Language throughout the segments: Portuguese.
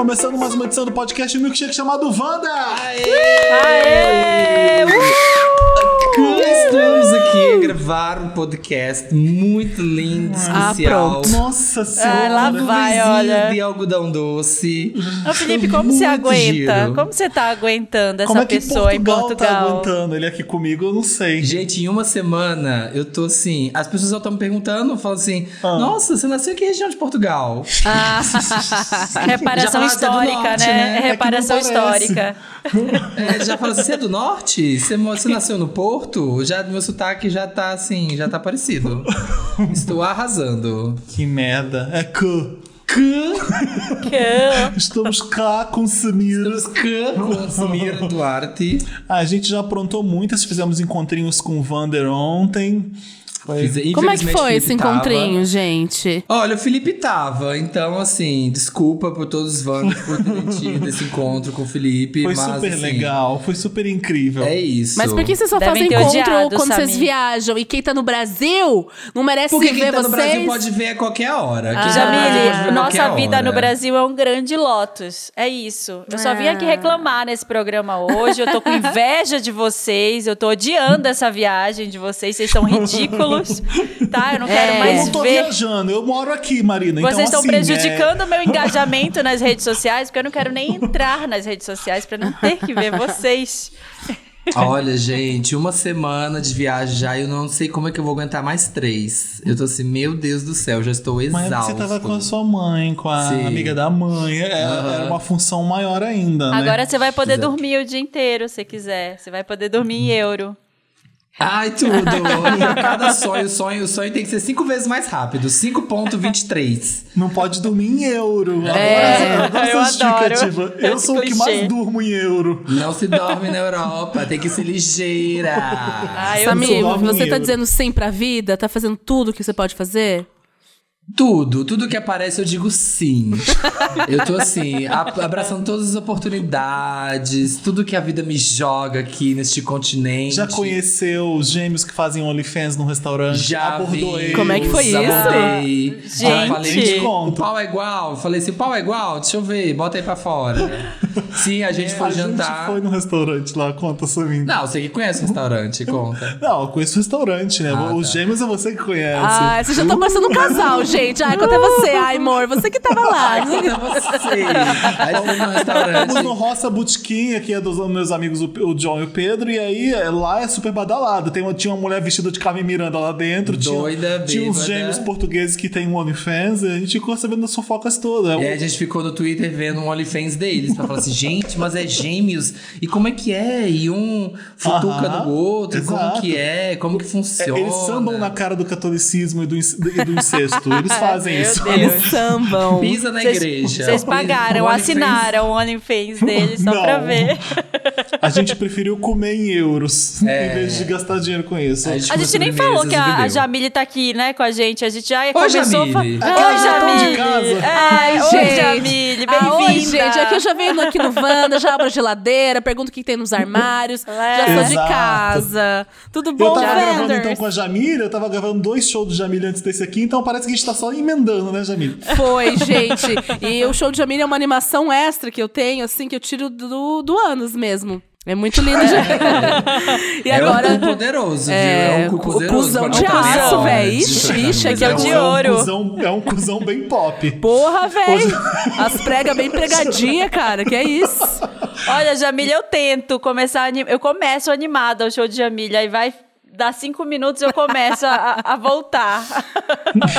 Começando mais uma edição do podcast Milkshake chamado Wanda! Aê! Estamos aqui gravar um podcast muito lindo, Ah, especial. pronto. Nossa senhora! Ah, lá vai, olha. de algodão doce. Ô, Felipe, como você aguenta? giro. Como você tá aguentando essa Como é que pessoa em Portugal tá Portugal? aguentando ele aqui comigo? Eu não sei. Gente, em uma semana eu tô assim. As pessoas estão me perguntando, falam assim: Ah. Nossa, você nasceu em que região de Portugal? Ah, reparação é histórica, norte, né? né? É Reparação histórica. É, já fala assim: Você é do norte? Você, você nasceu no Porto? Já meu sotaque já tá assim, já tá parecido. Estou arrasando. Que merda. É que Que- estamos cá com Samir. Estamos cá com Samir Duarte. A gente já aprontou muitas, fizemos encontrinhos com o Vander ontem. Foi. Fiz- Como é que foi esse Felipe tava. encontrinho, gente? Olha, o Felipe tava, então assim, desculpa por todos os vândalos por tido esse encontro com o Felipe. Foi mas, super assim, legal, foi super incrível. É isso. Mas por que vocês só Devem fazem ter encontro odiado, quando vocês Samir. viajam? E quem tá no Brasil não merece Porque ver quem tá vocês? no Brasil pode ver a qualquer hora. Tá pode Jamile, a nossa vida hora. no Brasil é um grande Lotus. É isso. Eu só vim aqui reclamar nesse programa hoje. Eu tô com inveja de vocês. Eu tô odiando essa viagem de vocês. Vocês são ridículos. Tá? Eu não quero É. Eu mais não tô ver. viajando, eu moro aqui, Marina. Vocês então, estão assim, prejudicando o meu engajamento nas redes sociais, porque eu não quero nem entrar nas redes sociais pra não ter que ver vocês. Olha, gente, uma semana de viagem já, eu não sei como é que eu vou aguentar mais três. Eu tô assim, meu Deus do céu, já estou É, mas exausto. você tava com a sua mãe, com a Sim. amiga da mãe. É, Era uma função maior ainda, né? Agora você vai poder Exato. dormir o dia inteiro, se quiser. Você vai poder dormir em euro. Ai, tudo! E cada sonho, sonho, o sonho tem que ser cinco vezes mais rápido. 5.23. Não pode dormir em euro. É, Agora, agora eu essa adoro justificativa. Eu sou o que clichê. mais durmo em euro. Não se dorme na Europa, tem que ser ligeira. Ah, eu Samir, você tá euro. dizendo sim pra vida? Tá fazendo tudo que você pode fazer? Tudo, tudo que aparece eu digo sim. Eu tô assim, abraçando todas as oportunidades, tudo que a vida me joga aqui neste continente. Já conheceu os gêmeos que fazem OnlyFans no restaurante? Já abordou vi, eles? Como é que foi já isso? abordei. Gente. Já falei, o pau é igual. Falei assim, o pau é igual? Deixa eu ver, bota aí pra fora. Sim, a gente foi A jantar. gente foi no restaurante lá, conta Samir. Não, você que conhece o restaurante, conta. Não, eu conheço o restaurante, né? Ah, os tá. gêmeos é você que conhece. Ah, vocês já estão parecendo um casal, gente. Ai, conta você, ai, amor. Você que tava lá. Ai, conta você. Aí foi no restaurante. Fomos no Roça Botequim, que é dos meus amigos, o John e o Pedro, e aí é, lá é super badalado. Tem uma, tinha uma mulher vestida de Carmen Miranda lá dentro, Doida, tinha, tinha uns gêmeos portugueses que tem um OnlyFans, e a gente ficou sabendo das fofocas todas. E aí a gente ficou no Twitter vendo um OnlyFans deles pra falar assim, gente, mas é gêmeos? E como é que é? E um futuca Aham, do outro? Como exato. que é? Como que É, funciona? eles sambam na cara do catolicismo e do, e do incesto. Eles fazem Meu isso. Deus. Eles sambam. Pisa na Vocês- igreja. Vocês pagaram, O assinaram o OnlyFans deles só Não. pra ver. A gente preferiu comer em euros É. em vez de gastar dinheiro com isso. A A comeu gente nem falou que a, a. Jamile tá aqui, né, com a gente. A gente já começou... Jamile. Fa... Oi, já tão de Jamile! casa. É, oi, gente. Jamile, Ah, oi, bem-vinda! gente. Aqui eu já venho aqui no Wanda, já abro a geladeira, pergunto o que tem nos armários. Já sou de casa. Tudo Eu bom, tava gravando então com a Jamília, eu tava gravando dois shows do Jamília antes desse aqui, então parece que a gente tá só emendando, né, Jamília? Foi, gente. E o show de Jamile é uma animação extra que eu tenho, assim, que eu tiro do, do ânus mesmo. É muito lindo, gente. E É agora. um cu poderoso, É, viu? É um cu o poderoso. cuzão pra de comer aço, de Ixi, ixi, aqui é Cuzão o de é um ouro. Cuzão, é um cuzão bem pop. Porra, velho. As pregas bem pregadinhas, cara. Que é isso? Olha, Jamile, eu tento começar... anim- Eu começo animada o show de Jamile, aí vai... Dar cinco minutos eu começo a, a voltar.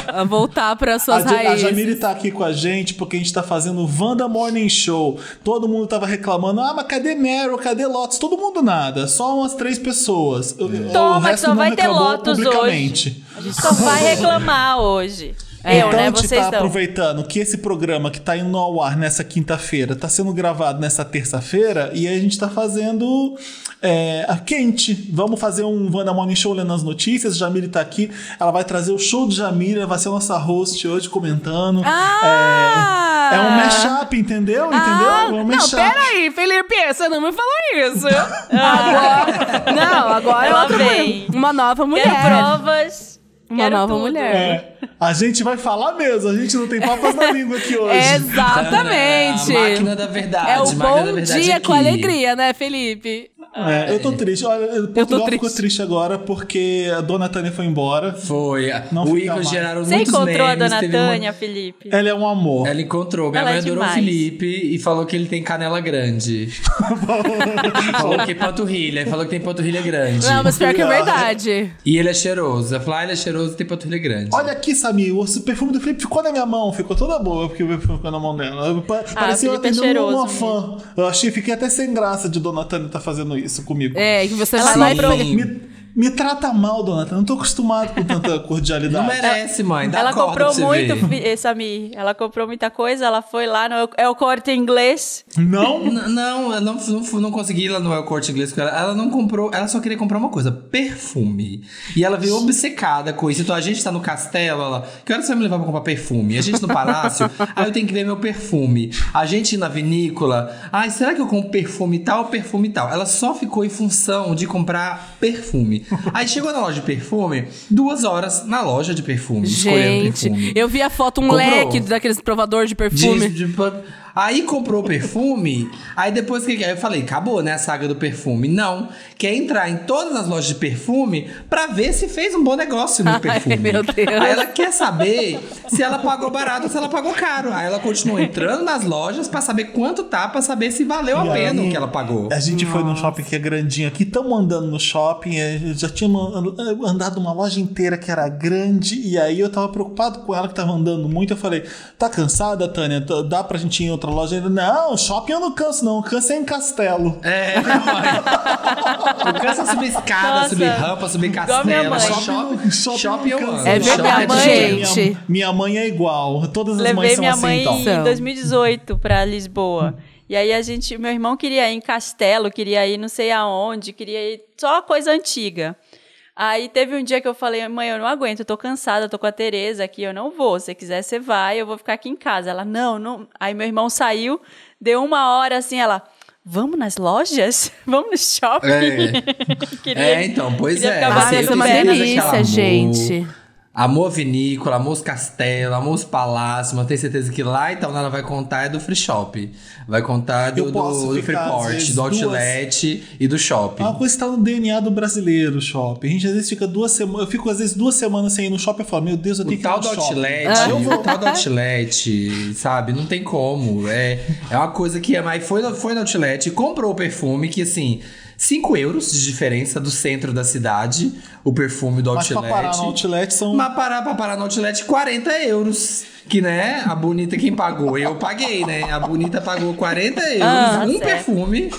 A voltar para A, suas a raízes. Jamile tá aqui com a gente porque a gente tá fazendo o Wanda Morning Show. Todo mundo tava reclamando, ah, mas cadê Meryl, cadê Lotus? Todo mundo nada, só umas três pessoas. O- o Toma, resto só vai ter Lotus publicamente. A gente só vai reclamar hoje. Eu, então né? a gente Vocês tá não. aproveitando que esse programa que tá indo ao ar nessa quinta-feira tá sendo gravado nessa terça-feira e a gente tá fazendo é, a quente. Vamos fazer um Wanda Morning Show lendo as notícias. Jamile tá aqui, ela vai trazer o show de Jamile, ela vai ser a nossa host hoje comentando. Ah! É, é um mashup, entendeu? Entendeu? Ah, é um não, mashup. peraí, Felipe, você não me falou isso. agora, não, agora é Ela outra vem. mulher, uma nova Quero mulher. provas. Uma Quero nova tudo. mulher. É, a gente vai falar mesmo, a gente não tem papas na língua aqui hoje. Exatamente. A máquina da verdade. É o máquina da bom verdade dia aqui. com alegria, né, Felipe? É, eu tô triste. Olha, Portugal triste. ficou triste agora porque a dona Tânia foi embora. Foi. Não o Igor mais. geraram Você muitos encontrou a dona teve uma- Tânia, Felipe? Ela é um amor. Ela encontrou. Minha Ela mãe é adorou o. Felipe e falou que ele tem canela grande. falou que panturrilha. Falou que tem panturrilha grande. Não, mas pior que é verdade. E ele é cheiroso. Ela falou, ah, ele é cheiroso e tem panturrilha grande. Olha aqui, Samir, o perfume do Felipe ficou na minha mão, ficou toda boa porque o perfume ficou na mão dela. Pa- Parecia eu Felipe é atendendo uma cheiroso fã. Eu achei, fiquei até sem graça de Dona Tânia estar fazendo isso comigo. É, que você Ela vai lá e Me, me trata mal, Dona. Não tô acostumado com tanta cordialidade. Não merece, mãe. Dá ela corda comprou pra você muito, eh, Samir. Ela comprou muita coisa, ela foi lá no é o corte inglês. Não? Não, eu não, não, não consegui ir lá no El Corte Inglês com ela. Ela não comprou, ela só queria comprar uma coisa: perfume. E ela veio obcecada com isso. Então a gente tá no castelo, ela. Que hora você vai me levar pra comprar perfume? A gente no palácio, aí eu tenho que ver meu perfume. A gente na vinícola, ai, será que eu compro perfume tal, perfume tal? Ela só ficou em função de comprar perfume. Aí chegou na loja de perfume, duas horas na loja de perfume, escolhendo Gente, perfume. eu vi a foto, um Comprou. leque daqueles provador de perfume. De- de- aí comprou o perfume, aí depois que aí eu falei, acabou, né, a saga do perfume. Não, quer entrar em todas as lojas de perfume pra ver se fez um bom negócio no Ai, perfume. meu Deus. Aí ela quer saber se ela pagou barato ou se ela pagou caro. Aí ela continua entrando nas lojas pra saber quanto tá, pra saber se valeu a E aí, pena o que ela pagou. A gente foi num shopping que é grandinho aqui, estamos andando no shopping, eh, já tinha andado uma loja inteira que era grande, e aí eu tava preocupado com ela que tava andando muito. Eu falei, tá cansada, Tânia? Dá pra gente ir em outra loja? Ele, não, shopping eu não canso, não, canso é em castelo. É, minha mãe. Eu canso de subir escada, Nossa, subir rampa, subir castelo. mãe. Shopping, shopping, Shopping eu cansa. amo. É verdade, é gente. Minha, minha mãe é igual, todas as mães Levei são minha assim, mãe então. Em 2018 pra Lisboa. E aí a gente, meu irmão queria ir em Castelo, queria ir não sei aonde, queria ir só coisa antiga. Aí teve um dia que eu falei, mãe, eu não aguento, eu tô cansada, eu tô com a Tereza aqui, eu não vou. Se você quiser, você vai, eu vou ficar aqui em casa. Ela, não, não. Aí meu irmão saiu, deu uma hora assim, ela, vamos nas lojas? Vamos no shopping? É. Queria- É, então, pois é. Ah, deve ser uma delícia, gente. Amou a vinícola, castelos, amou os palácios, mas tenho certeza que lá então ela vai contar é do free shop. Vai contar do, do, do Freeport, do duas- Outlet e do shopping. É uma coisa que tá no DNA do brasileiro, o shopping. A gente às vezes fica duas semanas. Eu fico às vezes duas semanas sem ir no shopping e falo, meu Deus, eu tenho O que ir tal no do shopping. outlet, eu o tal do outlet, sabe? Não tem como. É, é uma coisa que é mais. Foi, foi no outlet, comprou o perfume, que assim, 5 euros de diferença do centro da cidade, o perfume do Mas pra outlet. parar no outlet são. Mas parar pra parar no outlet, 40 euros. Que, né, a bonita quem pagou, eu paguei, né? A bonita pagou 40 euros, Ah, um certo. perfume,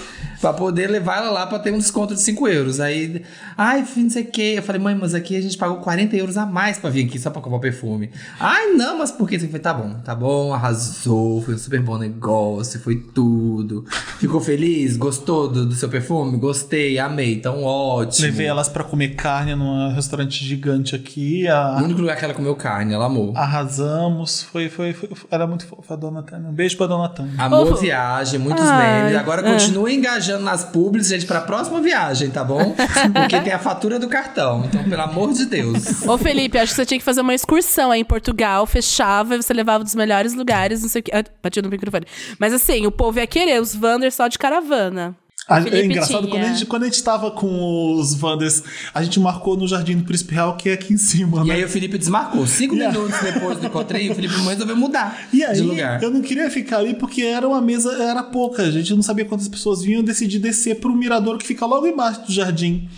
pra poder levar ela lá pra ter um desconto de 5 euros. Aí, ai, não sei o quê. Eu falei, mãe, mas aqui a gente pagou 40 euros a mais pra vir aqui só pra comprar perfume. Ai, não, mas por quê? Eu falei, tá bom, tá bom, arrasou, foi um super bom negócio, foi tudo. Ficou feliz? Gostou do, do seu perfume? Gostei, amei, então ótimo. Levei elas pra comer carne num restaurante gigante aqui. a- O único lugar que ela comeu carne, ela amou. Arrasamos. Foi, foi, foi, era muito fofa a dona Tânia. Um beijo pra dona Tânia. Amor Ô, viagem, muitos ai, memes. Agora é. continue engajando nas publis, gente, pra próxima viagem, tá bom? Porque tem a fatura do cartão. Então, pelo amor de Deus. Ô, Felipe, acho que você tinha que fazer uma excursão aí em Portugal, fechava e você levava dos melhores lugares, não sei o que. Ah, bati no microfone. Mas assim, o povo ia querer os Wanders só de caravana. A- é engraçado, tinha. quando a, gente, quando a gente tava com os Wanders, a gente marcou no Jardim do Príncipe Real, que é aqui em cima, E né? aí o Felipe desmarcou. Cinco Yeah. minutos depois do encontrinho, o Felipe resolveu mudar E aí, de lugar. eu não queria ficar ali porque era uma mesa, era pouca. A gente não sabia quantas pessoas vinham. Eu decidi descer pro mirador que fica logo embaixo do jardim.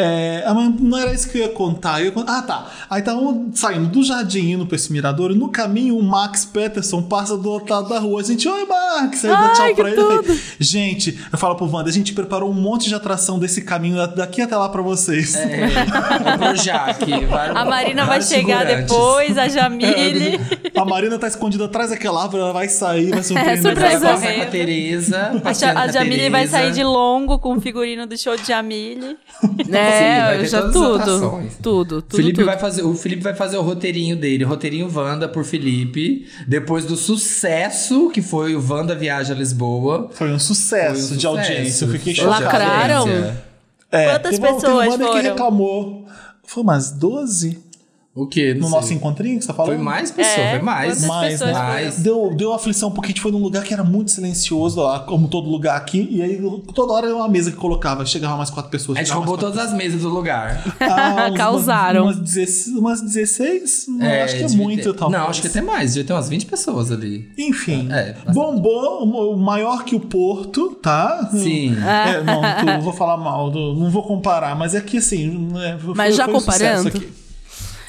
É, ah, mas não era isso que eu ia contar. Eu ia ah, tá. Aí estavam saindo do jardim indo pra esse mirador. E no caminho, o Max Peterson passa do outro lado da rua. A gente, oi, Max! Aí Ai, tchau que pra ele. Tudo. gente, eu falo pro Wanda, a gente preparou um monte de atração desse caminho daqui até lá pra vocês. É, é pro Jaque. vai- A Marina vai chegar depois, a Jamile. A Marina tá escondida atrás daquela árvore, ela vai sair, vai surpreender. É, surpresa. Vai passar com a. Tereza. A, a Jamile vai sair de longo com o figurino do show de Jamile. É, vai ter já todas as tudo. atrações. Tudo, tudo. Felipe tudo. vai fazer, o Felipe vai fazer o roteirinho dele, roteirinho Wanda por Felipe, depois do sucesso que foi o Wanda Viaja a Lisboa. Foi um sucesso Foi um de sucesso, audiência. Eu fiquei chocado. Lacraram? É, Quantas teve uma- teve uma pessoas banda que foram? reclamou. Foi umas 12? O quê? Não No sei. nosso encontrinho que você tá falando? Foi mais pessoa, É, foi mais. Mais, pessoas? Mais. foram? Deu, deu aflição porque a gente foi num lugar que era muito silencioso, ó, como todo lugar aqui, e aí toda hora era uma mesa que colocava, chegava mais quatro pessoas. A gente roubou mais todas as mesas do lugar. Ah, Causaram. Umas, umas 16, umas 16? Não, acho que é muito, ter- talvez. Não, acho que até mais. Devia ter umas 20 pessoas ali. Enfim, É, bastante. bombou, o maior que o Porto, tá? Sim. É, não, tu- não vou falar mal, não vou comparar, mas é que assim. é, foi- Mas já foi um sucesso comparando? aqui.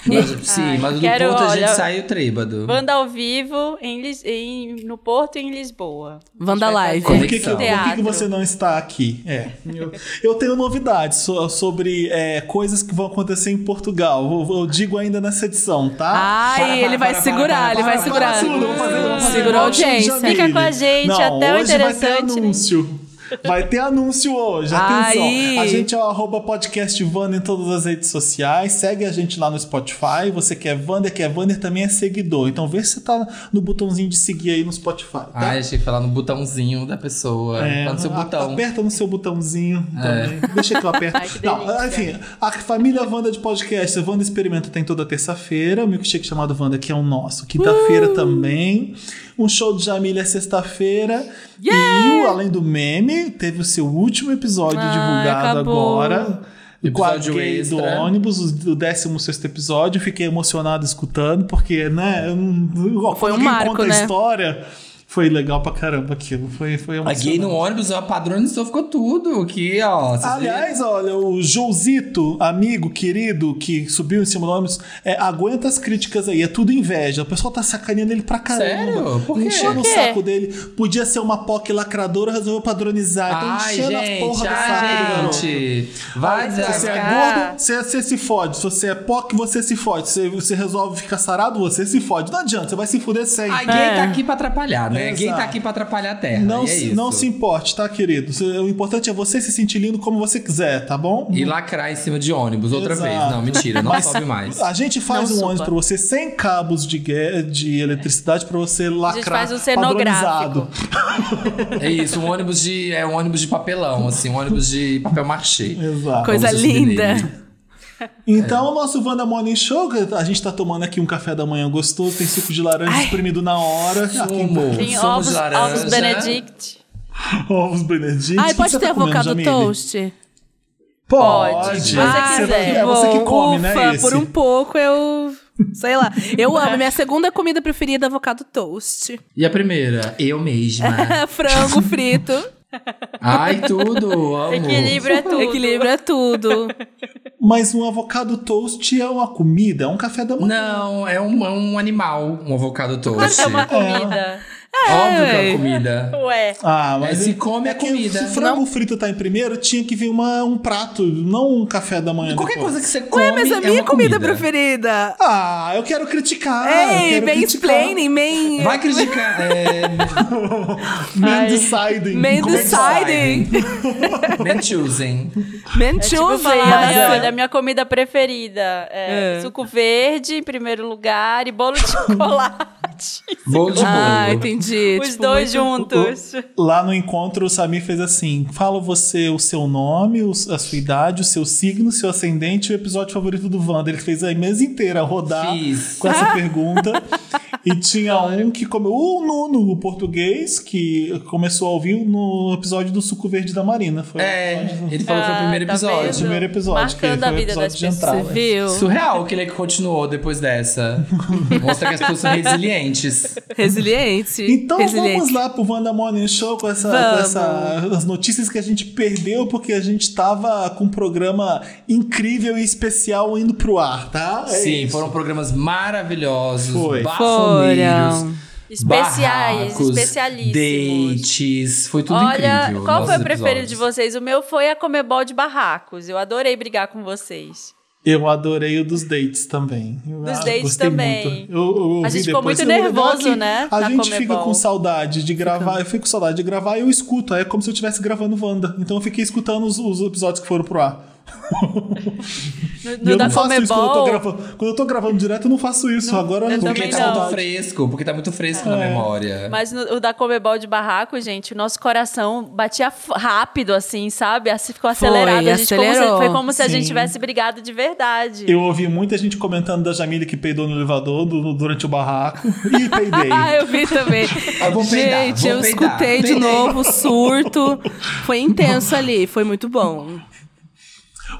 Mas- sim, mas o do quero, Porto a gente olha, saiu trêbado. Banda ao vivo em, Lis- em- no Porto e em Lisboa. Wanda A gente vai Live. Por que, que, por que que você não está aqui? É, eu, eu tenho novidades so- sobre é, coisas que vão acontecer em Portugal. Eu, eu digo ainda nessa edição, tá? Ai, Para, ele vai para, segurar, para, ele vai para, segurar. Segurou a audiência. Fica com a gente, Não, até o hoje vai ter interessante, né? anúncio. Vai ter anúncio hoje, atenção. Ai. A gente é o arroba podcast Vander em todas as redes sociais. Segue a gente lá no Spotify. Você quer Vander, quer Vander também é seguidor. Então vê se você tá no botãozinho de seguir aí no Spotify. Tá? Ai, achei que falar no botãozinho da pessoa. É, tá no seu a- botão. É. Aperta no seu botãozinho também. Deixa que eu aperto. Ai, que Não, enfim, a família Wanda de podcast, a Wanda Experimenta tem toda terça-feira. O milkshake chamado Wanda, que é o nosso. Quinta-feira Uh! também. Um show de Jamília sexta-feira. E o Além do Meme teve o seu último episódio Ai, divulgado acabou. agora. O quadro Episódio do ônibus, o 16 episódio. Fiquei emocionado escutando, porque, né? eu Foi um marco, conta a né? história. Foi legal pra caramba aquilo. Foi, foi A gay no ônibus, ela padronizou, ficou tudo. Que, ó. Aliás, olha, o Jouzito, amigo querido que subiu em cima do ônibus, é, aguenta as críticas aí, é tudo inveja. O pessoal tá sacaneando ele pra caramba. Sério? Por quê? Enchendo Por o saco dele. Podia ser uma POC lacradora, resolveu padronizar. Então Ai, enchendo gente, as porra do saco do garoto. ai, gente. Vai Se você é gordo, você, você se fode. Se você é POC, você se fode. Se você resolve ficar sarado, você se fode. Não adianta, você vai se fuder sempre. A gay É. tá aqui pra atrapalhar, né? Exato. Gay tá aqui pra atrapalhar a terra. Não, é se, isso. não se importe, tá, querido? O importante é você se sentir lindo como você quiser, tá bom? E lacrar em cima de ônibus outra Exato. vez. Não, mentira, não Mas sobe mais. A gente faz Não um suba. ônibus pra você sem cabos de, de eletricidade pra você lacrar faz um cenográfico. padronizado. É isso, um ônibus de. É um ônibus de papelão, assim, um ônibus de papel machê. Exato. Coisa linda. Então, o nosso Wanda Morning Show, a gente tá tomando aqui um café da manhã gostoso, tem suco de laranja espremido na hora. Sumo, Tem sumo ovos, de laranja. ovos Benedict. ovos Benedict. Ai, pode você ter tá avocado toast? Pode. você Ah, quiser. É você que Bom, come, né? ufa, Esse. por um pouco eu... Sei lá. Eu amo. Minha segunda comida preferida é avocado toast. E a primeira? Eu mesma. Frango frito. Ai, tudo. Amo. Equilíbrio é tudo. Equilíbrio é tudo. Mas um avocado toast é uma comida, é um café da manhã. Não, é um, é um animal, um avocado Claro toast. é uma comida. Óbvio que é comida. Ué. Ah, mas É, se come é a comida. Se o frango frito tá em primeiro, tinha que vir uma, um prato, não um café da manhã. Qualquer depois. coisa que você come Ué, mas a é minha uma comida, comida. preferida. Ah, eu quero criticar. eu Ei, quero mansplaining, man... Vai criticar. É, Man deciding. Man é deciding. man choosing. Man É tipo choosing. é. olha, a minha comida preferida é, É. suco verde em primeiro lugar e bolo de chocolate. Bolo de bolo. Ah, entendi. Os Tipo, dois muito- juntos. Lá no encontro, o Samir fez assim: fala você o seu nome, o- a sua idade, o seu signo, o seu ascendente e o episódio favorito do Wanda. Ele fez a mesa inteira rodar Fiz. com essa pergunta. E tinha um que comeu. O Nuno, o português, que começou a ouvir no episódio do Suco Verde da Marina. Foi É, o ele falou que foi o primeiro Ah, tá episódio. vendo? primeiro episódio, que Marcando foi a o vida episódio das de pessoas. entrada. Você viu? Surreal que ele continuou depois dessa. Mostra que as pessoas são resilientes. Resiliente. Então Resiliente. vamos lá pro Wanda Morning Show com, essa, com essa- as notícias que a gente perdeu porque a gente tava com um programa incrível e especial indo pro ar, tá? É Sim, isso. foram programas maravilhosos, Foi. bafoneiros. Especiais, barracos, especialíssimos. dates, foi tudo Olha, incrível. qual foi o preferido de episódios. vocês? O meu foi a Comebol de Barracos. Eu adorei brigar com vocês. Eu adorei o dos dates também. Dos ah, dates também. Eu, eu A gente ficou muito é nervoso, né, A gente fica com saudade de gravar. Eu fico com saudade de gravar e eu escuto. É como se eu estivesse gravando Wanda. Então eu fiquei escutando os, os episódios que foram pro ar. No, E no eu da não faço isso quando eu tô gravando. Quando eu tô gravando direto, eu não faço isso. Agora eu eu Porque tá não. muito fresco, porque tá muito fresco É. na memória. Mas no, o da Comebol de barraco, gente, o nosso coração batia rápido, assim, sabe? Assim ficou Foi, acelerado. A gente, como se- acelerou. foi como se a gente Sim. tivesse brigado de verdade. Eu ouvi muita gente comentando da Jamile que peidou no elevador do- durante o barraco. Ih, peidei. Ah, eu vi também. Eu vou peidar, Gente, vou eu peidar. escutei de novo, surto. Foi intenso ali, foi muito bom.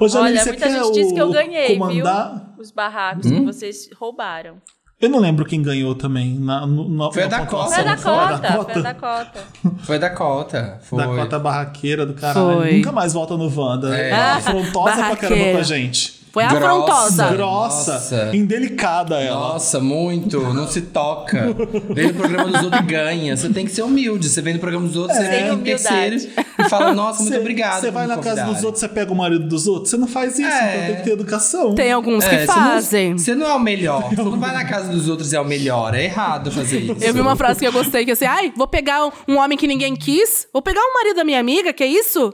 Ô, Jamile, Olha, você muita quer gente disse que eu ganhei, comandar? viu? Os barracos Hum? que vocês roubaram. Eu não lembro quem ganhou também. Na, no, Foi a na Dakota. pontuação, Foi a não foi a Dakota, foi a Dakota? Dakota. Foi da cota. Barraqueira do caralho. Foi. Nunca mais volta no Wanda. É. Afrontosa pra caramba com a gente. Foi Grossa. afrontosa. Grossa, Nossa. indelicada ela. Nossa, muito. Não se toca. Vem no programa dos outros e ganha. Você tem que ser humilde. Você vem no programa dos outros, você Tem vem em terceiro e fala, nossa, muito Cê- obrigado. Você por vai na casa dos outros, você pega o marido dos outros. Você não faz isso, É. então tem que ter educação. Tem alguns É, que você não- fazem. Você não, é o melhor. Você não vai na casa dos outros e é o melhor. É errado fazer isso. Eu vi uma frase que eu gostei, que é assim, ai, vou pegar um, homem que ninguém quis, vou pegar um marido da minha amiga, que é isso?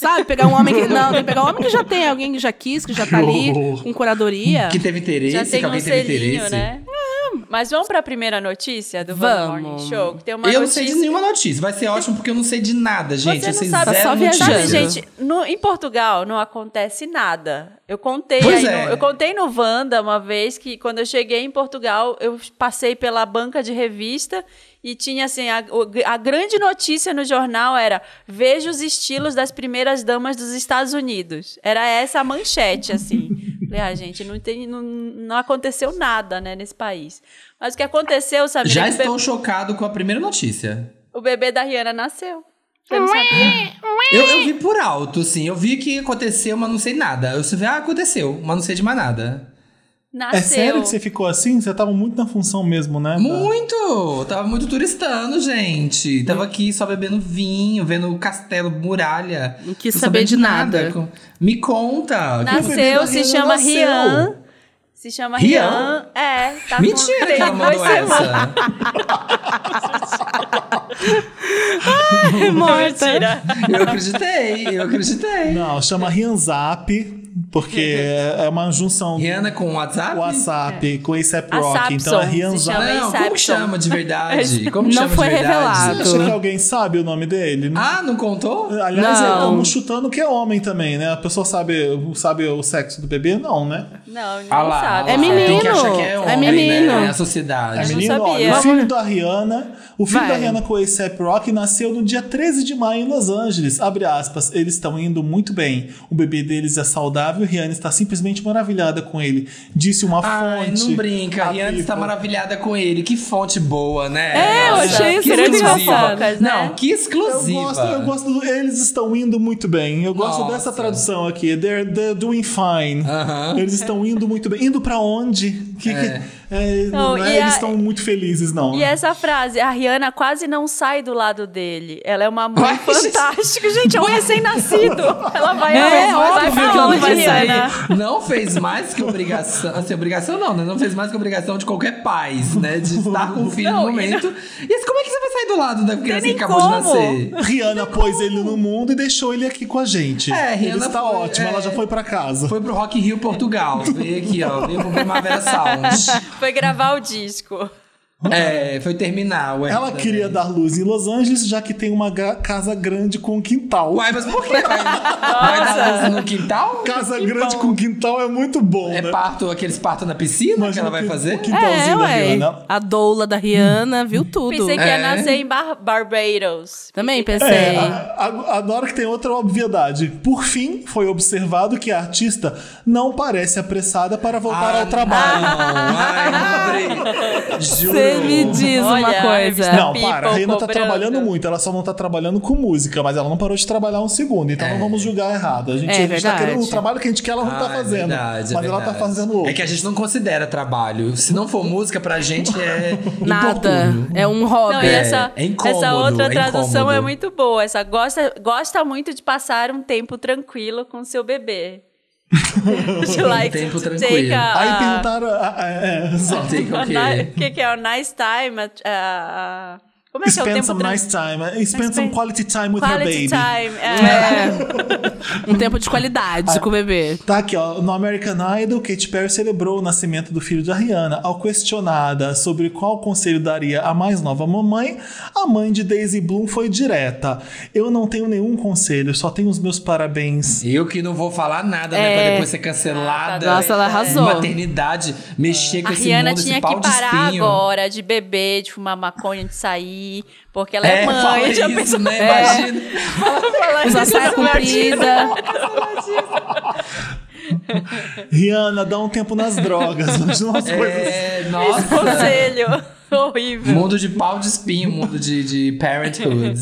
Sabe, pegar um homem que... Não, tem que pegar um homem que já tem, alguém que já quis, que já tá ali, com curadoria. Que teve interesse, Já que tem um alguém teve selinho, interesse. né? Mas vamos pra primeira notícia do Vamos. Vamos. Morning Show? Que tem uma Eu não notícia... sei de nenhuma notícia. Vai ser ótimo porque eu não sei de nada, gente. Você eu não sei sabe, zero só viajando. Sabe, gente, no- em Portugal não acontece nada. Eu contei é. no- eu contei no Wanda uma vez que quando eu cheguei em Portugal, eu passei pela banca de revista e tinha assim, a, a grande notícia no jornal era veja os estilos das primeiras damas dos Estados Unidos. Era essa a manchete, assim. Falei, ah, gente, não, tem, não, não aconteceu nada, né, nesse país. Mas o que aconteceu, sabe? Já estou chocado com a primeira notícia. o bebê da Rihanna nasceu. Sabia? Eu, eu vi por alto, assim. Eu vi que aconteceu, mas não sei nada. Eu só vi, ah, aconteceu, mas não sei de mais nada. Nasceu. É sério que você ficou assim? Você tava muito na função mesmo, né? Muito! Tava muito turistando, gente. Tava aqui só bebendo vinho, vendo o castelo, muralha. Não quis Tô saber de nada. Com- Me conta. Nasceu, se chama nasceu. Rian. Se chama Rian? Rian. É, tá com- Mentira tem que ela mandou essa. Mentira. Eu acreditei, eu acreditei. Não, chama Rianzap, porque é é uma junção Rihanna com WhatsApp? WhatsApp com ASAP A Rock. Então é chama Não, como chama de verdade? Como Não chama foi de verdade? revelado. Você acha que alguém sabe o nome dele? Ah, não contou? Aliás, Não. estamos chutando que é homem também, né? A pessoa sabe, sabe o sexo do bebê? Não, né? Não, ninguém Ah lá, sabe. É ah, menino, achar que é é menino. né? É a É sociedade. não menino, olha, o filho da Rihanna, o filho Vai. da Rihanna com o A$AP Rock nasceu no dia 13 de maio em Los Angeles. Abre aspas, eles estão indo muito bem. O bebê deles é saudável e Rihanna está simplesmente maravilhada com ele. Disse uma Ai, fonte. não brinca. A Rihanna está maravilhada com ele. Que fonte boa, né? É, eu achei isso que muito engraçado. né? Não, que Eu exclusiva. gosto, eu gosto do, eles estão indo muito bem. Eu gosto Nossa. dessa tradução aqui. They're, they're doing fine. Aham. Eles estão indo muito bem. Indo pra onde? Que, que- É. é, Não, não é, e eles estão muito felizes, não. E essa frase, a Rihanna quase não sai do lado dele. Ela é uma mãe fantástica. Gente, é um recém-nascido. Ela vai, É, vai, vai que ela não onde, vai Rihanna? Não fez mais que obrigação. Assim, obrigação não, né? Não fez mais que obrigação de qualquer pai, né? De estar com o filho Não, no momento. E assim, como é que você vai sair do lado da criança que acabou de como. nascer? Rihanna pôs ele no mundo e deixou ele aqui com a gente. É, ele Rihanna está foi- ótimo, é. ela já foi pra casa. Foi pro Rock Rio, Portugal. Veio aqui, ó. Veio pro Primavera Sound. Foi gravar o disco. É, foi terminar. Ué, Ela também. queria dar luz em Los Angeles, já que tem uma casa grande com quintal. Uai, mas por que vai, vai dar luz no quintal? Casa grande com quintal é muito bom, É né? parto, aqueles partos na piscina que Imagina ela vai que- fazer? o quintalzinho É, da ué. Rihanna. A doula da Rihanna viu tudo. Pensei que É. ia nascer em Bar Barbados. Também Pensei. É, a- a- adoro que tem outra obviedade. Por fim, foi observado que a artista não parece apressada para voltar Ah, ao trabalho. Não, ai. Juro. Você me diz Olha, uma coisa. Não, para, a Rihanna tá trabalhando muito, ela só não tá trabalhando com música, mas ela não parou de trabalhar um segundo, então não vamos julgar errado. A gente, É a gente tá querendo o trabalho que a gente quer, ela não tá Ah, é fazendo. verdade, é mas ela tá fazendo outro. É que a gente não considera trabalho. Se não for música, pra gente é Nada. É um hobby. Não, e É, essa, é incômodo, essa outra é tradução incômodo. é muito boa. Essa gosta, gosta muito de passar um tempo tranquilo com seu bebê. She likes tempo to take tranquilo. a, Aí a- perguntaram. ah, ah, é, a quê? ni- o que, que é o nice time? a- a- Como é que é o Spend tempo some trans- nice time. Spend some Spend- quality time with her Quality baby. time. É. É. um tempo de qualidade com o bebê. Tá aqui, ó. No American Idol, Katy Perry celebrou o nascimento do filho da Rihanna. Ao questionada sobre qual conselho daria a mais nova mamãe, a mãe de Daisy Bloom foi direta. Eu não tenho nenhum conselho, só tenho os meus parabéns. Eu que não vou falar nada, né? Pra É. depois ser cancelada. Nossa, ela arrasou. Maternidade, mexer com A esse Rihanna mundo, tinha esse pau que de parar espinho. agora de beber, de fumar maconha, de sair, porque ela é, É, mãe. fala já isso, pensou- né? É. Imagina. Falar Usar isso, saia comprida. Rihanna, dá um tempo nas drogas. Umas coisas. É, Esse nossa. conselho horrível. Mundo de pau de espinho, mundo de, de parenthood.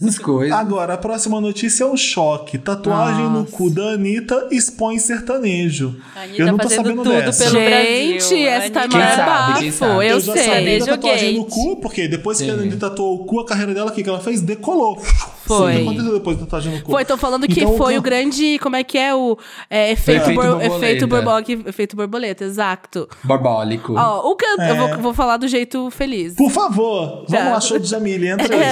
Essas coisas. Agora, a próxima notícia é um choque. Tatuagem no cu da Anitta expõe sertanejo. Anitta Eu não tô sabendo tudo dessa. pelo Gente, Brasil. essa tá Quem mais sabe, quem bafo. sabe? Eu Eu já sabia sei. da Sertanejo tatuagem no cu, porque depois que a Sim. Anitta tatuou o cu, a carreira dela, o que que ela fez? Decolou. Foi. O que aconteceu depois da tatuagem no cu? Foi, tô falando que Então, foi can- o grande. Como é que é o é, efeito, Efeito bor- borboleta. efeito, borboleta. efeito borboleta, exato. Barbólico. Ó, o cantor. Eu É. vou, vou falar do jeito feliz. Por favor, vamos Já. lá, show de Jamile, entra aí.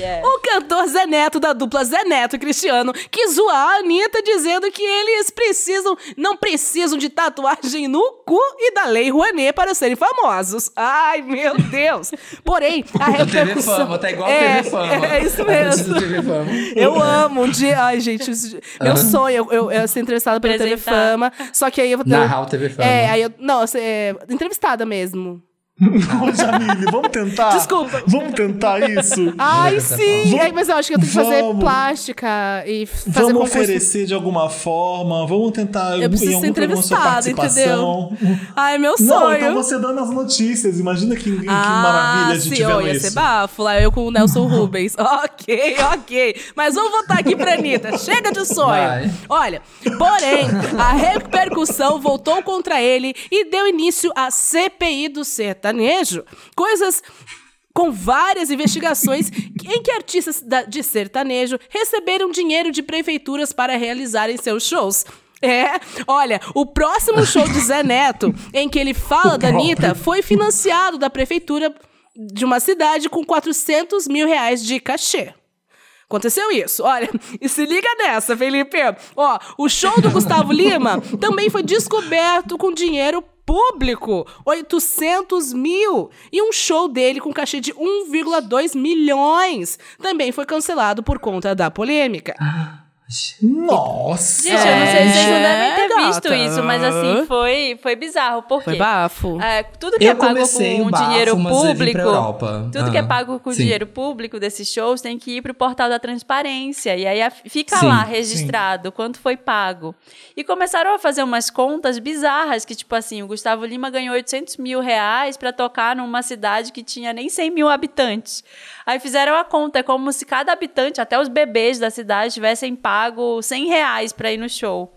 É. É. O cantor Zé Neto, da dupla Zé Neto e Cristiano, quis zoar a Anitta dizendo que eles precisam, não precisam de tatuagem no cu e da Lei Rouanet para serem famosos. Ai, meu Deus! Porém, a TV repercussão... Fama, tá igual é, TV Fama. É isso A notícia mesmo. TV. Eu amo um dia. Ai, gente, isso- meu sonho eu, eu, eu ser entrevistada pela TV Apresentar. Fama. Só que aí eu vou Narrar o TV Fama. É, aí eu. Não, eu ser- é, entrevistada mesmo. Ô, Jamile, vamos tentar? Desculpa. Vamos tentar isso? Ai, tá sim! Ai, mas eu acho que eu tenho que fazer Vamos. plástica e fazer Vamos concurso. oferecer de alguma forma, vamos tentar Eu preciso em ser algum programa sua entrevistada, participação. entendeu? Ai, meu Não, sonho. então você dando as notícias. Imagina que, que ah, maravilha a gente sim, ó, vendo ia isso. ser bafo. Lá eu com o Nelson Rubens. ok, ok. Mas vamos voltar aqui pra Anitta. Chega de sonho. Vai. Olha, porém, a repercussão voltou contra ele e deu início à CPI do sertanejo. Coisas com várias investigações em que artistas de sertanejo receberam dinheiro de prefeituras para realizarem seus shows. É, olha, o próximo show de Zé Neto, em que ele fala da Anitta, foi financiado da prefeitura de uma cidade com 400 mil reais de cachê. Aconteceu isso. Olha, e se liga nessa, Felipe. Ó, o show do Gustavo Lima também foi descoberto com dinheiro público, 800 mil. E um show dele com cachê de 1,2 milhões também foi cancelado por conta da polêmica. Nossa! Gente, eu não sei se vocês não devem ter gata. visto isso, mas assim, foi, foi bizarro. Por Foi quê? bafo. É, tudo que Eu é pago com o bafo, dinheiro público. Tudo que é Ah, pago com sim. dinheiro público desses shows tem que ir pro portal da transparência. E aí fica Sim, lá sim. registrado quanto foi pago. E começaram a fazer umas contas bizarras, que tipo assim, o Gustavo Lima ganhou 800 mil reais pra tocar numa cidade que tinha nem 100 mil habitantes. Aí fizeram a conta, é como se cada habitante, até os bebês da cidade, tivessem pago 100 reais pra ir no show.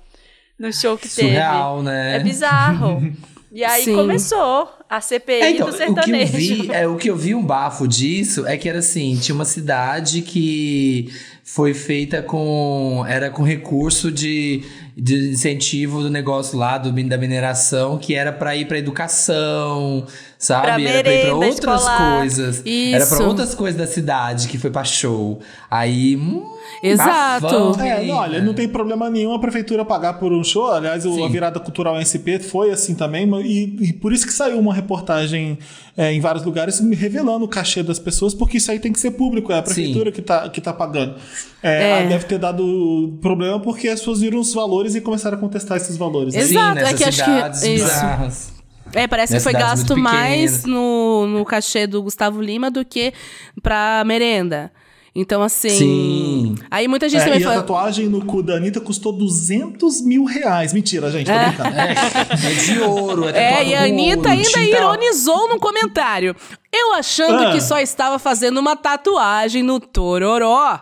No show que teve. Surreal, né? É bizarro. E aí Sim. começou a CPI É, então, do o que eu sertanejo. vi, é, o que eu vi um bafo disso é que era assim, tinha uma cidade que foi feita com era com recurso de, de incentivo do negócio lá do, da mineração que era pra ir pra educação, sabe? Pra era pra ir pra outras escolar. coisas. Era pra Isso. outras coisas da cidade que foi pra show. Aí, hum, Exato. bafão, É, não, olha, não tem problema nenhum a prefeitura pagar por um show. Aliás, o- Sim. a virada cultural SP foi assim também, e, e por isso que saiu uma reportagem é, em vários lugares revelando o cachê das pessoas, porque isso aí tem que ser público, é a prefeitura que tá, que tá pagando. É, É. Deve ter dado problema porque as pessoas viram os valores e começaram a contestar esses valores. Exato, Sim, é que acho que- cidades isso. É, parece que foi gasto mais no, no cachê do Gustavo Lima do que pra merenda. Então, assim. Sim. Aí muita gente É, também e a fala. tatuagem no cu da Anitta custou 200 mil reais. Mentira, gente, tô brincando. É de ouro, é É, e a Anitta ouro, ainda tinta- ironizou no comentário. Eu achando Ah. que só estava fazendo uma tatuagem no Tororó.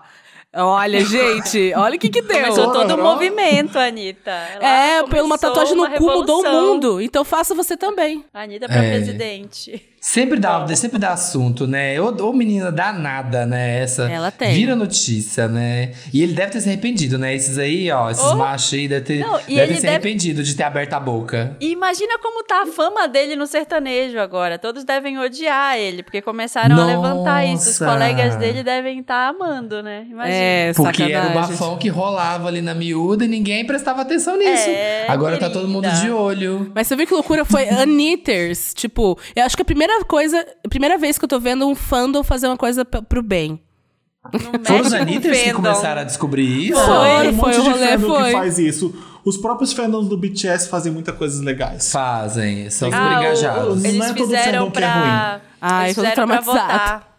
Olha, gente, olha o que que deu. Começou todo o Tororó. movimento, Anitta. Ela É, pela uma tatuagem no uma cu mudou o revolução. mundo. Então faça você também. Anitta pra É. presidente. Sempre dá, sempre dá assunto, né? Ô, ô menina danada, né? Essa. Ela tem. Vira notícia, né? E ele deve ter se arrependido, né? Esses aí, ó, esses Oh. machos aí, deve ter, Não, deve ter se deve- arrependido de ter aberto a boca. E imagina como tá a fama dele no sertanejo agora. Todos devem odiar ele, porque começaram a levantar isso. Os Nossa. colegas dele devem estar amando, né? Imagina. É, Porque era o bafão que rolava ali na miúda e ninguém prestava atenção nisso. É, Agora tá todo mundo querida. de olho. Mas você viu que loucura foi Anitters? Tipo, eu acho que a primeira coisa, a primeira vez que eu tô vendo um fandom fazer uma coisa pro bem. Não Foram os Anitters que começaram a descobrir isso? Foi, um foi, monte o de rolê fandom foi. que faz isso. Os próprios fandoms do BTS fazem muitas coisas legais. Fazem, são super Ah, o- engajados. Não eles é todo fandom que é pra... Ai, eles fizeram pra votar.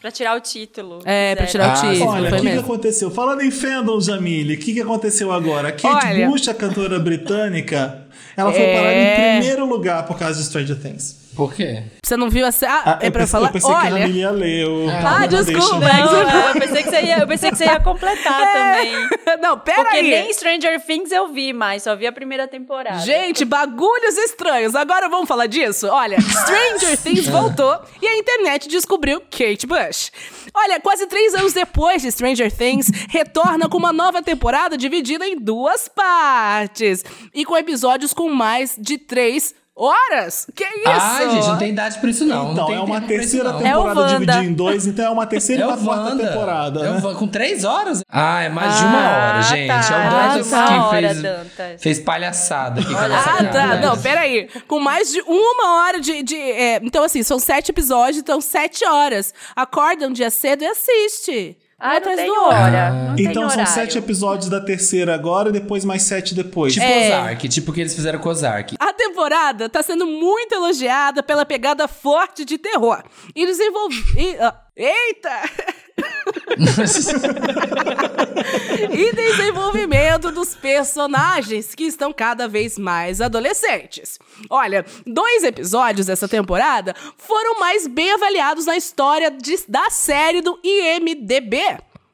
Pra tirar o título. É, pra tirar o Ah, título, Olha, o foi que, que aconteceu? Falando em fandom, Jamile, o que, que aconteceu agora? Kate Olha. Bush, a cantora britânica, ela foi É. parar em primeiro lugar por causa de Stranger Things. Por quê? Você não viu a Ah, Ah, é eu pra pensei, falar? eu pensei que a Olha, ia ler o Ah, desculpa. Não, eu pensei que você ia, eu pensei que você ia completar também. não, pera Porque aí. nem Stranger Things eu vi mais, só vi a primeira temporada. Gente, bagulhos estranhos. Agora vamos falar disso? Olha, Stranger Things voltou e a internet descobriu Kate Bush. Olha, quase três anos depois de Stranger Things, retorna com uma nova temporada dividida em duas partes. E com episódios com mais de três horas. Que isso? Ai, gente, não tem idade pra isso, não. não Então, tem é uma tempo pra isso, terceira não. É o temporada Wanda. dividida em dois, então é uma terceira É e uma quarta temporada, É o né? Wanda, com três horas? Ah, é mais de uma Ah, hora, gente. tá. É o Ah, Dantas uma que hora, fez, Dantas. fez palhaçada aqui com a Olha, nossa Ah, cara, tá. Não, peraí. Com mais de uma hora de. de, é, então, assim, são sete episódios, então sete horas. Acorda um dia cedo e assiste. Ah, não atrás tem do hora. Não tem Então são horário. sete episódios da terceira agora e depois mais sete depois. Tipo É. Ozark, tipo o que eles fizeram com Ozark. A temporada tá sendo muito elogiada pela pegada forte de terror. E desenvolve. e, ah, eita! e desenvolvimento dos personagens que estão cada vez mais adolescentes. Olha, dois episódios dessa temporada foram mais bem avaliados na história de- da série do IMDB.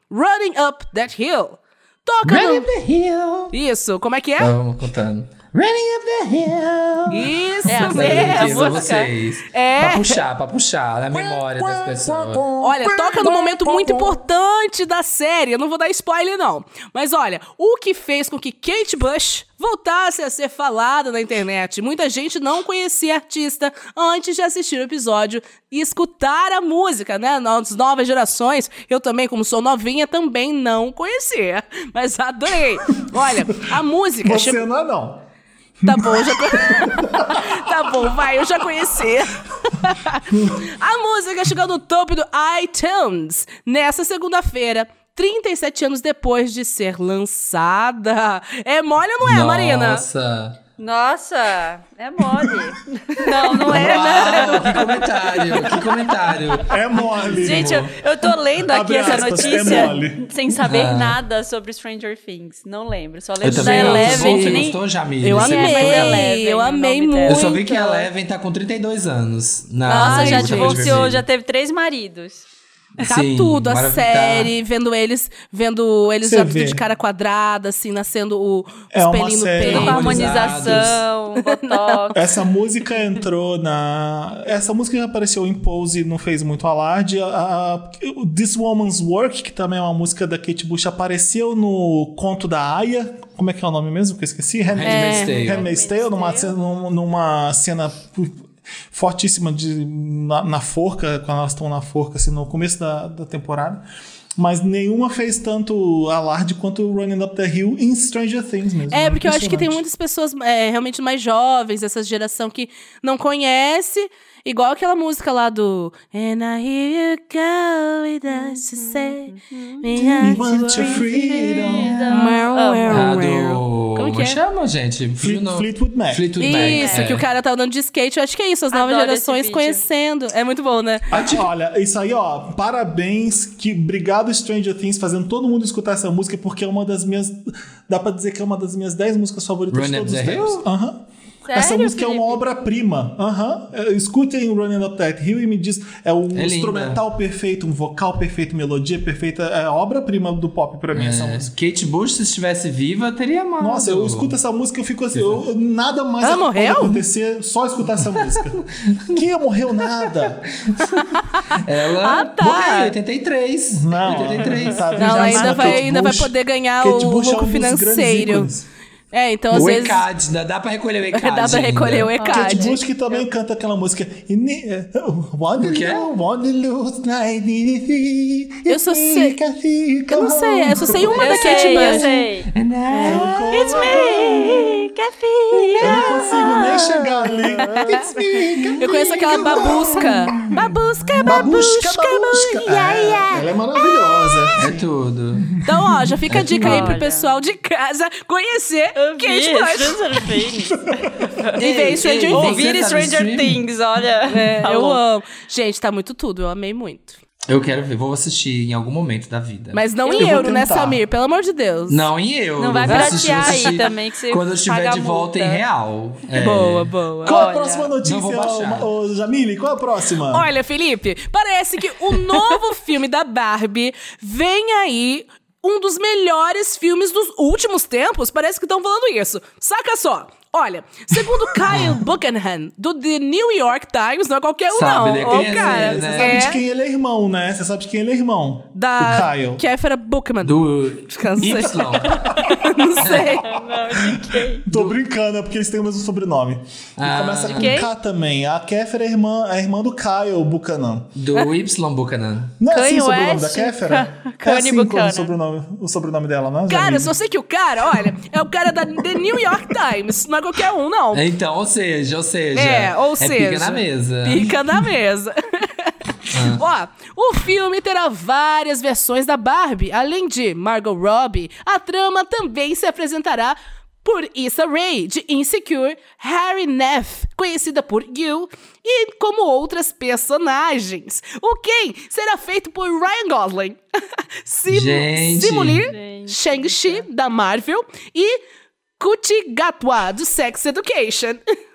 Running Up That Hill. Toca Running no... up the hill. Isso, como é que é? Vamos contando. Running up the hill. Isso É É, música. vocês. É. Pra puxar, pra puxar na memória das pessoas. Olha, toca num momento muito importante da série. Eu não vou dar spoiler, não. Mas olha, o que fez com que Kate Bush voltasse a ser falada na internet. Muita gente não conhecia a artista antes de assistir o episódio e escutar a música, né? As novas gerações, eu também, como sou novinha, também não conhecia. Mas adorei. Olha, a música. Você não é não. Tá bom, já Tá bom, vai, eu já conheci. A música chegou no topo do iTunes nessa segunda-feira. 37 anos depois de ser lançada. É mole ou não é, Marina? Nossa. Nossa, é mole. não, não é, não. Uau, que comentário, que comentário. É mole. Gente, eu, eu tô lendo aqui Abre essa aspas, é notícia mole. sem saber Ah. nada sobre Stranger Things. Não lembro. Só Eu lembro da. Eleven, Você nem. gostou, Jamile? Eu amei, Eleven, eu amei muito. Eu só vi que a Eleven tá com 32 anos. Na Nossa, já divorciou, já teve três maridos. Tá Sim, tudo, a série, vendo eles, vendo eles já vê. tudo de cara quadrada, assim, nascendo o É pelinhos no peito. Harmonização, botox. Essa música entrou na. Essa música já apareceu em Pose, não fez muito alarde. A, a- o This Woman's Work, que também é uma música da Kate Bush, apareceu no conto da Aya. Como é que é o nome mesmo? Que eu esqueci? Hand- Handmaid's Tale. Handmaid's Tale, numa numa cena fortíssima de, na, na forca, quando elas estão na forca, assim, no começo da, da temporada. Mas nenhuma fez tanto alarde quanto Running Up the Hill em Stranger Things mesmo. É, porque eu acho que tem muitas pessoas é, realmente mais jovens, essa geração que não conhece, igual aquela música lá do And I hear you go with us to say me We want your freedom. Ah, do... Como que é? chama, gente? Fleet- No- Fleetwood Mac. Fleetwood Mac. Isso, é. que o cara tá andando de skate. Eu acho que é isso, as novas Adoro gerações conhecendo. É muito bom, né? Ah, Olha, isso aí, ó, parabéns, que obrigado Stranger Things fazendo todo mundo escutar essa música porque é uma das minhas, dá pra dizer que é uma das minhas 10 músicas favoritas Run de todos os tempos. Hill? Aham. Essa Sério, música é uma Felipe? obra-prima. Aham. É, Escutem Running Up That Hill e me diz. É um É linda. instrumental perfeito, um vocal perfeito, melodia perfeita. É obra-prima do pop pra mim, essa É, música. Kate Bush, se estivesse viva, teria amado. Nossa, eu escuto essa música e eu fico assim, eu- nada mais Ela pode morreu? acontecer só escutar essa música. Quem morreu nada? Ela Ah, tá. morreu em 83. Não, 83. tá, Não, ainda vai, ainda vai poder ganhar Kate o Bush é um financeiro. É, então às O vezes. ECAD, dá, dá pra recolher o ECAD. Dá pra recolher o ainda. ECAD. Kate Bush que também canta aquela música. One O quê? lose night Eu só sei- Eu não sei, eu só sei uma Eu da Kate sei, eu Bush. sei. It's me, Kathy. Eu não consigo nem chegar ali. It's me. Eu conheço aquela babusca. Babusca, Babusca, babusca, babusca. É, ela é maravilhosa. É tudo. Então, ó, já fica a dica aí pro pessoal de casa conhecer Eu Kate vi Bush. Stranger Things. E Stranger Things. Ouvir Stranger? Things, olha. É, Tá eu amo. Gente, tá muito tudo, eu amei muito. Eu quero ver, vou assistir em algum momento da vida. Mas não Eu em vou euro, né. Samir? Pelo amor de Deus. Não em euro. Não vai piratear aí também, que você Quando eu estiver de a volta em real. É. Boa, boa. Qual a Olha, próxima notícia, ô, ô, Jamile? Qual a próxima? Olha, Felipe, parece que o novo filme da Barbie vem aí. Um dos melhores filmes dos últimos tempos. Parece que estão falando isso. Saca só. Olha, segundo Kyle Buchanan, do The New York Times, não é qualquer um, Sabe, não. né? Quem é cara, ele, Você né? sabe é de quem ele é irmão, né? Você sabe de quem ele é irmão. da O Kyle. Kéfera Buchanan. Do Cansei. Y. Não sei. Não, de quem? Tô brincando, é porque eles têm o mesmo sobrenome. E Ah. começa De com quem? K também. A Kéfera é irmã, é irmã do Kyle Buchanan. Do Y Buchanan. Não é assim Kanye o sobrenome da West? Kéfera? Ka- É Kanye assim Buchanan. o sobrenome, o sobrenome dela, né? Cara, só sei que o cara, olha, é o cara da The New York Times. Não é qualquer um, não. Então, ou seja, ou seja. É, ou é seja. pica na mesa. Pica na mesa. Ó, o filme terá várias versões da Barbie. Além de Margot Robbie, a trama também se apresentará por Issa Rae, de Insecure, Harry Neff, conhecida por You, e como outras personagens. O Ken será feito por Ryan Gosling, Sim Gente. Simu Liu, Gente. Shang-Chi, da Marvel, e Kuti Gatwa, do Sex Education.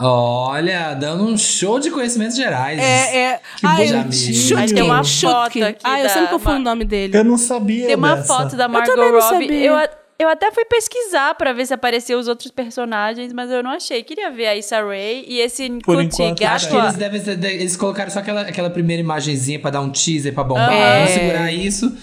Olha, dando um show de conhecimentos gerais. É, é. Que. Shutkin, Aí tem uma foto aqui Ah, eu sempre confundo Mar- o nome dele. Eu não sabia Tem uma dessa. foto da Margot também não Robbie. sabia. Eu, a- eu até fui pesquisar pra ver se apareciam os outros personagens, mas eu não achei. Queria ver a Issa Rae e esse Por Kuti enquanto, Acho que eles devem eles colocaram só aquela, aquela primeira imagenzinha pra dar um teaser pra bombar. É. Vão segurar isso.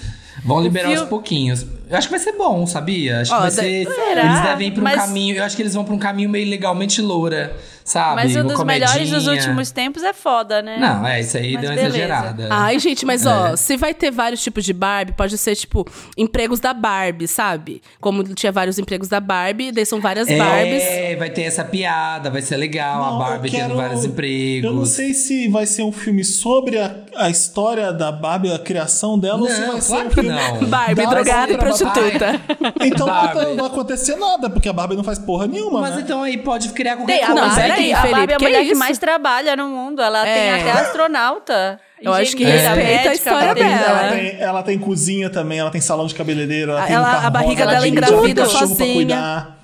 Vão liberar aos pouquinhos. Eu acho que vai ser bom, sabia? Acho Ó, que vai ser. Será? Eles devem ir pra um Mas- caminho. Eu acho que eles vão pra um caminho meio legalmente loura, sabe? Mas um dos melhores dos comedinha. últimos tempos é foda, né? Não, é, isso aí Mas deu uma beleza. exagerada. Ai, gente, mas ó, É. se vai ter vários tipos de Barbie, pode ser, tipo, empregos da Barbie, sabe? Como tinha vários empregos da Barbie, daí são várias Barbies. É, vai ter essa piada, vai ser legal. Não, a Barbie quero- tendo vários empregos. Eu não sei se vai ser um filme sobre a, a história da Barbie, a criação dela, ou se Não, vai ser claro um que filme não. Barbie, da drogada e prostituta. Então Barbie. não vai acontecer nada, porque a Barbie não faz porra nenhuma, Mas né? então aí pode criar qualquer coisa. Não, Barbie, peraí, a Barbie é a Felipe, que mulher que, isso? mais trabalha no mundo. Ela tem É. até astronauta. Eu acho que respeita a médica, história tem, dela. ela, tem, ela tem cozinha também, ela tem salão de cabeleireiro, ela tem Ela- um carro a barriga rosa, dela ela tem engravida sozinha.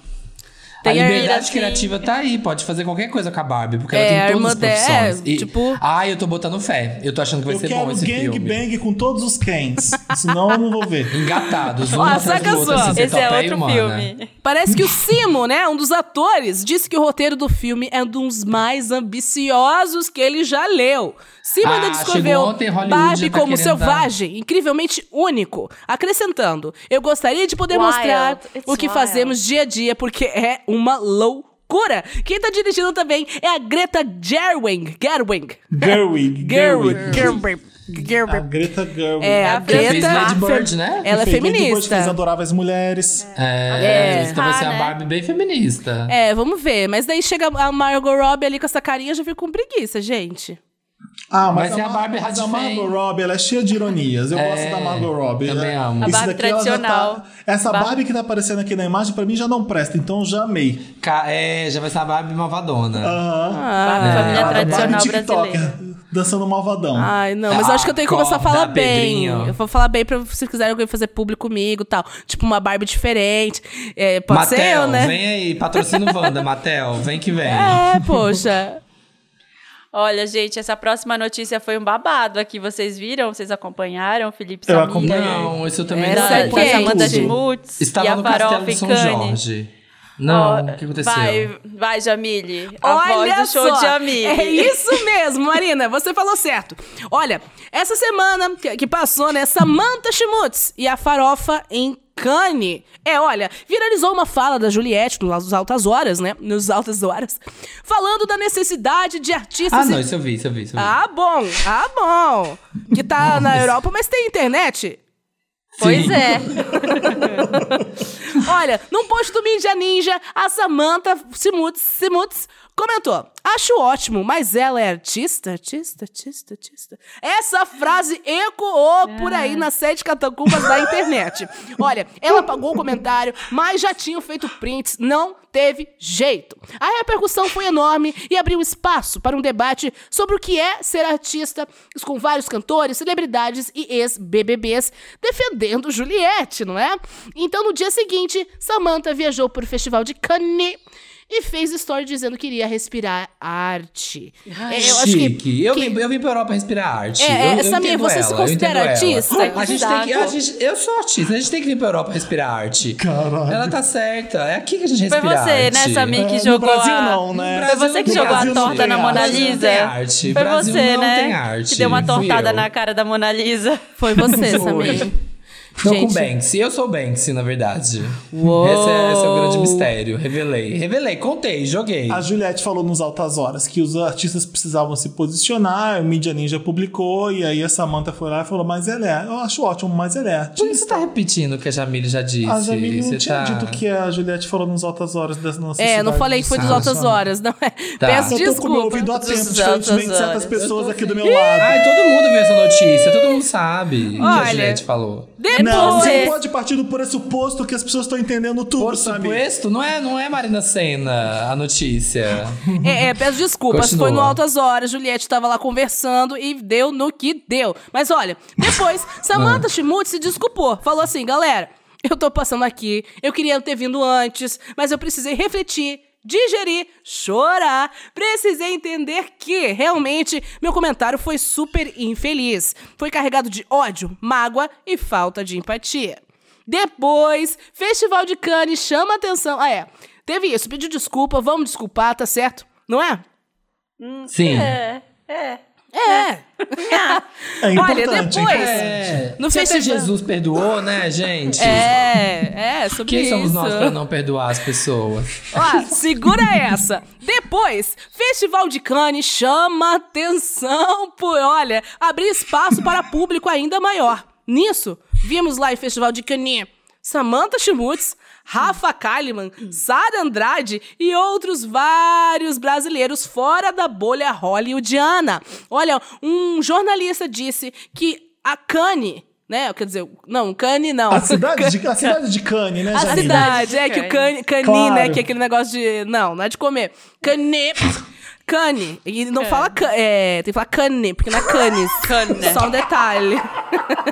Tem a liberdade assim. criativa tá aí, pode fazer qualquer coisa com a Barbie, porque É, ela tem todas as profissões. é, E- tipo- Ah, eu tô botando fé. Eu tô achando que vai Eu ser bom esse filme. gangbang com todos os Kens, senão eu não vou ver. Engatados, um saca do outro, só. assim, Esse é outro humana. filme. Parece que o Simo, né, um dos atores, disse que o roteiro do filme é um dos mais ambiciosos que ele já leu. Simo Ah, ainda chegou descreveu ontem, Hollywood Barbie tá como querendo dar- selvagem, incrivelmente único, acrescentando: "Eu gostaria de poder Wild, mostrar it's o que wild." fazemos dia a dia porque é uma loucura". Quem tá dirigindo também é a Greta Gerwig, Gerwig. Gerwig. Gerwig. Gerwig. Gerwig. A Greta Gerwig. É, a A Ela fez Greta Lady Bird, né? Ela é feminista. fez Adoráveis Mulheres. É, É. então vai ser Ah, a né? Barbie bem feminista. É, vamos ver. Mas daí chega a Margot Robbie ali com essa carinha, eu já fico com preguiça, gente. Ah, mas, Mas é a Barbie mas a. Margot Robbie, ela é cheia de ironias. Eu É, gosto da Margot Robbie. também É, amo. A Barbie daqui tradicional. Tá... Essa Bar- Barbie que tá aparecendo aqui na imagem, pra mim já não presta, então eu já amei. Ca- É, já vai ser a Barbie malvadona. Aham. Barbie, É, família a Barbie tradicional Barbie brasileira. Dançando malvadão. Ai, não, mas eu acho que eu tenho que começar a falar Acorda, bem. Pedrinho. Eu vou falar bem pra se quiserem alguém fazer público comigo e tal. Tipo, uma Barbie diferente. É, pode ser Matel, eu, né? vem aí, patrocina o Wanda, Matel, vem que vem. É, poxa. Olha, gente, essa próxima notícia foi um babado aqui. Vocês viram? Vocês acompanharam? Felipe Eu acompanhei. Não, isso eu também Essa não sei. aqui da é Samanta tudo. Schmutz e Estava a no castelo Farofa de em São. Jorge. Não, Ó, o que aconteceu? Vai, vai, Jamile. A Olha voz do show só, de Jamile. É isso mesmo, Marina. Você falou certo. Olha, essa semana que, que passou, né? Samantha Schmutz e a farofa em Cannes. É, olha, viralizou uma fala da Juliette nos Altas Horas, né? Nos Altas Horas. Falando da necessidade de artistas... Ah, e- não, isso eu vi, isso eu vi, isso eu vi. Ah, bom, ah, bom. Que tá na Europa, mas tem internet. Pois Sim. é. Olha, num post do Ninja Ninja, a Samantha Simutz, Simutz comentou: Acho ótimo, mas ela é artista? Artista, artista, artista. Essa frase ecoou por aí nas sete catacumbas da internet. Olha, ela apagou o comentário, mas já tinham feito prints, não teve jeito. A repercussão foi enorme e abriu espaço para um debate sobre o que é ser artista, com vários cantores, celebridades e ex-BBBs defendendo Juliette, não é? Então, no dia seguinte, Samantha viajou para o Festival de Cannes e fez story dizendo que iria respirar arte. É, eu acho que- Chique. eu, que- vim, eu vim pra Europa respirar arte. É, eu, é, eu Samir, você se ela, eu considera ela. artista? A Que gente tem que, a gente, eu sou artista, a gente tem que vir pra Europa respirar arte. Caralho. Ela tá certa. É aqui que a gente Foi respira você, arte. né, Samir, que É, jogou no Brasil a... não, né? Foi você que jogou a Brasil não torta na arte. Mona Brasil não Lisa? tem arte. Foi Brasil você, não né? tem arte. Que deu uma tortada na cara da Mona Lisa. Foi você, Foi. Samir. Não com Gente. Banksy. Eu sou Banksy, na verdade. Uou. Esse é, esse é o grande mistério. Revelei. Revelei, contei, joguei. A Juliette falou nos Altas Horas que os artistas precisavam se posicionar, o Media Ninja publicou, e aí a Samantha foi lá e falou, mas ela é, eu acho ótimo, mas ela é Por que você artista. tá repetindo o que a Jamile já disse? A Jamile não Você tinha tá- dito que a Juliette falou nos Altas Horas das nossas É, não falei que foi dos altas horas, não é? Peço Eu tô com o meu desculpa. ouvido atento, diferentemente de certas pessoas aqui do meu lado. Ai, todo mundo viu essa notícia, todo mundo sabe o que a Juliette falou. Não, você Depois- não pode partir do pressuposto que as pessoas estão entendendo tudo, Por sabe? suposto, não é, não é Marina Senna a notícia. É, é, peço desculpas. Continua. Foi no Altas Horas, Juliette tava lá conversando e deu no que deu. Mas olha, depois, Samantha Schmutz se desculpou. Falou assim, galera, eu tô passando aqui, eu queria ter vindo antes, mas eu precisei refletir, digerir, chorar. Precisei entender que, realmente, meu comentário foi super infeliz. Foi carregado de ódio, mágoa e falta de empatia. Depois, Festival de Cannes chama atenção. Ah, é. Teve isso, pediu desculpa, vamos desculpar, tá certo? Não é? Sim. É, é. É. É importante. Olha, depois. É. No Se até festival- Jesus perdoou, né, gente? É, é, sobre Quem isso. somos nós pra não perdoar as pessoas? Ó, segura essa. Depois, Festival de Cannes chama atenção por, olha, abrir espaço para público ainda maior. Nisso, vimos lá em Festival de Cannes Samantha Schmutz, Rafa Kalimann, Sara Andrade e outros vários brasileiros fora da bolha hollywoodiana. Olha, um jornalista disse que a Cannes, né, quer dizer, não, Cannes não. A cidade, de, a cidade de Cannes, né, A Jamile? cidade, é que o cani, cani Claro. né? Que é aquele negócio de. Não, não é de comer. Cane. Cane. E não fala. ca- É, tem que falar cane, porque não é canes. Cane. Só um detalhe.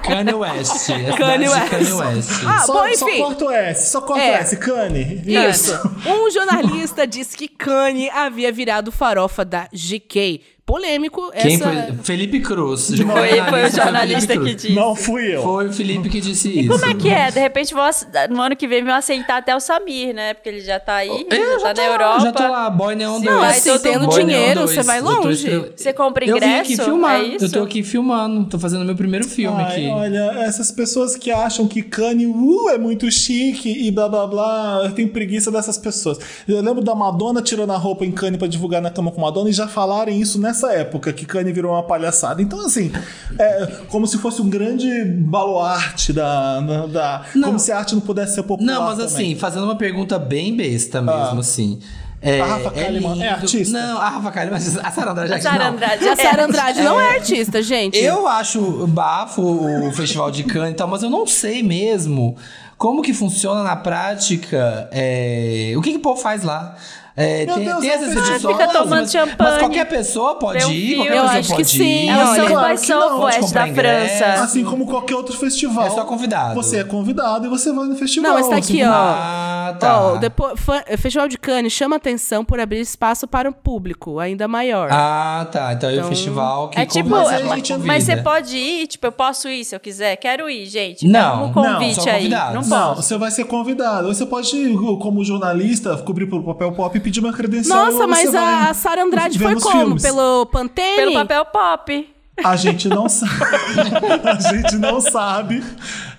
Kanye West. Cidade de West. Kanye West. Ah, Só, bom, só enfim. corta o S, só corta É. o S, Cane. Isso. Um jornalista disse que Kanye havia virado farofa da GK. Polêmico Quem essa. foi? Felipe Cruz. Foi, foi o jornalista que disse. Não fui eu. Foi o Felipe que disse isso. Como é que é? De repente, vou, no ano que vem, vão aceitar até o Samir, né? Porque ele já tá aí, Eu já tá tô na lá, Europa. Já tô lá, Boy Neon 2. Não, assim, tendo dinheiro, 2. você vai Eu longe. escrevendo- Você compra Eu ingresso? aqui filmar. É isso? Eu tô aqui filmando. Tô fazendo meu primeiro filme Ai, aqui. olha, essas pessoas que acham que Kanye uh, é muito chique e blá blá blá, eu tenho preguiça dessas pessoas. Eu lembro da Madonna tirando a roupa em Kanye pra divulgar na cama com Madonna e já falarem isso nessa época, que Kanye virou uma palhaçada. Então, assim, é como se fosse um grande baluarte da. da, da- Não. como se a arte não pudesse ser popular. Não, mas também. assim, fazendo uma pergunta bem besta mesmo, Ah. assim. É, A Rafa é Kalimann é lindo. artista? Não, a Rafa Kalimann, a Sara Andrade A Sara não. Andrade. A Sara Andrade não é artista, gente. Eu acho bafo o Festival de Cannes e tal, mas eu não sei mesmo como que funciona na prática. é, O que, que o povo faz lá? É, Meu tem, Deus, tem é essas edições, Fica tomando mas, champanhe. mas qualquer pessoa pode um ir, qualquer Eu pessoa acho que pode sim. ir. É o Olha, South claro by que não. Southwest Pode da ingresso. França. Assim como qualquer outro festival. É só convidado. Você é convidado e você vai no festival. Não, mas tá aqui, como- ó. Ah, tá. Ó, depois, Festival de Cannes chama atenção por abrir espaço para um público ainda maior. Ah, tá. Então, é o festival que É tipo, convida, mas a mas, você pode ir, tipo, eu posso ir se eu quiser, quero ir, gente. Não, um não, convite só aí. Não Não, você vai ser convidado. Você pode, como jornalista, cobrir pelo papel pop e pedir uma credencial. Nossa, mas a, vai a Sara Andrade foi como? filmes. Pelo Pantene? Pelo papel pop. A gente não sabe. a gente não sabe.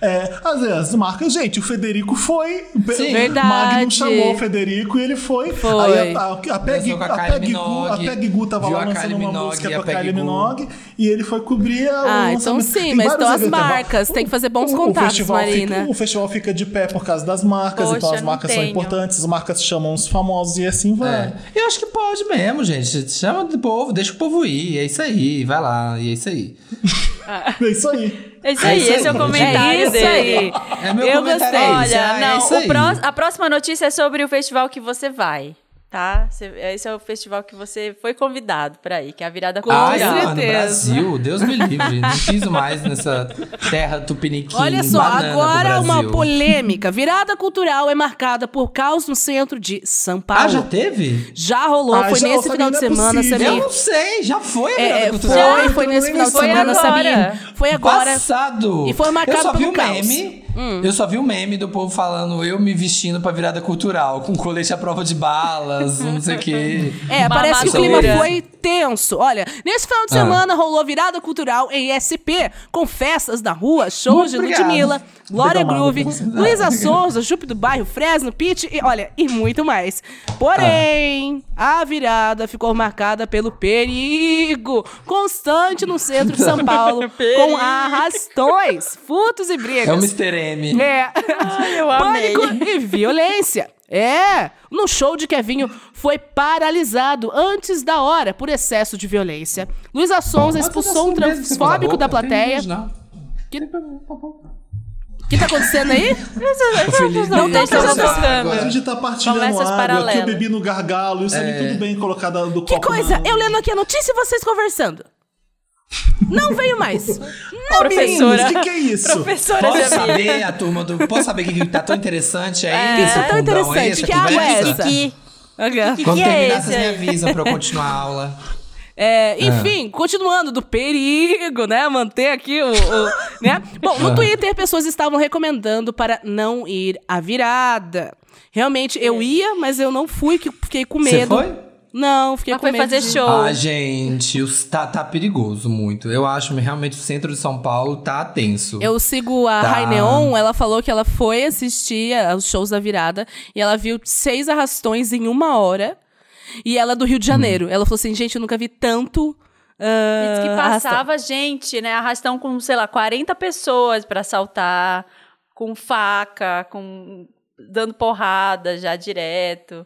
É, às vezes, marca. Gente, o Federico foi. Sim. O Verdade. Magnum chamou o Federico e ele foi. Foi. Aí a, a, a a a Kylie Peg Gu, a Gu tava lá a lançando uma Minogue música a com a Peg Kylie Gu. Minogue e ele foi cobrir a- o Ah, então sim, Tem mas então as eventos. marcas, tem que fazer bons O- o contatos, festival Marina. Fica, o festival fica de pé por causa das marcas, Poxa, então as marcas são importantes, as marcas chamam os famosos e assim vai. É. Eu acho que pode mesmo, gente. Chama do povo, deixa o povo ir. É isso aí, vai lá, e é isso aí. É isso aí. É isso É aí, isso esse é aí, o comentário é isso dele. aí. É meu Eu comentário gostei. é. Olha, é não, isso o aí. pró- a próxima notícia é sobre o festival que você vai, tá? Cê- Esse é o festival que você foi convidado pra ir, que é a virada cultural. mano, certeza. Brasil, Deus me livre. Não piso mais nessa terra tupiniquim. Olha só, agora uma polêmica. Virada cultural é marcada por caos no centro de São Paulo. Ah, já teve? Já rolou, Ah, foi já, nesse eu final de é semana. Eu Samir. não sei, já foi a virada É, cultural. foi, foi nesse final de Foi semana, agora. Samir. Foi agora. Passado. E foi marcado eu só vi pelo o caos. meme. Eu só vi o meme do povo falando eu me vestindo pra virada cultural, com colete à prova de balas, não sei o quê. É, parece que o clima foi tenso. Olha, nesse final de Ah. semana rolou virada cultural em SP, com festas na rua, shows de. Ludmilla, Glória Groove. Luísa Sonza, Jupe do Bairro, Fresno, Pitty e, olha, e muito mais. Porém, a virada ficou marcada pelo perigo constante no centro de São Paulo, com arrastões, furtos e brigas. É o Mr. M. É. Ai, eu amei. Pânico e violência. É, no show de Kevinho foi paralisado antes da hora por excesso de violência. Luísa Sonza expulsou um transfóbico da plateia. O que tá acontecendo aí? Não Deus, tá essa fofocando. A gente tá partilhando Conversas água, que eu bebi no gargalo, isso ali tudo bem colocado do Que copo. coisa, na- eu lendo aqui a notícia e vocês conversando. Não veio mais. Não, Professora. O que, que é isso? Professora Posso saber, a turma do. Posso saber o que que tá tão interessante aí? É. nesse Tá tão aí, interessante, essa que água é essa? Ok. Que Quando que é terminar, esse vocês me aí? avisam pra eu continuar a aula. É, enfim, continuando do perigo, né? Manter aqui o. o- né? Bom, no Ah. Twitter, pessoas estavam recomendando para não ir à virada. Realmente, eu ia, mas eu não fui, que fiquei com Você medo. foi? Não, fiquei Mas com foi medo. fazer de- show. Ah, gente, os- tá, tá perigoso muito. Eu acho que realmente o centro de São Paulo tá tenso. Eu sigo a Tá. Rai Neon, ela falou que ela foi assistir aos shows da virada e ela viu seis arrastões em uma hora. E ela é do Rio de Janeiro. Ela falou assim, gente, eu nunca vi tanto. ah, Diz que arrastão." passava gente, né? Arrastão com, sei lá, 40 pessoas pra assaltar, com faca, com dando porrada já direto.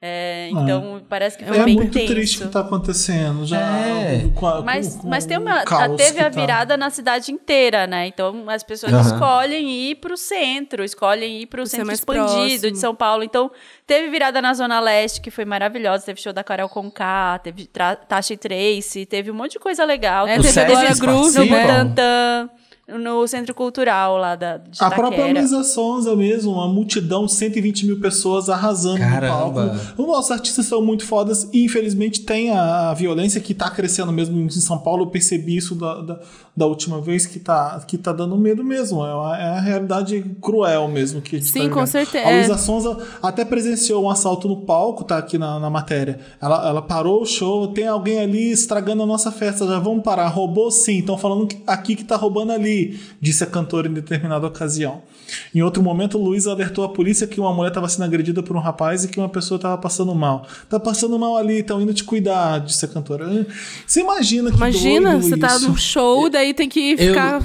É, então, parece que foi É bem muito tenso. triste o que tá acontecendo. Já, É. com a- Mas, com- mas tem uma, o teve a tá. virada na cidade inteira, né? Então as pessoas Aham. escolhem ir pro centro, escolhem ir pro ser centro mais expandido próximo. de São Paulo. Então teve virada na Zona Leste, que foi maravilhosa. Teve show da Carol Conká, teve Tasha e Tracy, teve um monte de coisa legal. É, teve sexos Glória Groove, né? Butantan, no Centro Cultural lá da, de A própria Itaquera. Luísa Sonza mesmo, uma multidão, 120 mil pessoas arrasando Caramba. no palco. Os nossos artistas são muito fodas e infelizmente tem a, a violência que tá crescendo mesmo em São Paulo. Eu percebi isso da, da, da última vez que tá, que tá dando medo mesmo. É, uma- é a realidade cruel mesmo que a gente Sim, tá com certeza. A Luísa Sonza até presenciou um assalto no palco, tá aqui na, na matéria. Ela, ela parou o show, tem alguém ali estragando a nossa festa, já vamos parar. Roubou sim, estão falando aqui que tá roubando ali, disse a cantora em determinada ocasião. Em outro momento, Luiz alertou a polícia que uma mulher estava sendo agredida por um rapaz e que uma pessoa estava passando mal. Tá passando mal ali, estão indo te cuidar, disse a cantora. Você imagina que Imagina, doido você tá isso. num show, daí tem que Eu- ficar.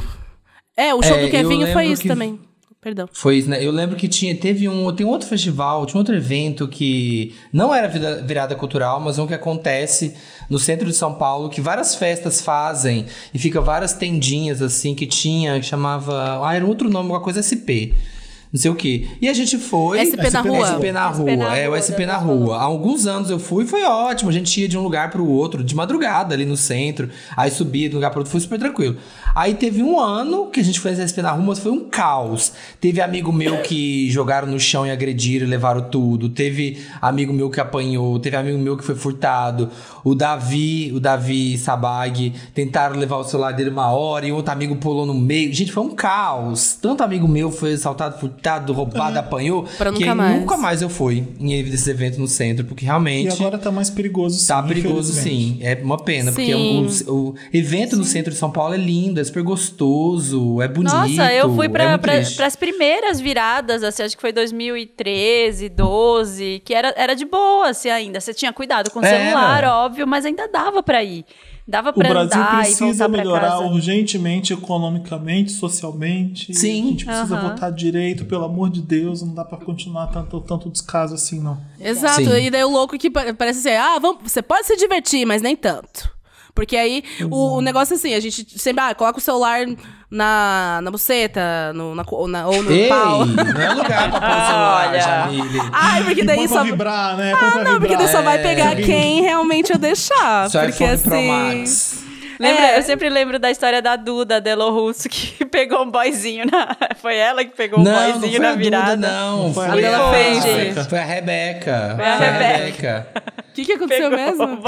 É, o show É, do eu Kevinho foi isso que- também. Perdão. Foi isso, né? Eu lembro que tinha, teve um, tem outro festival, tinha outro evento que não era vira- virada cultural, mas um que acontece no centro de São Paulo, que várias festas fazem e fica várias tendinhas assim que tinha, que chamava, ah, era outro nome, uma coisa SP. Não sei o quê. E a gente foi. SP na rua? SP na SP rua. na é, o SP na rua. Há alguns anos eu fui, foi ótimo. A gente ia de um lugar pro outro, de madrugada ali no centro. Aí subia de um lugar pro outro, foi super tranquilo. Aí teve um ano que a gente fez SP na rua, mas foi um caos. Teve amigo meu que jogaram no chão e agrediram e levaram tudo. Teve amigo meu que apanhou. Teve amigo meu que foi furtado. O Davi, o Davi Sabag, tentaram levar o celular dele uma hora e outro amigo pulou no meio. Gente, foi um caos. Tanto amigo meu foi assaltado, furtado, roubado, apanhou. Pra que nunca mais. nunca mais eu fui em desses eventos no centro, porque realmente. E agora tá mais perigoso sim. Tá perigoso sim. É uma pena, porque Sim. o, o evento no centro de São Paulo é lindo, é super gostoso, é bonito. Nossa, eu fui é para muito triste. as primeiras viradas, assim, acho que foi 2013, 12, que era, era de boa, assim, ainda. Você tinha cuidado com o Era. celular, óbvio, mas ainda dava pra ir. Dava Brasil andar e precisa melhorar urgentemente, economicamente, socialmente. Sim. A gente precisa Aham. votar direito, pelo amor de Deus. Não dá pra continuar tanto, tanto descaso assim, não. Exato, Sim. e daí o louco que pa- parece assim, ah, vamos, você pode se divertir, mas nem tanto. Porque aí o, o negócio é assim, a gente sempre, ah, coloca o celular na, na buceta, no, na, ou no Ei, pau. não é lugar pra pôr o celular, Olha. Jamile. Ai, porque daí põe só. pra vibrar, né? Põe pra Não, porque vibrar. daí só vai É. pegar quem realmente eu deixar. Seu porque iPhone assim. Pro Max. Lembra, É. Eu sempre lembro da história da Duda Delo Russo, que pegou um boyzinho na... Foi ela que pegou um Não, não boyzinho foi na a Duda, virada. não. Foi Foi, a a, Dela fez, gente. Foi a Rebeca. Foi a Rebeca. O que, que aconteceu Pegou mesmo?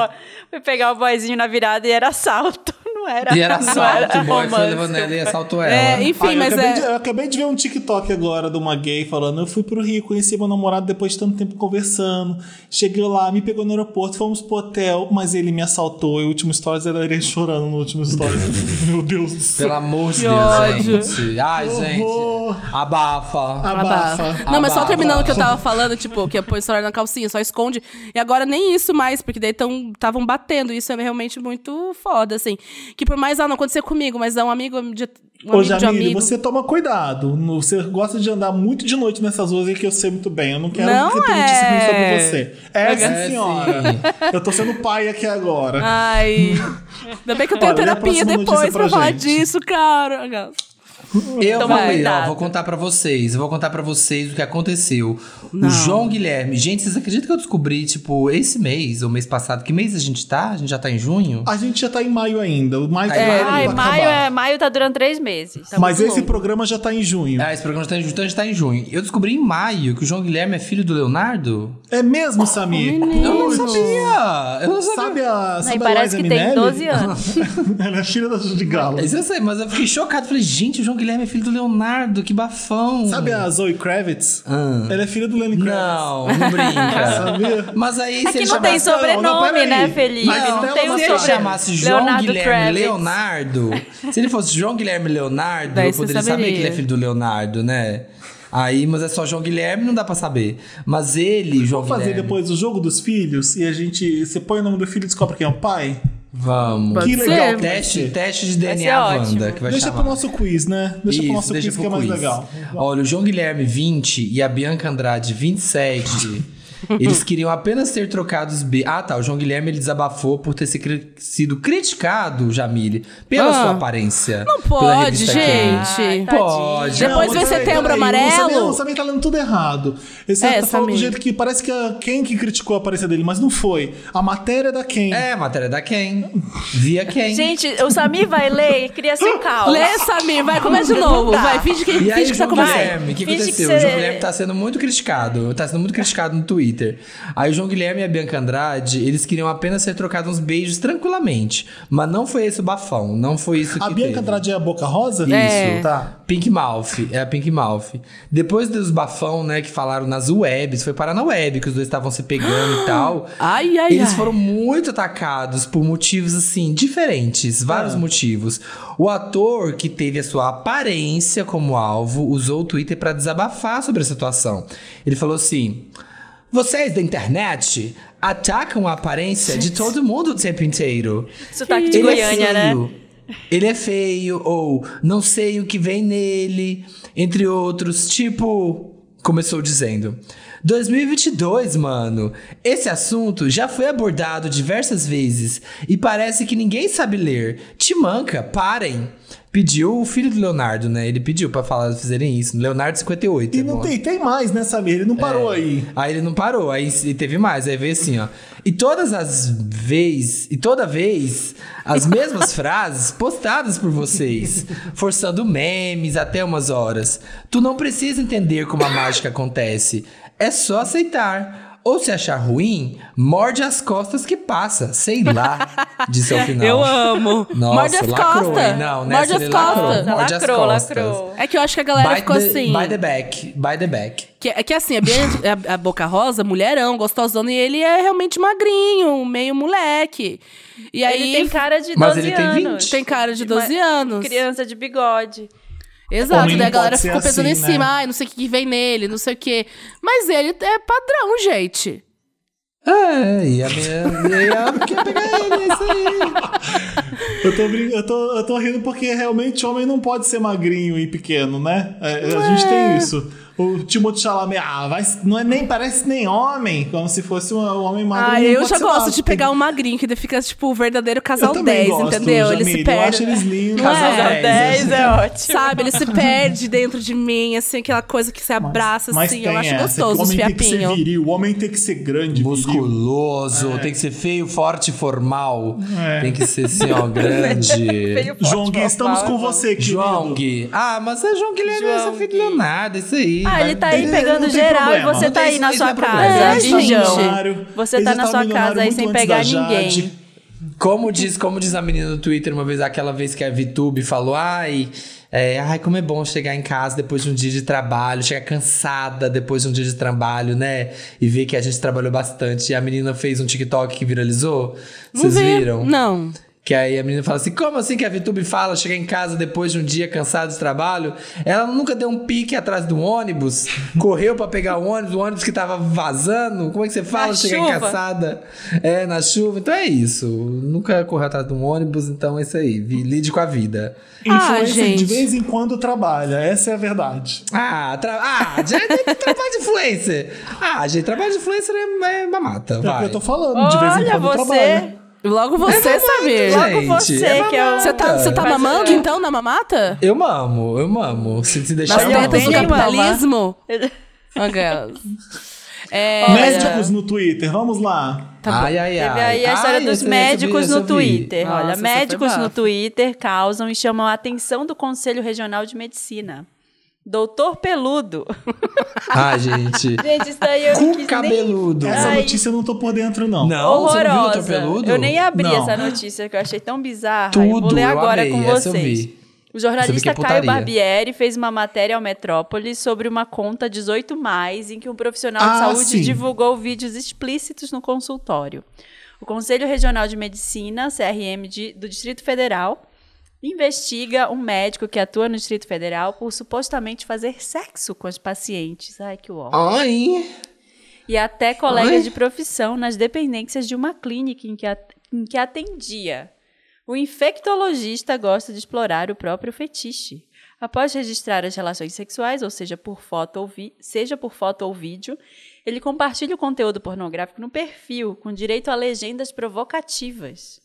Foi pegar o boyzinho na virada e era assalto. Não era. E era assalto, o boy foi romance. levando ela e assaltou ela. É, enfim, Ah, eu, mas acabei é. de, eu acabei de ver um TikTok agora de uma gay falando: Eu fui pro Rio, conheci meu namorado depois de tanto tempo conversando. Cheguei lá, me pegou no aeroporto, fomos pro hotel, mas ele me assaltou. E o último stories era ele chorando no último stories. meu Deus do céu. Pelo amor de Deus, ódio. gente. Ai, gente. horror. Abafa. Abafa. Não, mas só Abafa. terminando o que eu tava falando, tipo, que põe o celular na calcinha, só esconde. E agora nem isso mais, porque daí estavam batendo. Isso é realmente muito foda, assim. Que por mais, ah, não aconteceu comigo, mas é um amigo de. Um Ô, amigo de Jamile, amigo. você toma cuidado. Você gosta de andar muito de noite nessas ruas aí que eu sei muito bem. Eu não quero Não ter é. sobre você. É, sim, É, senhora. sim. Eu tô sendo pai aqui agora. Ai. Ainda bem que eu tenho Olha, a terapia depois pra pra falar disso, cara. Eu Toma vou, ler, ó, vou contar pra vocês. Eu vou contar pra vocês o que aconteceu. Não. O João Guilherme. Gente, vocês acreditam que eu descobri, tipo, esse mês ou mês passado? Que mês a gente tá? A gente já tá em junho? A gente já tá em maio ainda. O maio É, tá Ai, maio, é, maio tá durando três meses. Tá Mas esse longo. programa já tá em junho. Ah, esse programa já tá em junho, então a gente tá em junho. Eu descobri em maio que o João Guilherme é filho do Leonardo. É mesmo, Samir? Eu não sabia! Eu não sabia. Sabe a, Aí sabe a parece que tem Minelli? 12 anos. Ela é filha da Judy Galo. Isso eu sei, mas eu fiquei chocado. Falei, gente, o João Guilherme é filho do Leonardo, que bafão. Sabe a Zoe Kravitz? Ah. Ela é filha do Kravitz. Não, não brinca. Sabia? Mas aí, É se que ele não tem chamasse... Não, não, sobrenome, peraí. né, Felipe? Mas Não, não, tem Se ele chamasse João Leonardo Guilherme Kravitz. Leonardo, se ele fosse João Guilherme Leonardo, Daí eu poderia saber que ele é filho do Leonardo, né? Aí, mas é só João Guilherme, não dá pra saber. Mas ele, João Vamos fazer Guilherme. depois o jogo dos filhos e a gente. Você põe o nome do filho e descobre quem é o pai? Vamos. Pode Que ser. legal. vai Teste, ser. teste de ser DNA. Wanda, que vai Deixa chamar. pro nosso quiz, né? Deixa pro Isso, nosso deixa quiz pro que é mais quiz. legal. Olha, o João Guilherme 20 e a Bianca Andrade 27. Eles queriam apenas ter trocado os be... Ah, tá. O João Guilherme ele desabafou por ter se cri- sido criticado, Jamile, pela Ah. sua aparência. Não pode, gente. Ai, Pode. Depois Não, vem Setembro peraí, Amarelo. O Samir, o Samir tá lendo tudo errado. Esse É, tá falando do jeito que parece que a, quem que criticou a aparência dele, mas não foi. A matéria é da quem. É, matéria da quem? Via quem? Gente, o Samir vai ler e cria sem calma. Lê, Samir, vai, começa de novo. Vai, finge que, E aí, finge que tá João começando. Guilherme, o que que aconteceu? você- O João Guilherme tá sendo muito criticado. Tá sendo muito criticado no Twitter. Aí o João Guilherme e a Bianca Andrade, eles queriam apenas ser trocados uns beijos tranquilamente. Mas não foi esse o bafão. Não foi isso que A Bianca teve. Andrade é a Boca Rosa? É. Tá. Pink Mouth, é a Pink Mouth. Depois dos bafão, né, que falaram nas webs, foi parar na web, que os dois estavam se pegando e tal. Ai, ai, Eles ai. foram muito atacados por motivos, assim, diferentes. Vários Ah. motivos. O ator, que teve a sua aparência como alvo, usou o Twitter pra desabafar sobre a situação. Ele falou assim: Vocês da internet atacam a aparência de todo mundo o tempo inteiro. Sotaque de Ele é Goiânia, né? feio. ele é feio, ou não sei o que vem nele, entre outros. Tipo, começou dizendo. 2022, mano. Esse assunto já foi abordado diversas vezes e parece que ninguém sabe ler. Te manca, parem. Pediu o filho do Leonardo, né? Ele pediu pra falar, fazerem isso. Leonardo 58. E é não bom. tem, tem mais, né, Samir? Ele não parou É. aí. Aí ele não parou, aí teve mais, aí veio assim, ó. E todas as vezes, e toda vez, as mesmas frases postadas por vocês, forçando memes até umas horas. Tu não precisa entender como a mágica acontece, é só aceitar. Ou se achar ruim, morde as costas que passa, sei lá, disse ao final. Eu amo. Nossa, Morde as lacrou, costas. hein? Não, nessa Morde as lacrou. costas. Morde as lacrou, costas. lacrou. É que eu acho que a galera By ficou the, assim. by the back, by the back. Que, é que assim, a, Bia- a, a Boca Rosa, mulherão, gostosona, e ele é realmente magrinho, meio moleque. E aí. ele tem cara de 12 Mas ele tem anos. 20. tem cara de 12 Uma anos. Criança de bigode. Exato, daí a galera ficou pensando assim, em cima, né? ai, não sei o que vem nele, não sei o que. Mas ele é padrão, gente. É, e a minha. E ela quer pegar ele, é isso aí. Eu tô, brin- eu, tô, eu tô rindo porque realmente homem não pode ser magrinho e pequeno, né? É, a gente tem isso. O Timothée Chalamet, ah, vai, não é nem, parece nem homem, como se fosse um, um homem magro. Ah, eu já gosto de pegar um magrinho, que ele fica, tipo, o verdadeiro casal também 10, gosto, entendeu? Ele se Eu acho perde. eles lindos. É? Casal 10, 10, é ótimo. Sabe, ele se perde dentro de mim, assim, aquela coisa que se abraça, Mas assim. tem Eu acho essa, gostoso os o homem tem que ser fiapinhos. viril, o homem tem que ser grande, viril. Musculoso, tem que ser feio, forte, formal. É. Tem que ser assim, ó, grande. Feio, forte, João Gui, estamos com você, querido. João Gui. Ah, mas é João Guilherme, é João seu filho Gui. Leonardo, isso aí. Ah, vai- ele tá aí Ele- pegando geral problema. e você tá aí na sua é casa, É, de gente. Você tá na sua casa aí sem pegar ninguém. Como diz, como diz a menina no Twitter uma vez, aquela vez que a VTube falou, ai, é, ai, como é bom chegar em casa depois de um dia de trabalho, chegar cansada depois de um dia de trabalho, né? E ver que a gente trabalhou bastante. E a menina fez um TikTok que viralizou. Não Vocês vi. viram? Não. Que aí a menina fala assim: como assim que a VTube fala, chegar em casa depois de um dia cansado de trabalho? Ela nunca deu um pique atrás do ônibus, correu pra pegar o ônibus, o ônibus que tava vazando. Como é que você fala chuva. cansada? É, na chuva. Então é isso. Nunca correu atrás de um ônibus, então é isso aí. Lide com a vida. Ah, Influencer gente. de vez em quando trabalha, essa é a verdade. Ah, tra... ah já é trabalho de influencer. Ah, gente, trabalho de influencer é, é mamata. É o que Vai. eu tô falando, de vez em Olha, quando você. trabalha. Logo você, saber. gente. Logo você, que é o. Você tá, você tá Mas, mamando, é. então, na mamata? Eu mamo, eu mamo. Se, se deixar, Nas eu eu tetas do capitalismo? Aquelas. É, Médicos no Twitter, vamos lá. ai, ai, ai. Teve aí a história Ai, dos médicos esse eu no. Twitter. Nossa, Olha, médicos no. Twitter causam e chamam a atenção do Conselho Regional de Medicina. Doutor Peludo. Ai, gente. Gente, isso daí eu não Cu quis nem... cabeludo. Essa Ai. notícia eu não tô por dentro, não. Não, você não viu o Horrorosa. Doutor Peludo? Eu nem abri Não. essa notícia, que eu achei tão bizarra. eu vou Tudo, ler eu agora amei, com essa eu vocês. vi. O que jornalista é Caio. Barbieri fez uma matéria ao Metrópolis sobre uma conta 18 mais em que um profissional de Ah, saúde sim. divulgou vídeos explícitos no consultório. O Conselho Regional de Medicina, CRM de- do Distrito Federal, investiga um médico que atua no Distrito Federal por supostamente fazer sexo com os pacientes. Ai, que uó. Ai. E até colegas Ai. de profissão nas dependências de uma clínica em que, em que atendia. O infectologista gosta de explorar o próprio fetiche. Após registrar as relações sexuais, ou seja, por foto ou, seja por foto ou vídeo, ele compartilha o conteúdo pornográfico no perfil, com direito a legendas provocativas.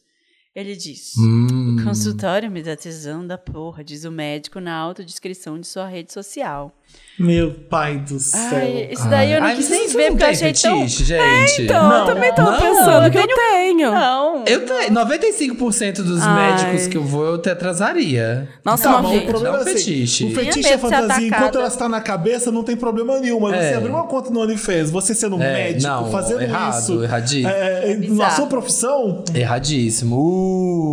Ele diz: Hum. O consultório me dá tesão da porra, diz o médico na autodescrição de sua rede social. Meu pai do céu. Ai, isso daí eu não Ai, quis nem ver, não porque eu achei tão. fetiche, gente. Então, Não. eu também tava Não, pensando eu que eu tenho. Não. Eu tenho. 95% dos Ai. médicos que eu vou, eu te atrasaria. Nossa, Tá, uma mas o problema é um é assim, fetiche. o fetiche é fantasia. Enquanto ela está na cabeça, não tem problema nenhum. Mas É. você abrir uma conta no OnlyFans, você sendo um É, médico, não, fazendo errado, isso... erradíssimo. é, é, na sua profissão, Erradíssimo.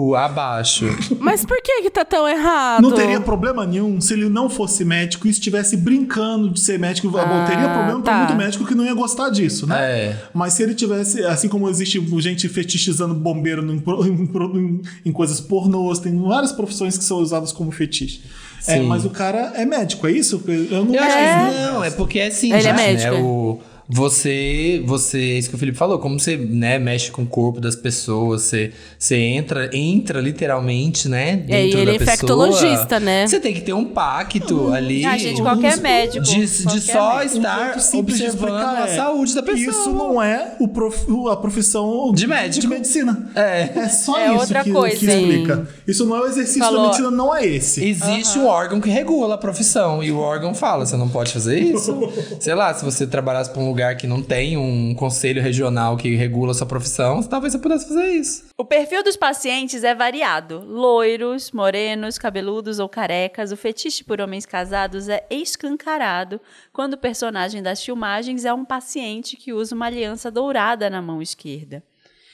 Uh, abaixo. Mas por que que tá tão errado? não teria problema nenhum se ele não fosse médico e estivesse brincando de ser médico. Bom, teria problema tá. pra muito médico que não ia gostar disso, né? É. Mas se ele tivesse, assim como existe gente fetichizando bombeiro em, em em- em coisas pornôs, tem várias profissões que são usadas como fetiche. É, mas o cara é médico, é isso? Eu não Eu acho acho que não, é porque é assim, Ele é gente, médico, né? é. O, você, você, isso que o Felipe falou, como você, né, mexe com o corpo das pessoas, você, você entra, entra literalmente, né, dentro É, e ele da é pessoa. infectologista, né? Você tem que ter um pacto ali. Ah, gente, qualquer médico. de, de qualquer só médico. Um estar de observando explicar a é, saúde da pessoa. Isso não é o prof- a profissão De médico. de medicina. É. É só É isso outra que, coisa, que hein? explica. Isso não é o exercício Falou. da medicina, não é esse. Existe um órgão que regula a profissão e o órgão fala, você não pode fazer isso. Sei lá, se você trabalhasse para um lugar que não tem um conselho regional que regula a sua profissão, talvez você pudesse fazer isso. O perfil dos pacientes é variado. Loiros, morenos, cabeludos ou carecas. O fetiche por homens casados é escancarado quando o personagem das filmagens é um paciente que usa uma aliança dourada na mão esquerda.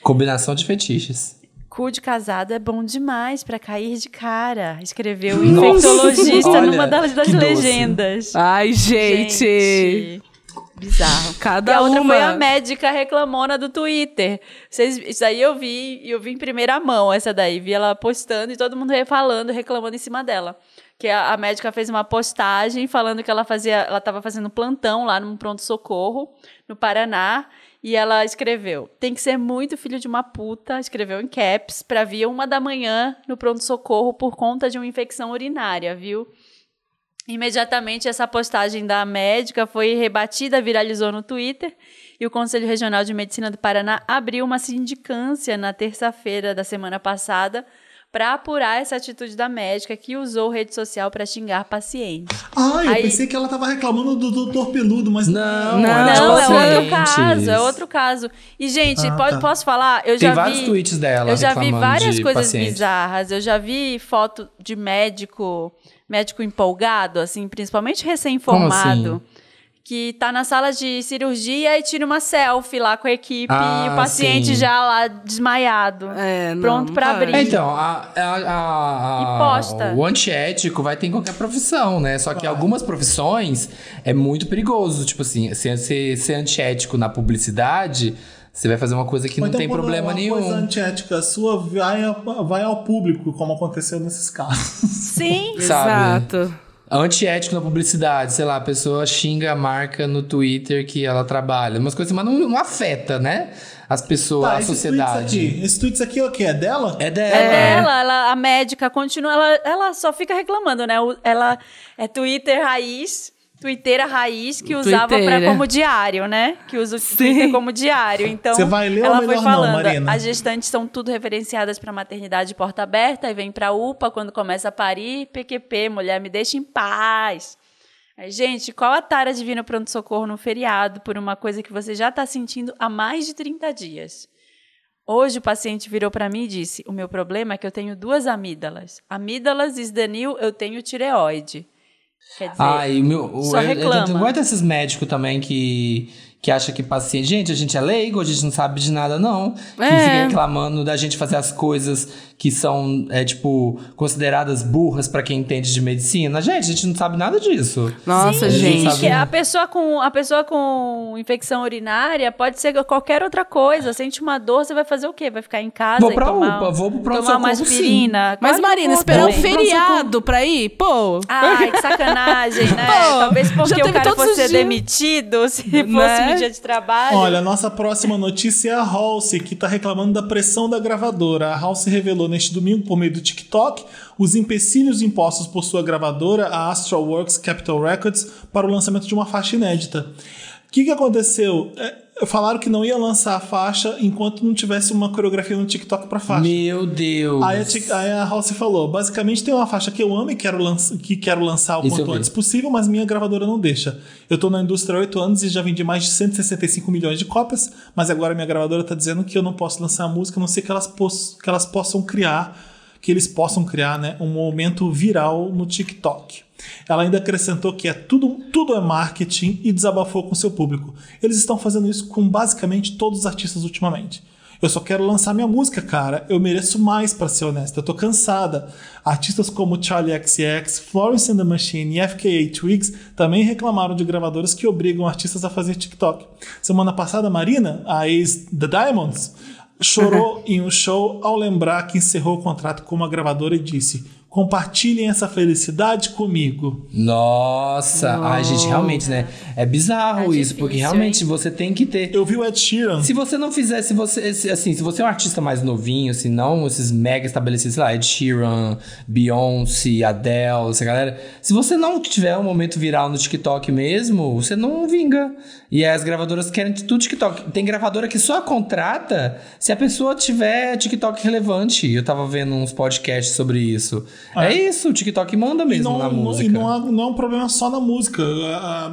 Combinação de fetiches. Cu de casado é bom demais pra cair de cara, escreveu o Nossa, infectologista olha, numa das, das doce. legendas. Ai, gente. Bizarro. Cada e a outra uma. foi a médica reclamona do Twitter. Vocês, isso aí eu vi, e eu vi em primeira mão essa daí. Vi ela postando e todo mundo falando, reclamando em cima dela. Que a, a médica fez uma postagem falando que ela fazia, ela estava fazendo plantão lá num pronto-socorro, no Paraná. E ela escreveu: tem que ser muito filho de uma puta, escreveu em caps, pra vir uma da manhã no pronto-socorro por conta de uma infecção urinária, viu? Imediatamente, essa postagem da médica foi rebatida, viralizou no Twitter, e o Conselho Regional de Medicina do Paraná abriu uma sindicância na terça-feira da semana passada para apurar essa atitude da médica que usou rede social para xingar pacientes. Ah, eu Aí- pensei que ela tava reclamando do doutor peludo, mas Não, Não, é Não, é tipo outro caso, é outro caso. E, gente, Ah, pode, tá. posso falar? Eu Tem já vários vi, tweets dela Eu já vi várias coisas paciente. bizarras. Eu já vi foto de médico, médico empolgado, assim, principalmente recém-formado. Como Que tá na sala de cirurgia e tira uma selfie lá com a equipe Ah, e o paciente sim. já lá desmaiado. É, não, pronto não pra pode. abrir. É, então, a, a- a- E posta. o antiético vai ter em qualquer profissão, né? Só que algumas profissões é muito perigoso. Tipo assim, se ser, ser antiético na publicidade, você vai fazer uma coisa que Ou não então tem problema uma nenhum. coisa antiética sua vai, vai ao público, como aconteceu nesses casos. Sim. sabe? Exato. Antiético na publicidade, sei lá, a pessoa xinga a marca no Twitter que ela trabalha. Umas coisas, mas não, não afeta, né? As pessoas, Tá, a sociedade. tweets aqui, esse tweets aqui é o quê? É dela? É dela. É dela, ela, a médica continua, ela, ela só fica reclamando, né? Ela é Twitter raiz, Twitteira raiz, que usava pra, Twitteira. como diário, né? Que usa o Twitter como diário. Então, Você vai ler ou ela melhor foi não, falando, Marina? as gestantes são tudo referenciadas pra maternidade de porta aberta, e vem pra UPA quando começa a parir, PQP, mulher, me deixa em paz. Aí, Gente, qual a tara de vir no pronto-socorro no feriado por uma coisa que você já está sentindo há mais de 30 dias? Hoje o paciente virou para mim e disse: O meu problema é que eu tenho duas amígdalas. Amígdalas is the new, eu tenho tireoide. Quer dizer, Ai, meu. Só eu- reclama. Eu, gosto desses médicos também que, que acham que paciente. Gente, a gente é leigo, a gente não sabe de nada, não. Que É. fica reclamando da gente fazer as coisas que são, é, tipo, consideradas burras pra quem entende de medicina. Gente, a gente não sabe nada disso. Nossa, Sim, gente. sabe? que a pessoa com a pessoa com infecção urinária pode ser qualquer outra coisa. Sente uma dor, você vai fazer o quê? Vai ficar em casa Vou e pra tomar, UPA, vou pro tomar uma aspirina? Mas, Marina, esperar um feriado pra ir? Pô. Ai, que sacanagem, né? Pô, Talvez porque o cara fosse demitido, se fosse Né? um dia de trabalho. Olha, a nossa próxima notícia é a Halsey, que está reclamando da pressão da gravadora. A Halsey revelou neste domingo, por meio do TikTok, os empecilhos impostos por sua gravadora, a Astral Works Capital Records, para o lançamento de uma faixa inédita. O que, que aconteceu? É, falaram que não ia lançar a faixa enquanto não tivesse uma coreografia no TikTok para faixa. Meu Deus. Aí a, aí a Halsey falou: basicamente tem uma faixa que eu amo e quero, lança- que quero lançar o Isso quanto antes possível, mas minha gravadora não deixa. Eu tô na indústria há 8 anos e já vendi mais de 165 milhões de cópias, mas agora minha gravadora tá dizendo que eu não posso lançar a música, a não ser que elas, que elas possam criar, que eles possam criar né, um momento viral no TikTok. Ela ainda acrescentou que é tudo, tudo é marketing e desabafou com seu público. Eles estão fazendo isso com basicamente todos os artistas ultimamente. Eu só quero lançar minha música, cara. Eu mereço mais, pra ser honesta. Eu tô cansada. Artistas como Charlie XCX, Florence and the Machine e FKA Twigs também reclamaram de gravadoras que obrigam artistas a fazer TikTok. Semana passada, Marina, a ex The Diamonds, chorou em um show ao lembrar que encerrou o contrato com uma gravadora e disse: Compartilhem essa felicidade comigo. Nossa, ai, gente, realmente, né? É bizarro É isso, porque realmente você tem que ter. Eu vi o Ed Sheeran. Se você não fizer, se você, se- assim, se você é um artista mais novinho, assim, não esses mega estabelecidos, sei lá, Ed Sheeran, Beyoncé, Adele, essa galera. Se você não tiver um momento viral no TikTok mesmo, você não vinga. E as gravadoras querem tudo TikTok. Tem gravadora que só contrata se a pessoa tiver TikTok relevante. Eu tava vendo uns podcasts sobre isso. É, isso, o TikTok manda mesmo não, na não- música. e não, há- não é um problema só na música.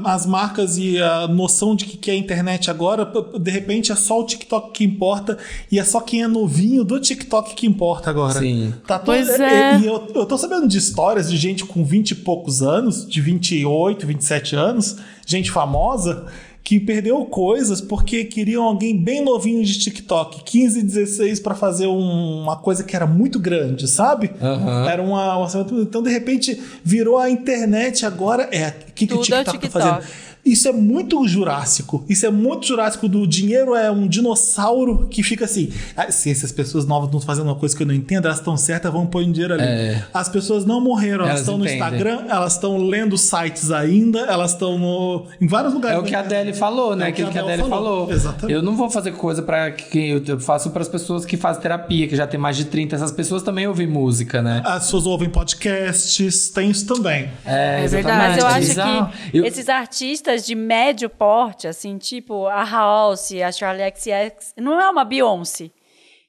As marcas e a noção de que que é a internet agora, de repente é só o TikTok que importa e é só quem é novinho do TikTok que importa agora. Sim. Tá todo- Pois é. E eu, eu tô sabendo de histórias de gente com 20 e poucos anos, de 28, 27 anos, gente famosa. Que perdeu coisas porque queriam alguém bem novinho de TikTok, 15, 16, pra fazer um- uma coisa que era muito grande, sabe? Aham. Era uma, um orçamento- Então, de repente, virou a internet agora. É, o que, que o Tudo é TikTok tá TikTok. fazendo? Isso é muito jurássico. Isso é muito jurássico do dinheiro é um dinossauro que fica assim. "Ah, se essas pessoas novas estão fazendo uma coisa que eu não entendo, elas estão certas, vão pôr dinheiro ali. É. As pessoas não morreram, elas, Elas estão no entendem. Instagram, elas estão lendo sites ainda, elas estão no, em vários lugares. É o que a Adele falou, né? É Aquilo a que a Adele falou. falou. Exatamente. Eu não vou fazer coisa para que eu eu faço para as pessoas que fazem terapia, que já tem mais de 30. Essas pessoas também ouvem música, né? As pessoas ouvem podcasts, tem isso também. É, É verdade. Mas eu acho que Eu- esses artistas de médio porte, assim, tipo a House, a Charlie XCX, não é uma Beyoncé.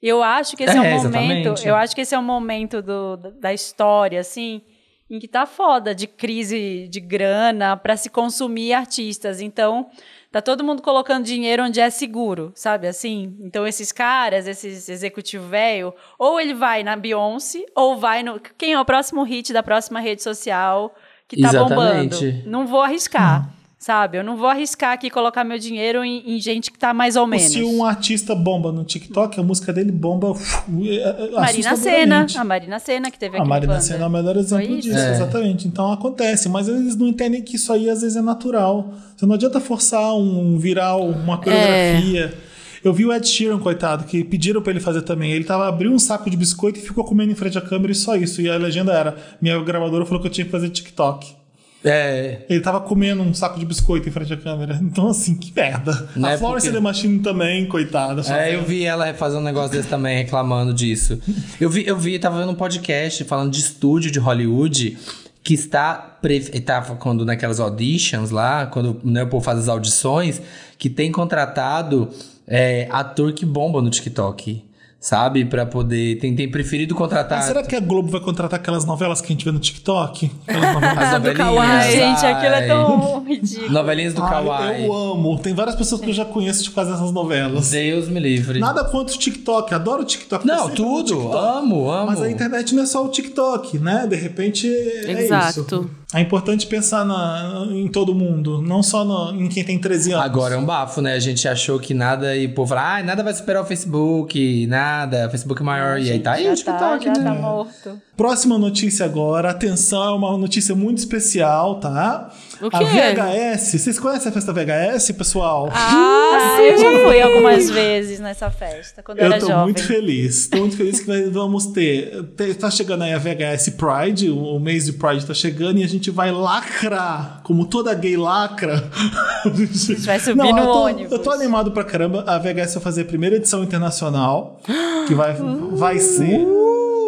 Eu acho que esse é, É, um momento, eu acho que esse é um momento do, da história, assim, em que tá foda de crise de grana para se consumir artistas. Então, tá todo mundo colocando dinheiro onde é seguro, sabe assim? Então, esses caras, esses executivo velho, ou ele vai na Beyoncé, ou vai no. Quem é o próximo hit da próxima rede social que tá Exatamente. bombando? Não vou arriscar. Sabe? Eu não vou arriscar aqui colocar meu dinheiro em, em gente que tá mais ou menos. Se um artista bomba no TikTok, a música dele bomba. é, é, Marina Senna. A Marina Senna que teve A aqui Marina no Senna é o melhor exemplo disso, É. exatamente. Então acontece, mas eles não entendem que isso aí às vezes é natural. Você não adianta forçar um viral, uma coreografia. Eu vi o Ed Sheeran, coitado, que pediram pra ele fazer também. Ele tava abriu um saco de biscoito e ficou comendo em frente à câmera e só isso. E a legenda era: minha gravadora falou que eu tinha que fazer TikTok. É. Ele tava comendo um saco de biscoito em frente à câmera. Então, assim, que merda. Não a é Florence porque- The Machine também, coitada. É, eu vi ela fazer um negócio desse também, reclamando disso. Eu vi, eu vi, tava vendo um podcast falando de estúdio de Hollywood que está tava quando naquelas auditions lá, quando né, o povo faz as audições, que tem contratado é, ator que bomba no TikTok. Sabe? Pra poder. Tem, tem preferido contratar. Mas será que a Globo vai contratar aquelas novelas que a gente vê no TikTok? Aquelas novelas as do novelinhas? Kawaii. Gente, aquilo é tão ridículo. Novelinhas do Ai, Kawaii. eu amo. Tem várias pessoas que eu já conheço de fazer essas novelas. Deus me livre. Nada contra o TikTok, adoro o TikTok. Não, tudo. TikTok. Amo, amo. Mas a internet não é só o TikTok, né? De repente é Exato. isso. É importante pensar na- em todo mundo, não só no- em quem tem 13 anos. Agora é um bafo, né? A gente achou que nada e o povo fala, ah, nada vai superar o Facebook, nada, o Facebook é maior. e aí tá aí o TikTok, tá, já né? tá morto. Próxima notícia agora, atenção, é uma notícia muito especial, tá? O A quê? VHS, vocês conhecem a festa VHS, pessoal? Ah, eu já fui algumas vezes nessa festa, quando eu, Eu era tô jovem. muito feliz. Tô muito feliz que vai- vamos ter. te- Tá chegando aí a VHS Pride, o mês de Pride tá chegando e a gente vai lacrar, como toda gay lacra. A gente vai subir no eu tô, ônibus. Eu tô animado pra caramba. A VHS vai fazer a primeira edição internacional, que vai, vai ser.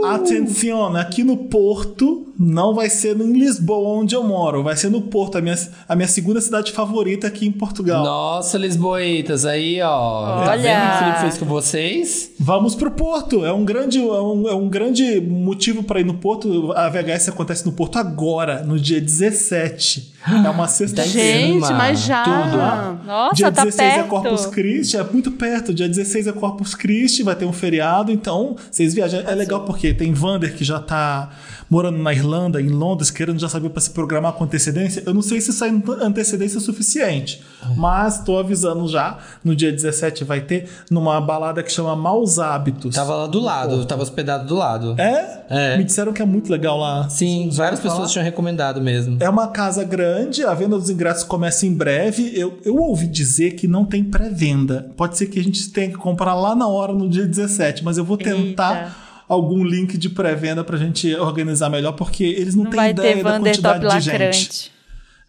Atenção, aqui no Porto, não vai ser em Lisboa, onde eu moro, vai ser no Porto, a minha, a minha segunda cidade favorita aqui em Portugal. Nossa, Lisboetas, aí, ó. Tá Olha. vendo o que o Felipe fez com vocês? Vamos pro Porto. É um grande, é um, é um grande motivo para ir no Porto. A VHS acontece no Porto agora, no dia 17. É uma sexta-feira. Gente, mas já. tudo. Nossa, Dia tá 16 é perto. Corpus Christi, é muito perto. Dia 16 é Corpus Christi, vai ter um feriado, então vocês viajam. É legal porque tem Vander que já tá morando na Irlanda, em Londres, querendo já saber para se programar com antecedência. Eu não sei se isso é antecedência suficiente, mas tô avisando já. No dia 17 vai ter numa balada que chama Maus Hábitos. Tava lá do lado, tava hospedado do lado. É? É. Me disseram que é muito legal lá. Sim, várias falar? pessoas tinham recomendado mesmo. É uma casa grande, a venda dos ingressos começa em breve. Eu, eu ouvi dizer que não tem pré-venda. Pode ser que a gente tenha que comprar lá na hora, no dia 17, mas eu vou tentar algum link de pré-venda pra gente organizar melhor, porque eles não, Não têm vai ideia ter da quantidade de gente.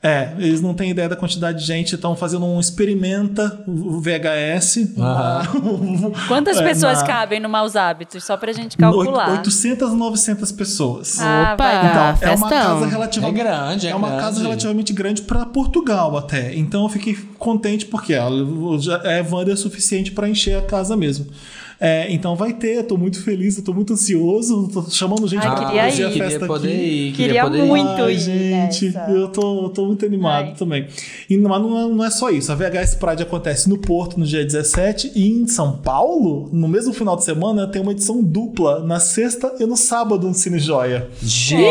É, eles não têm ideia da quantidade de gente, estão fazendo um experimenta o VHS. Quantas É, pessoas na- cabem no Maus Hábitos? Só pra gente calcular. 800, 900 pessoas. Ah, Opa! Então, é uma casa É relativamente grande, é, é uma grande. casa relativamente grande para Portugal até. Então eu fiquei contente porque ó, já é Wander suficiente para encher a casa mesmo. É, então vai ter, tô muito feliz, eu tô muito ansioso, tô chamando gente Ai, pra queria ir. a queria festa poder aqui. ir, queria, Queria poder ir. muito. Ai, ir gente, nessa. eu tô, tô muito animado Ai. também. E, mas não é, não é só isso. A VHS Pride acontece no Porto no dia 17 e em São Paulo, no mesmo final de semana, tem uma edição dupla na sexta e no sábado no Cine Joia. Gente!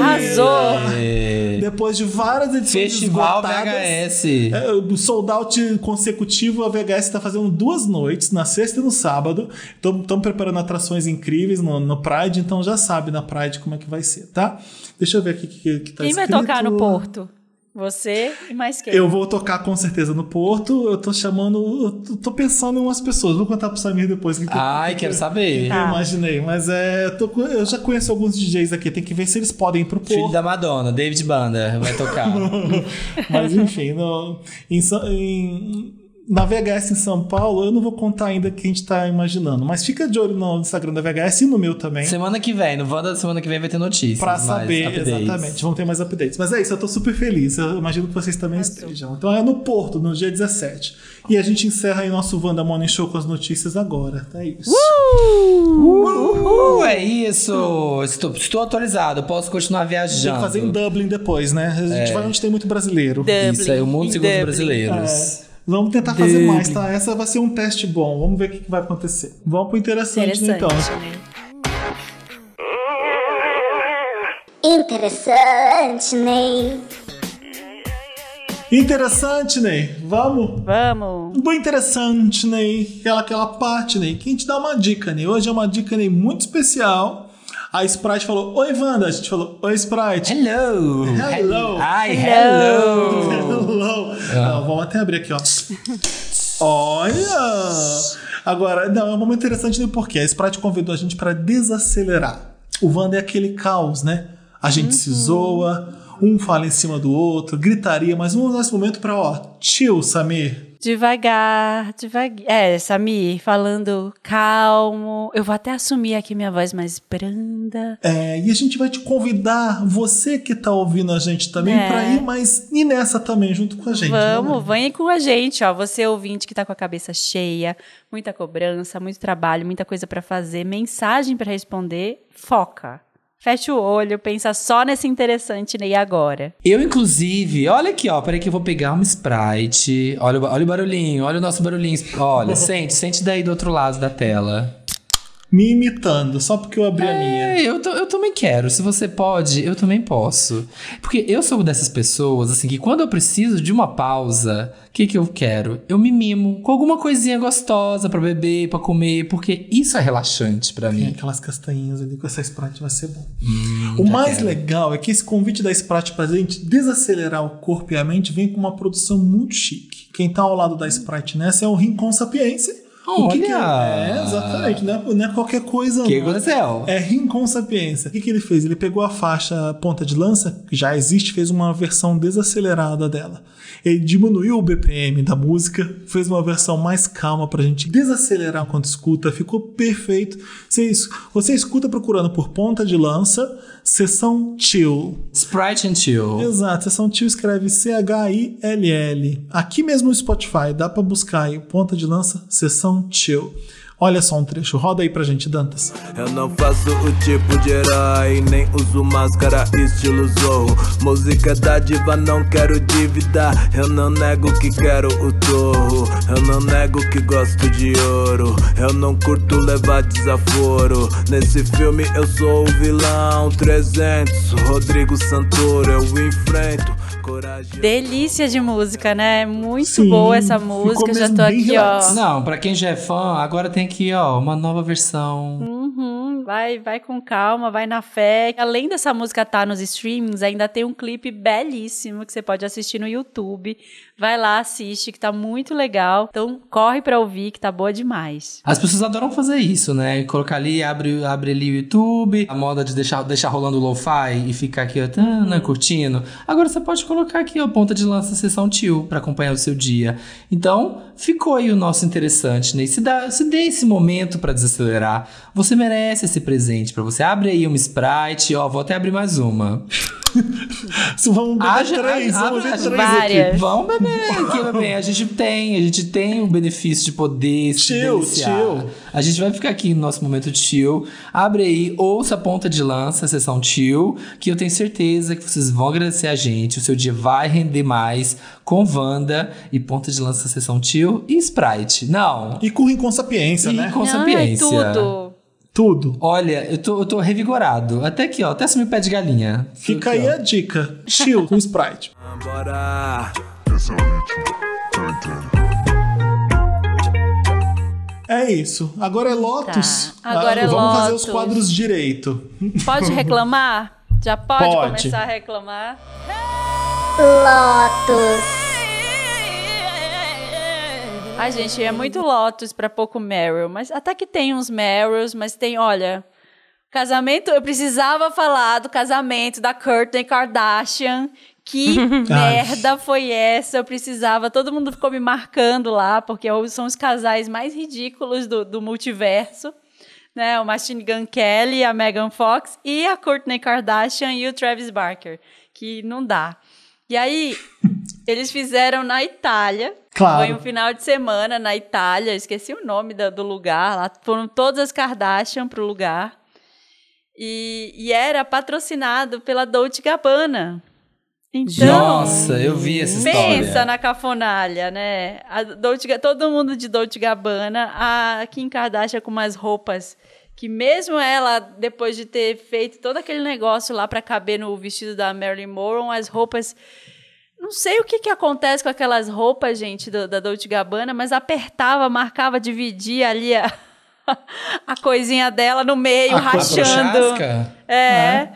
Arrasou! É. Depois de várias edições Festival esgotadas, VHS. É, o sold out consecutivo, a VHS está fazendo duas noites, na sexta e no sábado. Estamos preparando atrações incríveis no, no Pride, então já sabe na Pride como é que vai ser, tá? Deixa eu ver aqui o que, que tá Quem vai escrito. tocar no Porto? Você e mais quem? Eu vou tocar com certeza no Porto. Eu tô chamando. Eu tô- pensando em umas pessoas. Vou contar pro Samir depois. o que que eu- Ai, quero saber. eu Tá. imaginei, mas é. eu tô eu já conheço alguns DJs aqui, tem que ver se eles podem ir pro Filho Porto. da Madonna, David Banda, vai tocar. Mas enfim, no- em em- na VHS em São Paulo, eu não vou contar ainda o que a gente tá imaginando. Mas fica de olho no Instagram da VHS e no meu também. semana que vem, no Wanda da semana que vem vai ter notícias. Pra saber, updates. exatamente. Vão ter mais updates. Mas é isso, eu tô super feliz. Eu imagino que vocês também estejam. Então é no Porto, no dia 17. E a gente encerra aí nosso Wanda Morning Show com as notícias agora. É isso. Uhul, é isso! Estou, estou autorizado, posso continuar Tem viajando. que fazer em Dublin depois, né? A gente vai onde tem muito brasileiro. Dublin, Isso aí, o mundo segundo os brasileiros. É. Vamos tentar fazer mais, tá? Essa vai ser um teste bom. Vamos ver o que, vai acontecer. Vamos pro interessante, né, Interessante, então. né? Interessante, Ney. Interessante, Ney. Vamos? Vamos. Bom interessante, Ney. Aquela, aquela parte, Ney. Que a gente dá uma dica, Ney. Hoje é uma dica, Ney, muito especial. A Sprite falou, oi, Wanda. A gente falou, oi, Sprite. Hello! Hello. Ai, Hello. hello! Hello. Não, vamos até abrir aqui, ó. Olha! Agora, não, é um momento interessante, né? Porque a Sprite convidou a gente para desacelerar. O Wanda é aquele caos, né? A gente se zoa, um fala em cima do outro, gritaria, mas vamos usar esse momento pra, ó, chill, Samir. Devagar, devagar. É, Samir, falando calmo. Eu vou até assumir aqui minha voz mais branda. É, e a gente vai te convidar, você que tá ouvindo a gente também, É. pra ir, mas ir nessa também, junto com a gente. Vamos, né? venha com a gente, ó. Você ouvinte que tá com a cabeça cheia, muita cobrança, muito trabalho, muita coisa pra fazer, mensagem pra responder, foca. Fecha o olho, pensa só nesse interessante Ney agora. Eu, inclusive, olha aqui, ó. Peraí que eu vou pegar uma Sprite. Olha, olha o barulhinho, olha o nosso barulhinho. Olha, sente, sente daí do outro lado da tela. Me imitando, só porque eu abri a minha. É, eu, eu também quero. Se você pode, eu também posso. Porque eu sou dessas pessoas, assim, que quando eu preciso de uma pausa, o que, que eu quero? Eu me mimo com alguma coisinha gostosa pra beber, pra comer, porque isso é relaxante pra Tem mim. aquelas castanhinhas ali com essa Sprite vai ser bom. Hum, o mais quero. legal é que esse convite da Sprite pra gente desacelerar o corpo e a mente vem com uma produção muito chique. Quem tá ao lado da Sprite nessa é o Rincon Sapiência. O que que é? Olha! é, exatamente, não é, não é qualquer coisa que não. aconteceu? É Rincon Sapiência. O que, que ele fez? Ele pegou a faixa ponta de lança, que já existe, fez uma versão desacelerada dela. Ele diminuiu o BPM da música, fez uma versão mais calma pra gente desacelerar quando escuta, ficou perfeito. Você, você escuta procurando por ponta de lança, sessão chill. Sprite and Chill. Exato, sessão chill escreve C-H-I-L-L. Aqui mesmo no Spotify, dá pra buscar aí, ponta de lança, sessão chill. Olha só um trecho, roda aí pra gente, Dantas. Eu não faço o tipo de herói, nem uso máscara estilo Zorro. Música da diva, não quero dívida. Eu não nego que quero o torro. Eu não nego que gosto de ouro. Eu não curto levar desaforo. Nesse filme eu sou o vilão 300. Rodrigo Santoro, eu enfrento. Delícia de música, né? Muito Sim, boa essa música. Já tô aqui, relax. ó. Não, pra quem já é fã, agora tem aqui, ó, uma nova versão. Uhum. Vai, vai com calma, vai na fé. Além dessa música estar nos streamings, ainda tem um clipe belíssimo que você pode assistir no YouTube. Vai lá, assiste, que tá muito legal. Então, corre pra ouvir, que tá boa demais. As pessoas adoram fazer isso, né? Colocar ali, abre, abre ali o YouTube, a moda de deixar, deixar rolando o lo-fi e ficar aqui, ó, né, curtindo. Agora você pode colocar aqui, ó, ponta de lança, sessão tio, pra acompanhar o seu dia. Então, ficou aí o nosso interessante, né? Se, dá, se dê esse momento pra desacelerar, você merece esse presente pra você. Abre aí uma Sprite, ó, vou até abrir mais uma. Vamos beber Haja- três, vamos beber três Várias. aqui. Vamos beber aqui, bebê. A gente tem, a gente tem o benefício de poder se Chill, deliciar. chill. A gente vai ficar aqui no nosso momento de chill. Abre aí, ouça a ponta de lança, a sessão chill, que eu tenho certeza que vocês vão agradecer a gente. O seu dia vai render mais com Wanda e ponta de lança, sessão chill e Sprite. Não. E com com sapiência, E né? com Ai, tudo. Tudo. Olha, eu tô, eu tô revigorado. Até aqui, ó. Até assumi o pé de galinha. Fica Aqui, aí ó. a dica. Chill com Sprite. Bora! É isso. Agora é Lotus. Tá. Agora é Vamos fazer os Lotus. quadros direito. Pode reclamar? Já pode, Pode. começar a reclamar? Lotus. Ai, gente, é muito Lotus pra pouco Meryl. Mas até que tem uns Meryls, mas tem, olha. Casamento, eu precisava falar do casamento da Kourtney Kardashian. Que merda foi essa? Eu precisava. Todo mundo ficou me marcando lá, porque são os casais mais ridículos do, do multiverso. Né? O Machine Gun Kelly, a Megan Fox e a Kourtney Kardashian e o Travis Barker. Que não dá. E aí, eles fizeram na Itália. Claro. Foi um final de semana na Itália. Esqueci o nome da- do lugar. Lá foram todas as Kardashian pro lugar. E, e era patrocinado pela Dolce Gabbana. Então, Nossa, eu vi essa história. pensa na cafonalha, né? A Dolce, todo mundo de Dolce Gabbana, a Kim Kardashian com umas roupas que mesmo ela, depois de ter feito todo aquele negócio lá para caber no vestido da Marilyn Monroe, as roupas... Não sei o que, que acontece com aquelas roupas, gente, do- da Dolce Gabbana, mas apertava, marcava, dividia ali a, a coisinha dela no meio, A rachando. É.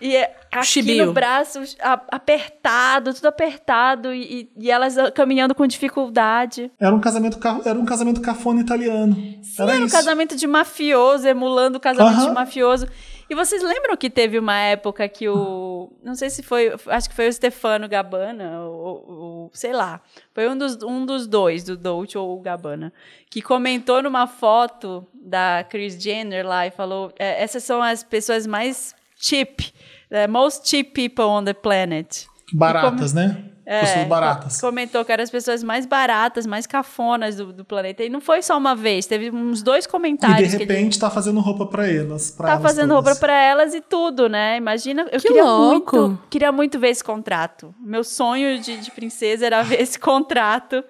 E é aqui Chibio. no braço a- apertado, tudo apertado e, e- elas caminhando com dificuldade. Era um casamento, ca- era um casamento cafona italiano. Sim, era era um isso. casamento de mafioso, emulando o casamento Aham. de mafioso. E vocês lembram que teve uma época que o. Não sei se foi. Acho que foi o Stefano Gabbana, ou, ou- sei lá. Foi um dos, um dos dois, do Dolce ou o Gabbana, que comentou numa foto da Kris Jenner lá e falou: "É, essas são as pessoas mais cheap, the most cheap people on the planet. Baratas, né? É, Pessoas baratas. co- Comentou que eram as pessoas mais baratas, mais cafonas do, do planeta. E não foi só uma vez, teve uns dois E comentários. de que ele repente tá fazendo roupa pra elas. Pra tá elas fazendo todas. roupa pra elas e tudo, né? Imagina, eu Que queria louco. muito, queria muito ver esse contrato. Meu sonho de, de princesa era ver esse contrato.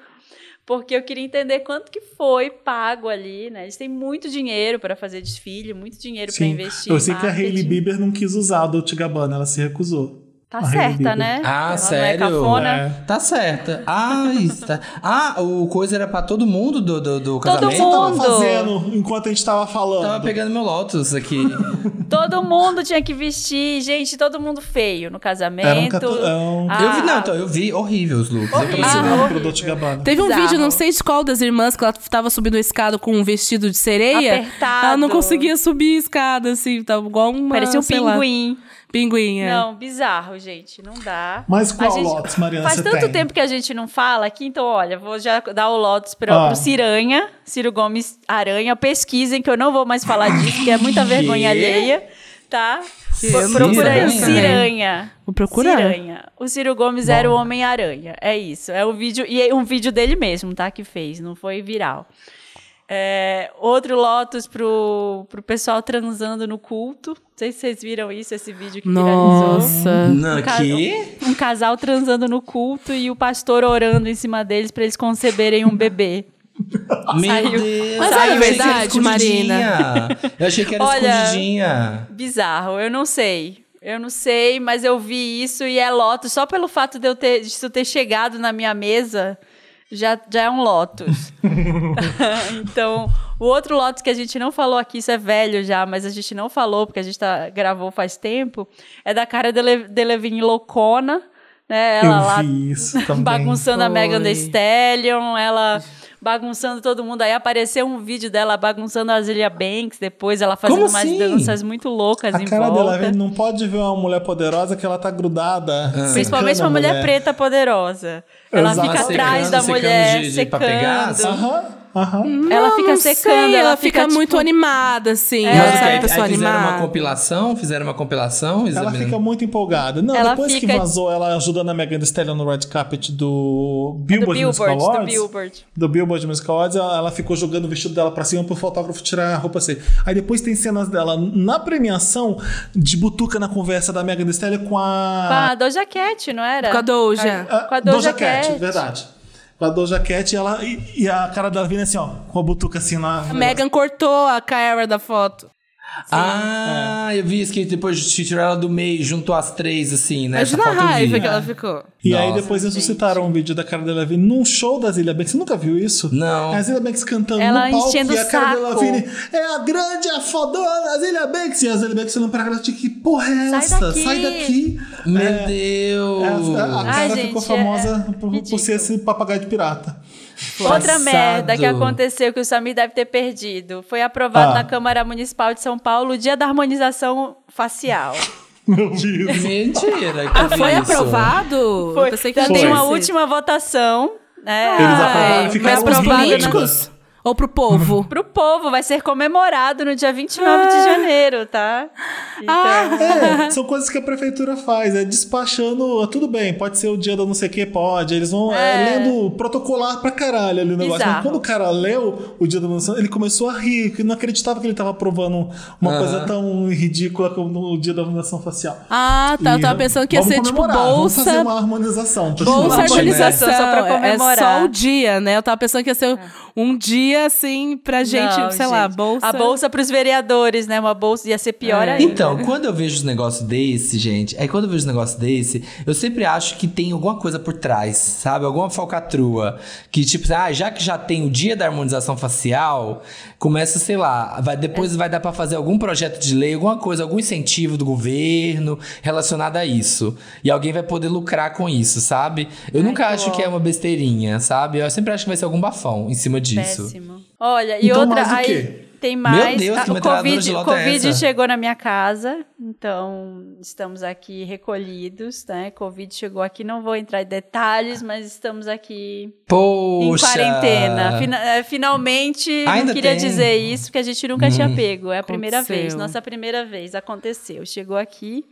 Porque eu queria entender quanto que foi pago ali, né? Eles têm muito dinheiro para fazer desfile, muito dinheiro para investir. Eu sei que a Hailey. Bieber não quis usar a Dolce Gabbana, ela se recusou. Tá A Hailey certa, né? Ah, Ela não é sério? cafona. É. Tá certa. Ah, está... ah, o coisa era pra todo mundo do, do, do Todo casamento? Tava mundo. fazendo enquanto a gente tava falando? Tava pegando meu Lotus aqui. Todo mundo tinha que vestir, gente, todo mundo feio no casamento. Era um catão. Ah, eu vi, não, então, eu vi horrível os looks. Eu Horrível. Ah, Gabbana. Teve um Bizarro. vídeo, não sei de qual das irmãs, que ela tava subindo a escada com um vestido de sereia. Apertado. Ela não conseguia subir a escada, assim, tava igual uma. Parecia um sei lá, é. Não, bizarro, gente. Não dá. Mas qual gente- Lotus, Mariana, Faz você tanto tem? tempo que a gente não fala aqui, então, olha, vou já dar o Lotus pra, Ah. pro Ciranha, Ciro Gomes Aranha. Pesquisem, que eu não vou mais falar disso, que é muita vergonha alheia, tá? Não Procura aí. Ciranha. Vou procurar. Ciranha. O Ciro Gomes era o Homem-Aranha. É isso. É um vídeo, e é um vídeo dele mesmo, tá? Que fez, não foi viral. É, outro Lotus pro, pro pessoal transando no culto. Não sei se vocês viram isso, esse vídeo que viralizou. Nossa. Um ca- que? Um casal transando no culto e o pastor orando em cima deles para eles conceberem um bebê. Meu Saiu. Deus. Mas era verdade, Marina? Eu achei que era Olha, escondidinha. Bizarro, eu não sei. Eu não sei, mas eu vi isso e é Lotus só pelo fato de eu ter, disso ter chegado na minha mesa. Já, já é um Lotus. então, o outro Lotus que a gente não falou aqui, isso é velho já, mas a gente não falou porque a gente tá, gravou faz tempo, é da cara de Delevingne loucona, né? Ela Eu lá vi isso também. bagunçando a Foi. Megan Thee Stallion, ela bagunçando todo mundo. Aí apareceu um vídeo dela bagunçando a Azealia Banks, depois ela fazendo Como umas assim? danças muito loucas A em cara volta. dela não pode ver uma mulher poderosa que ela tá grudada. Principalmente secando uma a mulher, preta poderosa. Ela Exato. fica Secando, atrás da mulher, de- de- secando. pegar, assim? Aham, aham. Ela Não, fica não secando, sei, ela ela fica, fica, muito tipo- animada, assim. É. Sabe que? a Aí pessoa fizeram uma animada? compilação? Fizeram uma compilação, Ela fica muito empolgada. Não, Ela depois fica- que vazou ela ajudando a Megan Thee Stallion no red carpet do do Billboard, Music Billboard, do Awards, Billboard. do Billboard Music Awards, ela ficou jogando o vestido dela pra cima pro fotógrafo tirar a roupa assim. Aí depois tem cenas dela na premiação de butuca na conversa da Megan Thee Stallion com Com a, a Doja Cat, não era? Com a Doja. a Com a Doja Cat. Verdade. Com a Doja Cat e, ela, e, e a cara dela vindo assim, ó, com a butuca assim na. A Megan cortou a cara da foto. Ah, eu vi isso que depois tirou ela do meio, juntou as três, assim, né? Essa Imagina a foto eu vi. raiva que ela ficou. E aí Nossa, depois ressuscitaram um vídeo da cara dela vindo num show da Zilia Banks. Você nunca viu isso? Não. A Zilia Banks cantando Ela no palco enchendo e a cara dela vindo é a grande, a fodona, a Zilia Banks. E a Zilia Banks olhando pra cara tipo, que porra é Sai essa? daqui. Sai daqui. Meu É, Deus! a, a Ai, cara gente, ficou é famosa por, por ser esse papagaio de pirata. Outra merda que aconteceu que o Samir deve ter perdido. Foi aprovado Ah. na Câmara Municipal de São Paulo o dia da harmonização facial. Meu Deus. Mentira. que Ah, eu foi isso. aprovado? Foi. Eu pensei que foi. tem uma última votação. Né? Eles aprovaram, ficaram os aprovado na- políticos. Ou pro povo? Pro povo, vai ser comemorado no dia 29 Ah. de janeiro, tá? Então, É, são coisas que a prefeitura faz, é despachando, tudo bem, pode ser o dia do não sei o que, pode. Eles vão é, É. lendo protocolar pra caralho ali o negócio. Mas quando o cara leu o dia da nação, ele começou a rir, que não acreditava que ele tava aprovando uma coisa tão ridícula como o dia da harmonização facial. Ah, tá. Eu E tava pensando que ia ser tipo comemorar, Vamos fazer bolsa. uma harmonização. Bolsa Uma pessoal. harmonização. só pra É comemorar. só o dia, né? Eu tava pensando que ia ser um dia assim pra gente, não, sei lá, gente. bolsa. A bolsa pros vereadores, né? Uma bolsa ia ser pior É. ainda. Então, quando eu vejo os negócios desse, gente, aí quando eu vejo os negócios desse, eu sempre acho que tem alguma coisa por trás, sabe? Alguma falcatrua. Que tipo, ah, já que já tem o dia da harmonização facial, começa, sei lá, vai, depois vai dar pra fazer algum projeto de lei, alguma coisa, algum incentivo do governo relacionado a isso. E alguém vai poder lucrar com isso, sabe? Eu nunca que acho que é uma besteirinha, sabe? Eu sempre acho que vai ser algum bafão em cima disso. Péssimo. Olha, e Então, outra, mais aí quê? tem mais. Deus, Ah, que o Covid, é Covid essa? chegou na minha casa, então estamos aqui recolhidos, né? Covid chegou aqui, não vou entrar em detalhes, mas estamos aqui Poxa! em quarentena. Fina- é, finalmente, Ainda não queria tem? dizer isso, porque a gente nunca tinha pego. É a primeira Aconteceu. vez, nossa primeira vez. Aconteceu. Chegou aqui.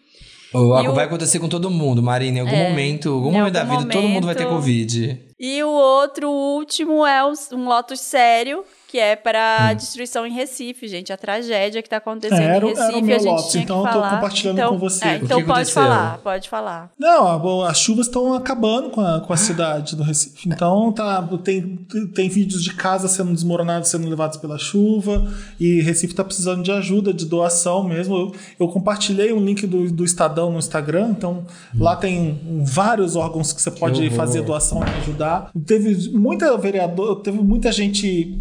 O- vai acontecer com todo mundo, Marina. Em algum É, momento, algum momento da algum vida, todo mundo vai ter momento- Covid. E o outro, o último, é um Lotus sério, que é para Hum. destruição em Recife, gente. A tragédia que tá acontecendo É, era em Recife, era o meu a gente então que eu tô compartilhando então, com você. é, O que então pode aconteceu? falar, pode falar. Não, a- as chuvas estão acabando com a, com a cidade do Recife. Então tá, tem, tem vídeos de casa sendo desmoronados, sendo levados pela chuva. E Recife está precisando de ajuda, de doação mesmo. Eu, eu compartilhei um link do, do Estadão no Instagram. Então lá tem um, vários órgãos que você pode horror. fazer doação e ajudar. Teve muita vereador, teve muita gente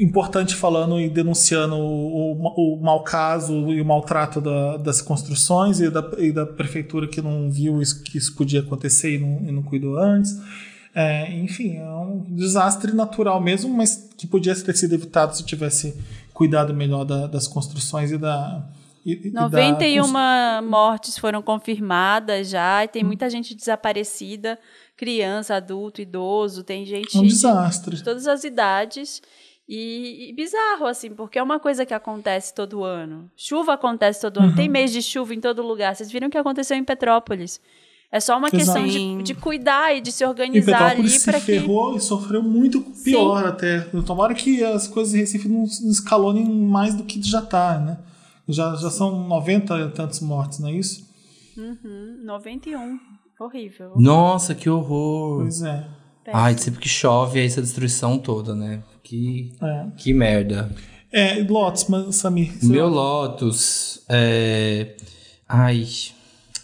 importante falando e denunciando o, o, o mau caso e o maltrato da- das construções e da, e da prefeitura que não viu isso, que isso podia acontecer e não, e não cuidou antes. É, enfim, é um desastre natural mesmo, mas que podia ter sido evitado se tivesse cuidado melhor da- das construções e da. e- e da 91 mortes foram confirmadas já, e tem muita gente desaparecida, criança, adulto, idoso, tem gente um de- desastre. de todas as idades. E, e bizarro, assim, porque é uma coisa que acontece todo ano. Chuva acontece todo ano. Uhum. Tem mês de chuva em todo lugar. Vocês viram o que aconteceu em Petrópolis. É só uma questão de, de cuidar e de se organizar ali para que. ferrou e sofreu muito pior até. Tomara que as coisas em Recife não, escalonem mais do que já tá, né? Já, já são 90 e tantos mortes, não é isso? Hum, 91. Horrível. Nossa, que horror. Pois é. Ai, sempre que chove é essa destruição toda, né? Que, É, que merda. é Lotus, mas Samir. Meu Lotus é. Ai.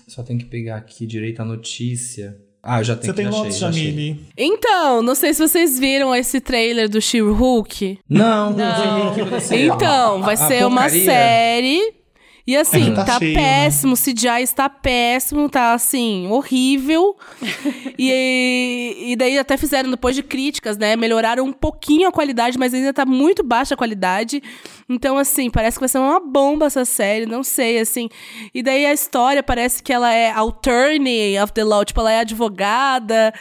Só tem que pegar aqui direito a notícia. Ah, eu já tenho Você que tem já Lotus. Jamile? Então, não sei se vocês viram esse trailer do She-Hulk. Não, não. O que aconteceu? Então, vai A ser uma série. E assim, É, tá tá, cheio, né? péssimo, o CGI está péssimo, tá assim, horrível. e, e daí até fizeram, depois de críticas, né? Melhoraram um pouquinho a qualidade, mas ainda tá muito baixa a qualidade. Então, assim, parece que vai ser uma bomba essa série, não sei, assim. E daí a história parece que ela é attorney of the law, tipo, ela é advogada.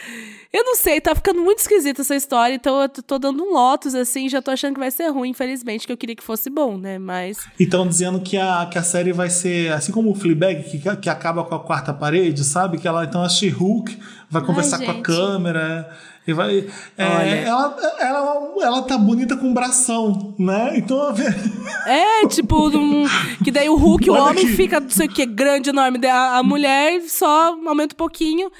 Eu não sei, tá ficando muito esquisita essa história, então eu tô- dando um Lotus, assim, já tô achando que vai ser ruim, infelizmente, que eu queria que fosse bom, né? Mas. E estão dizendo que a, que a série vai ser assim como o Fleabag, que, que acaba com a quarta parede, sabe? Que ela, então a She-Hulk vai conversar com a câmera. E vai, é, ela, ela, ela tá bonita com bração, né? Então a ver- É, tipo, um- que daí o Hulk, o Olha homem aqui. fica, não sei o que, grande, enorme. A, a mulher só aumenta um pouquinho.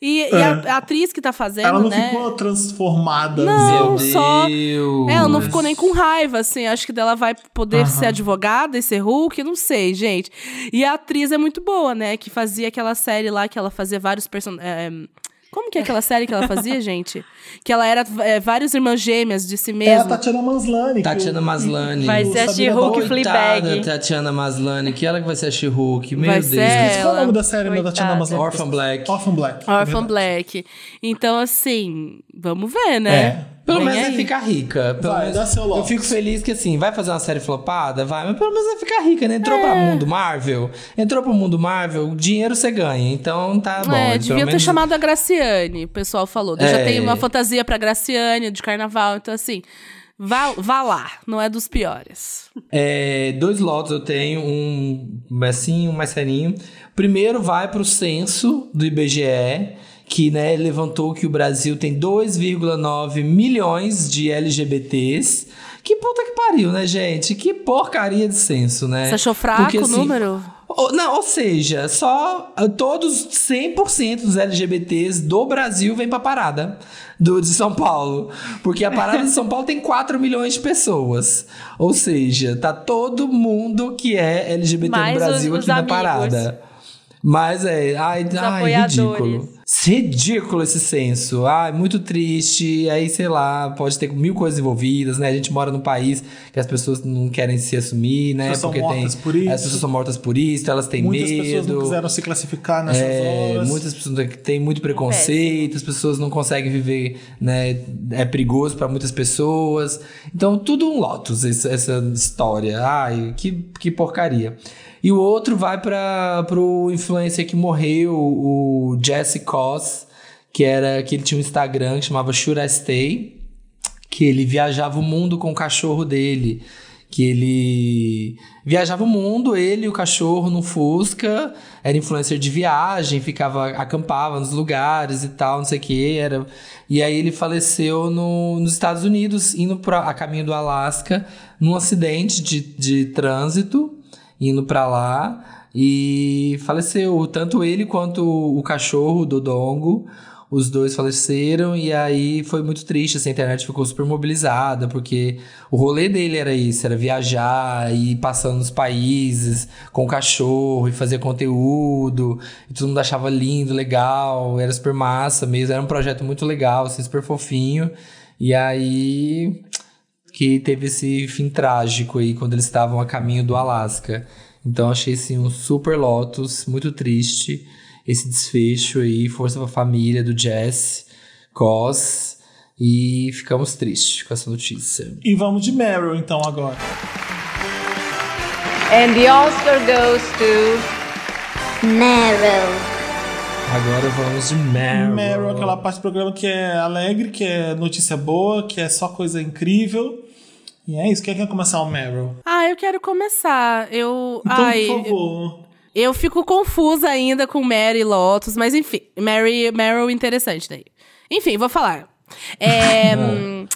E, e a, a atriz que tá fazendo, ela não né? ficou transformada. Não, Meu só- Deus. É, ela não ficou nem com raiva, assim. Acho que dela vai poder ser advogada e ser Hulk, não sei, gente. E a atriz é muito boa, né? Que fazia aquela série lá que ela fazia vários personagens. Como que é aquela série que ela fazia, gente? Que ela era é, vários irmãs gêmeas de si É a mesma. Tatiana Maslany. que Tatiana Maslany. Vai ser a She-Hulk. Fleabag. Tatiana Maslany, que ela que vai ser a She-Hulk. Meu Vai Deus. ser Qual é o nome da série da Tatiana. Maslany? Orphan Black. Orphan Black. Orphan. Black. Então, assim, vamos ver, né? É. Pelo Vem menos vai aí. ficar rica. Pelo Vai, menos, dá seu eu fico feliz que assim, vai fazer uma série flopada? Vai, mas pelo menos vai ficar rica, né? Entrou pra mundo Marvel. Entrou pro mundo Marvel, dinheiro você ganha. Então tá bom. É, devia ter menos- chamado a Graciane, o pessoal falou. Já É. tem uma fantasia pra Graciane de carnaval, então assim, vá, vá lá, não é dos piores. É, dois lotes eu tenho, um assim, um mais serinho. Primeiro vai pro censo do IBGE, que né, levantou que o Brasil tem 2,9 milhões de LGBTs. Que puta que pariu, né, gente? Que porcaria de censo, né? Você achou fraco Porque, o assim, número? ou- Não, ou seja, só ah, todos 100% dos LGBTs do Brasil vêm pra parada do, de São Paulo. Porque a parada de São Paulo tem 4 milhões de pessoas. Ou seja, tá todo mundo que é LGBT Mais no Brasil os- aqui os na amigos. parada. Mas é, ai, ai apoiadores. ridículo. Ridículo esse censo. Ai, muito triste. Aí, sei lá, pode ter mil coisas envolvidas, né? A gente mora num país que as pessoas não querem se assumir, né? Pessoas são Porque tem. mortas por isso. As pessoas são mortas por isso, elas têm Muitas medo. pessoas não quiseram se classificar nessas É, horas. muitas pessoas têm muito preconceito, as pessoas não conseguem viver, né? É perigoso para muitas pessoas. Então, tudo um lotus essa, essa história. Ai, que, que porcaria. E o outro vai para pro influencer que morreu, o Jesse Cos, que era que ele tinha um Instagram que chamava Should I Stay, que ele viajava o mundo com o cachorro dele. Que ele viajava o mundo, ele e o cachorro no Fusca, era influencer de viagem, ficava, acampava nos lugares e tal, não sei o que, era. E aí ele faleceu no, nos Estados Unidos, indo pra, a caminho do Alasca, num acidente de, de trânsito, indo pra lá, e faleceu. Tanto ele quanto o cachorro, o Dodongo. Os dois faleceram e aí foi muito triste, assim, a internet ficou super mobilizada, porque o rolê dele era isso, era viajar e ir passando nos países com o cachorro e fazer conteúdo, e todo mundo achava lindo, legal, era super massa mesmo, era um projeto muito legal, assim, super fofinho. E aí que teve esse fim trágico aí quando eles estavam a caminho do Alasca. Então achei assim um super Lotus, muito triste esse desfecho aí, força pra família do Jess, Cos e ficamos tristes com essa notícia. E vamos de Meryl, então, agora. And the Oscar goes to Meryl. Agora vamos de Meryl. Meryl, aquela parte do programa que é alegre, que é notícia boa, que é só coisa incrível. E é isso. Quem quer começar o Meryl? Ah, eu quero começar. Eu. Então, ai, por favor. Eu fico confusa ainda com Mary Lotus, mas enfim, Mary, Meryl interessante daí. Enfim, vou falar. É, hum,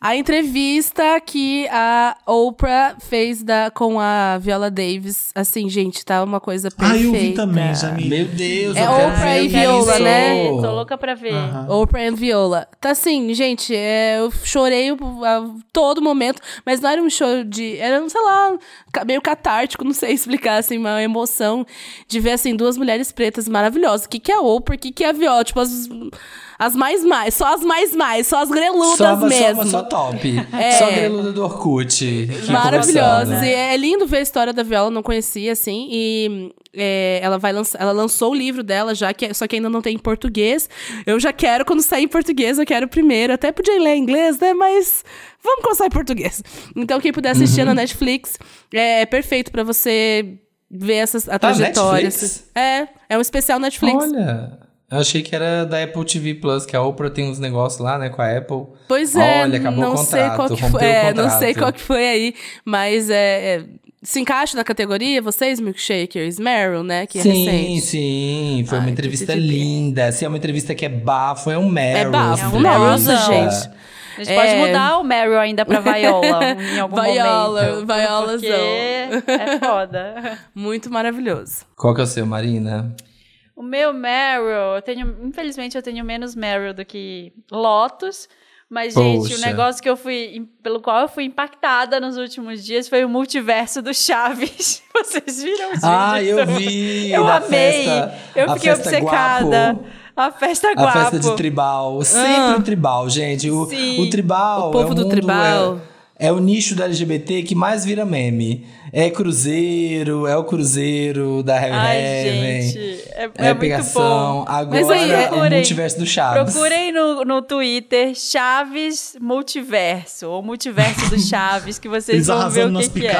A entrevista que a Oprah fez da, com a Viola Davis, assim, gente, tá uma coisa Ah, perfeita. eu vi também, Jamile. Meu Deus, É Oprah e. Viola, né? Tô louca pra ver. Oprah and Viola. Tá assim, gente, é, eu chorei a todo momento, mas não era um show de. Era, um, sei lá, meio catártico, não sei explicar, assim, uma emoção de ver, assim, duas mulheres pretas maravilhosas. O que, que é a Oprah, o que, que é a Viola? Tipo, as, as mais mais, só as mais mais, só as greludas Só, só, mesmo. só top. É. Só greluda do Orkut. Maravilhosas. conversando. E é lindo ver a história da Viola, não conhecia, assim. E é, ela vai lançar, ela lançou o livro dela já, que, só que ainda não tem em português. Eu já quero, quando sair em português, eu quero primeiro. Até podia ler em inglês, né? Mas vamos começar em português. Então, quem puder assistir Uhum. na Netflix, é perfeito pra você ver essas, a Tá, trajetória. Netflix? É, é um especial Netflix. Olha, eu achei que era da Apple TV Plus, que a Oprah tem uns negócios lá, né, com a Apple. Pois é, Olha, acabou não o sei contrato, qual que foi. É, não sei qual que foi aí, mas é, é, se encaixa na categoria, vocês, Milkshakers, Meryl, né? Que é sim, recente. sim, foi uma Ai, entrevista TTT. linda. Se é uma entrevista que é bafo, é um Meryl. É bafo, filha. nossa, Nossa. gente. A gente pode É. mudar o Meryl ainda pra Viola em algum Viola, momento. Violazão. Porque é foda. Muito maravilhoso. Qual que é o seu, Marina? O meu Meryl, eu tenho, infelizmente eu tenho menos Meryl do que Lotus. Mas, gente, o Poxa. negócio que eu fui, pelo qual eu fui impactada nos últimos dias foi o multiverso do Chaves. Vocês viram os Ah, vídeos? eu vi! Eu da amei. Festa, eu a fiquei festa obcecada. Guapo. A festa A guapo. festa de tribal. Sempre o tribal, gente. O, Sim. o tribal. O povo é do mundo- tribal. É, é o nicho da LGBT que mais vira meme. É cruzeiro, é o cruzeiro da Heaven Ai, Heaven. gente, é, é É, muito pegação. bom. Agora Mas aí, é o procurem. multiverso do Chaves. Procurem no, no Twitter Chaves Multiverso, ou Multiverso do Chaves, que vocês Eles vão ver o que, que é.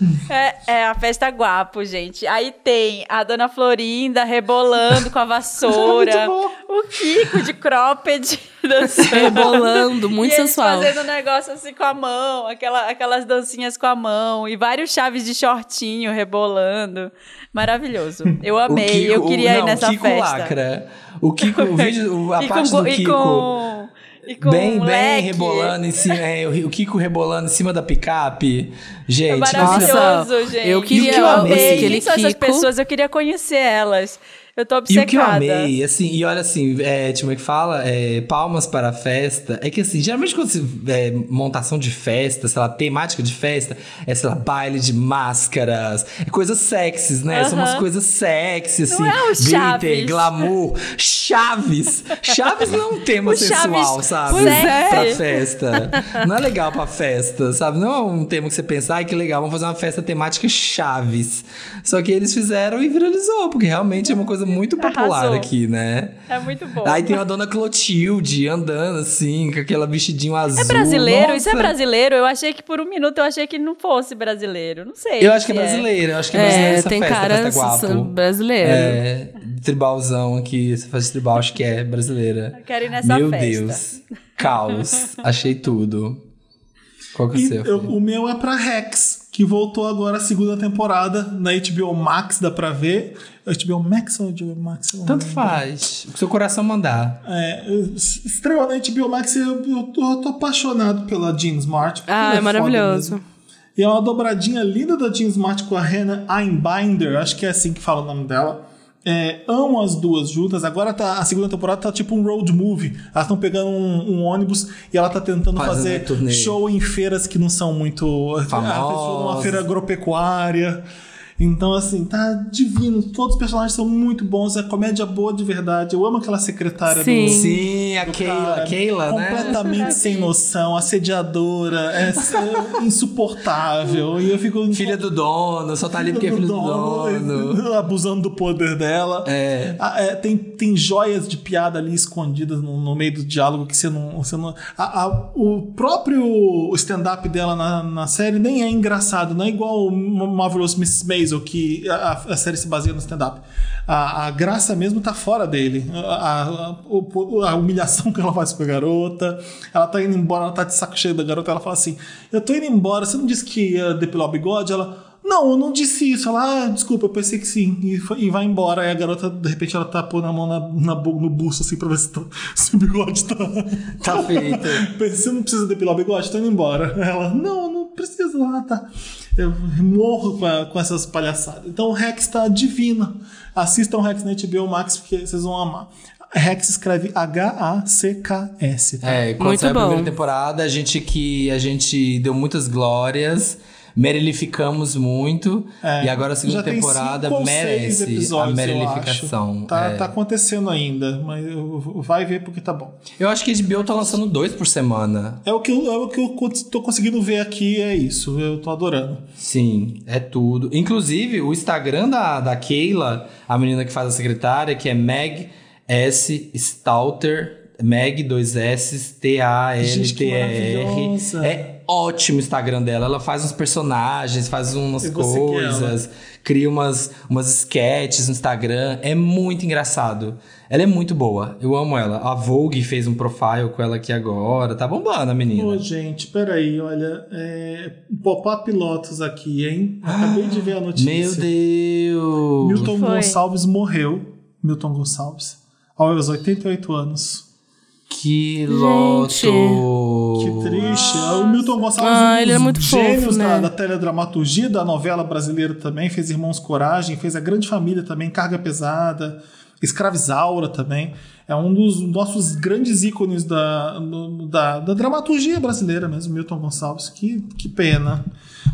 é. É a festa guapo, gente. Aí tem a Dona Florinda rebolando com a vassoura, o Kiko de cropped dançando. Rebolando, muito e eles sensual. fazendo um negócio assim com a mão, aquela, aquelas dancinhas com a mão, e vários chaves de shortinho rebolando. Maravilhoso. Eu amei, Kiko- eu queria o, ir não, nessa o Kiko festa. lacra. O Kiko, o vídeo, a e parte com, do Kiko. e com bem, um bem leque. rebolando em cima. é, o Kiko rebolando em cima da picape. É Gente, maravilhoso, Nossa, gente. eu queria eu amei- amei. aquele Quem são essas Kiko. pessoas? Eu queria conhecer elas. Eu tô E obcecada. o que eu amei, assim, e olha assim, é, tipo, como é que fala? É, palmas para a festa. É que assim, geralmente quando se é, montação de festa, sei lá, temática de festa, é, sei lá, baile de máscaras, é coisas sexys, né? São umas coisas sexys, assim. Não é o glitter, Chaves. glamour, chaves. Chaves não é um tema O sensual, Chaves sabe? É. Pra festa. Não é legal pra festa, sabe? Não é um tema que você pensa, ai que legal, vamos fazer uma festa temática Chaves. Só que eles fizeram e viralizou, porque realmente é uma coisa muito popular Arrasou. aqui, né? É muito bom. Aí tem a dona Clotilde andando assim, com aquela vestidinho azul. É brasileiro? Isso é Nossa. brasileiro? Eu achei que por um minuto eu achei que não fosse brasileiro. Não sei. Eu acho que é brasileiro, eu acho que é brasileiro É, essa tem festa, cara festa guapo. brasileiro. É, tribalzão aqui, essa festa tribal, acho que é brasileira. Eu quero ir nessa Meu festa. Deus. Caos. Achei tudo. Qual que é o seu? o meu é pra Rex, que voltou agora a segunda temporada na HBO Max, dá pra ver. HBO Max ou HBO Max? Tanto lembro. faz. O que seu coração mandar. É, estreou na HBO Max e eu, eu, tô, eu tô apaixonado pela Jean Smart. Ah, é foda maravilhoso. E é uma dobradinha linda da Jean Smart com a Hannah Einbinder, acho que é assim que fala o nome dela. É, amo as duas juntas. Agora tá, a segunda temporada tá tipo um road movie. Elas estão pegando um, um ônibus e ela tá tentando Fazendo fazer show em feiras que não são muito. Fez show numa feira agropecuária. Então, assim, tá divino. Todos os personagens são muito bons. É comédia boa de verdade. Eu amo aquela secretária Sim. do. Sim, a do Keila, cara. Keila, né? Completamente sem noção, assediadora, é, é insuportável. E eu fico. Filha do dono, só tá ali porque é filha do dono. Abusando do poder dela. É. Ah, é, tem, tem joias de piada ali escondidas no, no meio do diálogo que você não. Você não a- a- o próprio stand-up dela na, na série nem é engraçado, não é igual o Marvelous Mrs. Maisel, que a, a série se baseia no stand-up. A, a graça mesmo tá fora dele. A, a humilhação que ela faz com a garota. Ela tá indo embora, ela tá de saco cheio da garota. Ela fala assim: Eu tô indo embora, você não disse que ia depilar o bigode? Ela. Não, eu não disse isso. Ela, ah, desculpa, eu pensei que sim. E, foi- e vai embora. Aí a garota, de repente, ela tá pondo a mão na, na, no busto, assim, pra ver se, tá- se o bigode tá. Tá feito. Pensei, Você não precisa depilar o bigode? Tô indo embora. Ela, não, não precisa. Ah, tá. Eu morro com, a- com essas palhaçadas. Então o Rex tá divina. Assistam o Rex na HBO Max, porque vocês vão amar. Rex escreve H-A-C-K-S. Tá? É, quando Muito saiu a bom. primeira temporada, a gente que a gente deu muitas glórias, merelificamos muito. É, e agora a segunda temporada merece a acho. Tá, é. tá acontecendo ainda, mas vai ver porque tá bom. Eu acho que a HBO tá lançando dois por semana. É o que eu, é o que eu tô conseguindo ver aqui, é isso. Eu tô adorando. Sim, é tudo. Inclusive, o Instagram da, da Keila, a menina que faz a secretária, que é Meg S. Stalter, Meg, dois S, Gente, que T-A-L-T-E-R. maravilhosa. É ótimo o Instagram dela. Ela faz uns personagens, faz umas coisas, cria umas, umas sketches no Instagram. É muito engraçado. Ela é muito boa. Eu amo ela. A Vogue fez um profile com ela aqui agora. Tá bombando a menina. Ô, gente, peraí, olha. É, Pop-up Lotus aqui, hein? Acabei de ver a notícia. Meu Deus! Milton Foi. Gonçalves morreu. Milton Gonçalves. Aos 88 anos. Que loto! Que triste. O Milton Gonçalves, Ah, um ele é dos muito gênios fofo, da, né? da teledramaturgia, da novela brasileira também. Fez Irmãos Coragem, fez A Grande Família também, Carga Pesada, Escravizaura também. É um dos nossos grandes ícones da, da, da dramaturgia brasileira mesmo, Milton Gonçalves. Que, que pena.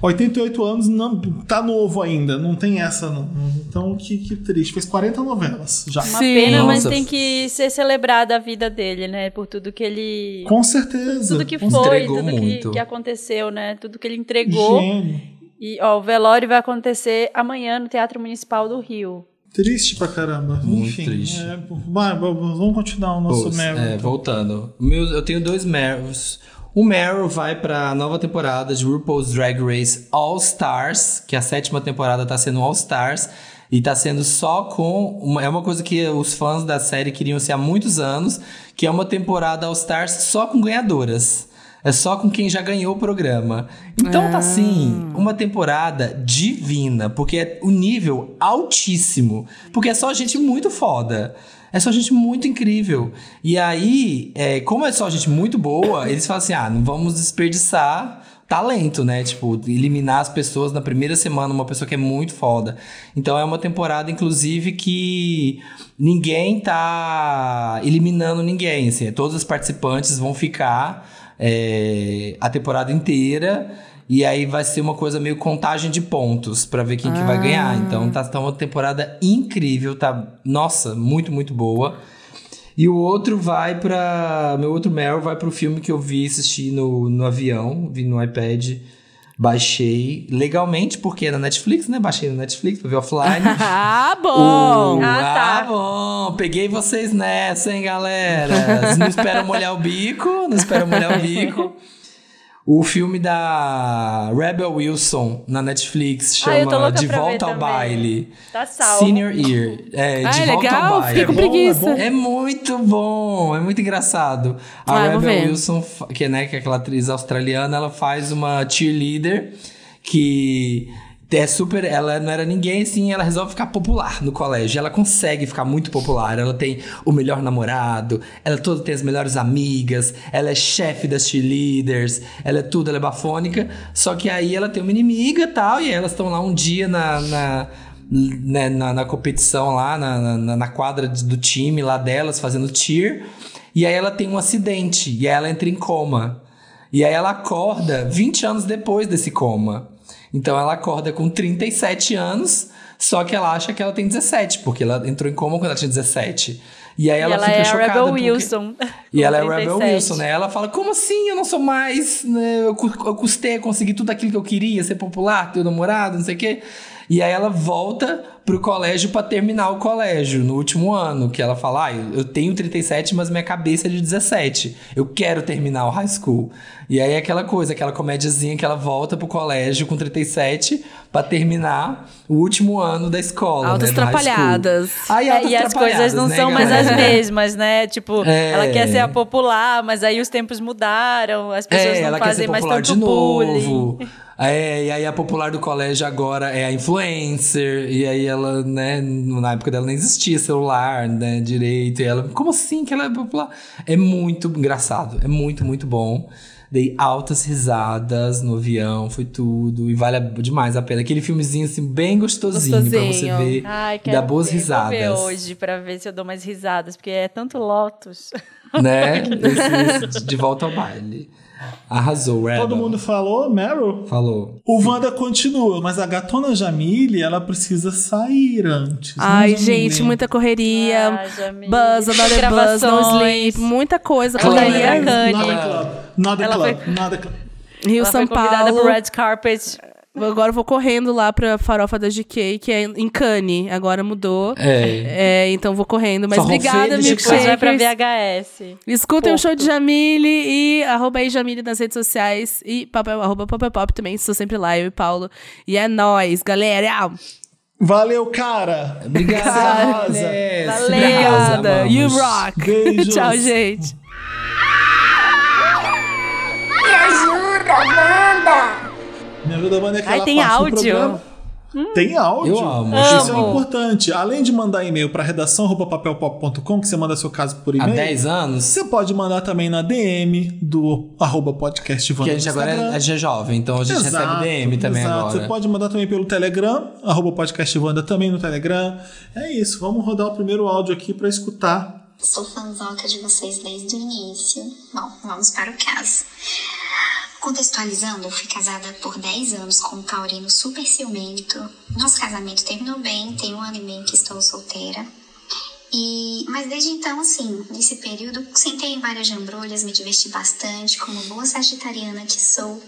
88 anos, não, tá novo ainda, não tem essa não. Então, que, que triste. Fez 40 novelas já. Uma Sim. pena, mas Nossa. tem que ser celebrada a vida dele, né? Por tudo que ele. Com certeza. Tudo que foi, Entregou tudo que, muito. que aconteceu, né? Tudo que ele entregou. Gênio. E, ó, o velório vai acontecer amanhã no Teatro Municipal do Rio. Triste pra caramba. Muito Enfim, triste. é, vai, vai, vamos continuar o nosso Pô, Meryl. é, então. voltando. Meu, eu tenho dois Meryls. O Meryl vai pra nova temporada de RuPaul's Drag Race All Stars, que a sétima temporada tá sendo All Stars. E tá sendo só com. Uma, é uma coisa que os fãs da série queriam ser há muitos anos, que é uma temporada All Stars só com ganhadoras. É só com quem já ganhou o programa. Então tá assim, uma temporada divina, porque é o nível altíssimo. Porque é só gente muito foda. É só gente muito incrível. E aí, é, como é só gente muito boa, eles falam assim: ah, não vamos desperdiçar talento, né? Tipo, eliminar as pessoas na primeira semana, uma pessoa que é muito foda. Então é uma temporada, inclusive, que ninguém tá eliminando ninguém. Assim, todos os participantes vão ficar é, a temporada inteira. E aí vai ser uma coisa meio contagem de pontos pra ver quem que vai ganhar. Então tá, tá uma temporada incrível, tá? Nossa, muito, muito boa. E o outro vai pra. Meu outro Meryl vai pro filme que eu vi assistir no, no avião, vi no iPad, baixei legalmente, porque é na Netflix, né? Baixei na Netflix pra ver offline. ah, bom! O- Ah, tá. ah, bom. Peguei vocês nessa, hein, galera? Não esperam molhar o bico, não esperam molhar o bico. O filme da Rebel Wilson na Netflix Ah, chama louca De Volta ao também. Baile. Tá salvo. Senior Year. É, Ah, de é volta legal? ao baile. Fiquei com É bom, é bom. É muito bom, é muito engraçado. A Ah, Rebel. Wilson, que, é, né, que é aquela atriz australiana, ela faz uma cheerleader que é super. Ela não era ninguém assim, ela resolve ficar popular no colégio. Ela consegue ficar muito popular. Ela tem o melhor namorado, ela toda tem as melhores amigas, ela é chefe das cheerleaders, ela é tudo, ela é bafônica. Só que aí ela tem uma inimiga tal, e elas estão lá um dia na- na né, na, na competição lá, na, na, na quadra do time lá delas, fazendo cheer. E aí ela tem um acidente, e aí ela entra em coma. E aí ela acorda 20 anos depois desse coma. Então ela acorda com 37 anos, só que ela acha que ela tem 17, porque ela entrou em coma quando ela tinha 17. E aí E ela, ela fica é chocada. Rebel porque- Wilson. e ela é com a Rebel 37. Wilson, né? Ela fala, como assim? Eu não sou mais... né? Eu, cu- eu custei a conseguir tudo aquilo que eu queria, ser popular, ter um namorado, não sei o quê. E aí ela volta pro colégio pra terminar o colégio, no último ano. Que ela fala, ah, eu tenho 37, mas minha cabeça é de 17. Eu quero terminar o high school. E aí aquela coisa, aquela comédiazinha que ela volta pro colégio com 37 pra terminar o último ano da escola. Altas né, do high school. trapalhadas. Aí, É, altas e as coisas não né, são mais galera? as mesmas, né? Tipo, É. ela quer ser a popular, mas aí os tempos mudaram, as pessoas É, não ela quer ser fazem mais tanto de bullying. novo. É, e aí a popular do colégio agora é a influencer. E aí ela, né, na época dela não existia celular, né, direito. E ela, como assim que ela é popular? É muito engraçado, é muito, muito bom. Dei altas risadas no avião, foi tudo. E vale demais a pena. Aquele filmezinho, assim, bem gostosinho, pra você Gostosinho. ver. Ai, quero dar boas ver. risadas. Vou ver hoje pra ver se eu dou mais risadas, porque é tanto Lotus. Né? Esse- esse de volta ao baile. Arrasou, Rebel. Todo mundo falou, Meryl? Falou. O Wanda continua, mas a gatona Jamile, ela precisa sair antes. Ai, né, gente, muita correria. Jamile. buzz, another buzz, no Gravações. sleep. Muita coisa. Ela Nada Correria. indo pra Cannes. club. Nada Ela club. foi- Nada club. Rio, Ela São foi convidada Paulo. pro Red Carpet. Agora eu vou correndo lá pra farofa da GK, que é em Cannes. Agora mudou. É. É, então vou correndo. Mas obrigada, de Depois vai pra milkshakers. VHS. Escutem o show de Jamile e arroba aí Jamile nas redes sociais e papel, arroba papel pop também. Estou sempre lá, eu e Paulo. E é nóis, galera. Valeu, cara. Obrigado, Rosa. Valeu. Obrigada. You rock. Beijos. Tchau, gente. Me ajuda, Wanda! Me ajuda, Wanda, é aquela Ai, tem parte do áudio? programa. Tem áudio. Eu amo. Isso é importante. Além de mandar e-mail para redação papelpop.com, que você manda seu caso por Há e-mail. 10 anos? Você pode mandar também na DM do arroba podcast Wanda Que a gente agora é, a gente é jovem, então a gente recebe DM também exato. agora. Você pode mandar também pelo Telegram, arroba podcast Wanda também no Telegram. É isso, vamos rodar o primeiro áudio aqui para escutar. Sou fanzoca de vocês desde o início. Bom, vamos para o caso. Contextualizando, eu fui casada por 10 anos com um taurino super ciumento. Nosso casamento terminou bem, tem um ano e meio que estou solteira. E, mas desde então, assim, nesse período, sentei em várias jambrolhas, me diverti bastante, como boa sagitariana que sou.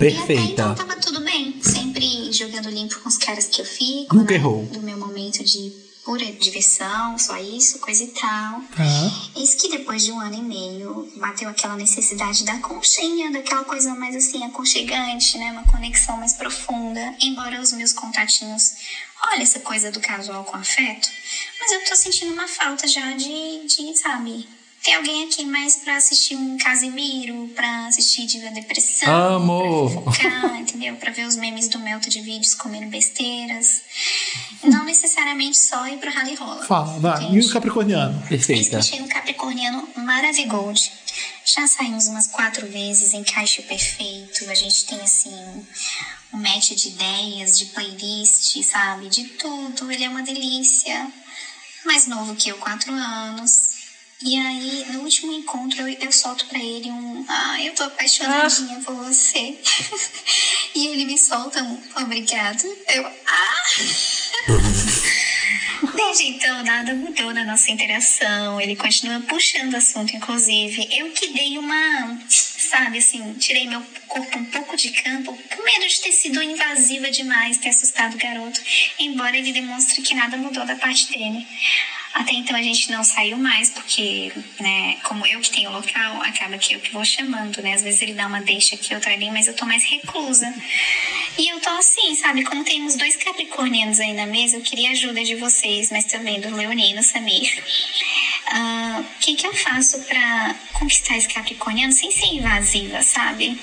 E até Perfeita. então tava tudo bem. Sempre jogando limpo com os caras que eu fico. Nunca né? errou. Do meu momento de pura diversão, só isso, coisa e tal. Tá. Eis que depois de um ano e meio bateu aquela necessidade da conchinha, daquela coisa mais assim, aconchegante, né? Uma conexão mais profunda. Embora os meus contatinhos, olha essa coisa do casual com afeto, mas eu tô sentindo uma falta já de, de sabe? Tem alguém aqui mais pra assistir um Casimiro, pra assistir Diva Depressão. Amo! Pra fofocar, entendeu? Pra ver os memes do Melto de vídeos comendo besteiras. Não necessariamente só ir pro rally rola. Fala, vai. E o Capricorniano? Perfeita. achei um capricorniano maravigold. Já saímos umas quatro vezes, encaixe perfeito. A gente tem, assim, um match de ideias, de playlist, sabe? De tudo. Ele é uma delícia. Mais novo que eu, quatro anos. E aí, no último encontro, eu, eu solto pra ele um... Ah, eu tô apaixonadinha por você. e ele me solta um... Obrigado. Eu... Ah... Desde então, nada mudou na nossa interação. Ele continua puxando o assunto, inclusive. Eu que dei uma. Sabe, assim, tirei meu corpo um pouco de campo, por medo de ter sido invasiva demais, ter assustado o garoto. Embora ele demonstre que nada mudou da parte dele. Até então a gente não saiu mais, porque, né, como eu que tenho o local, acaba que eu que vou chamando, né? Às vezes ele dá uma deixa aqui, outra ali, mas eu tô mais reclusa. E eu tô assim, sabe? Como temos dois capricornianos aí na mesa, eu queria a ajuda de vocês, mas também do Leonino, Samir. Ah, O que que eu faço pra conquistar esse capricorniano sem ser invasiva, sabe?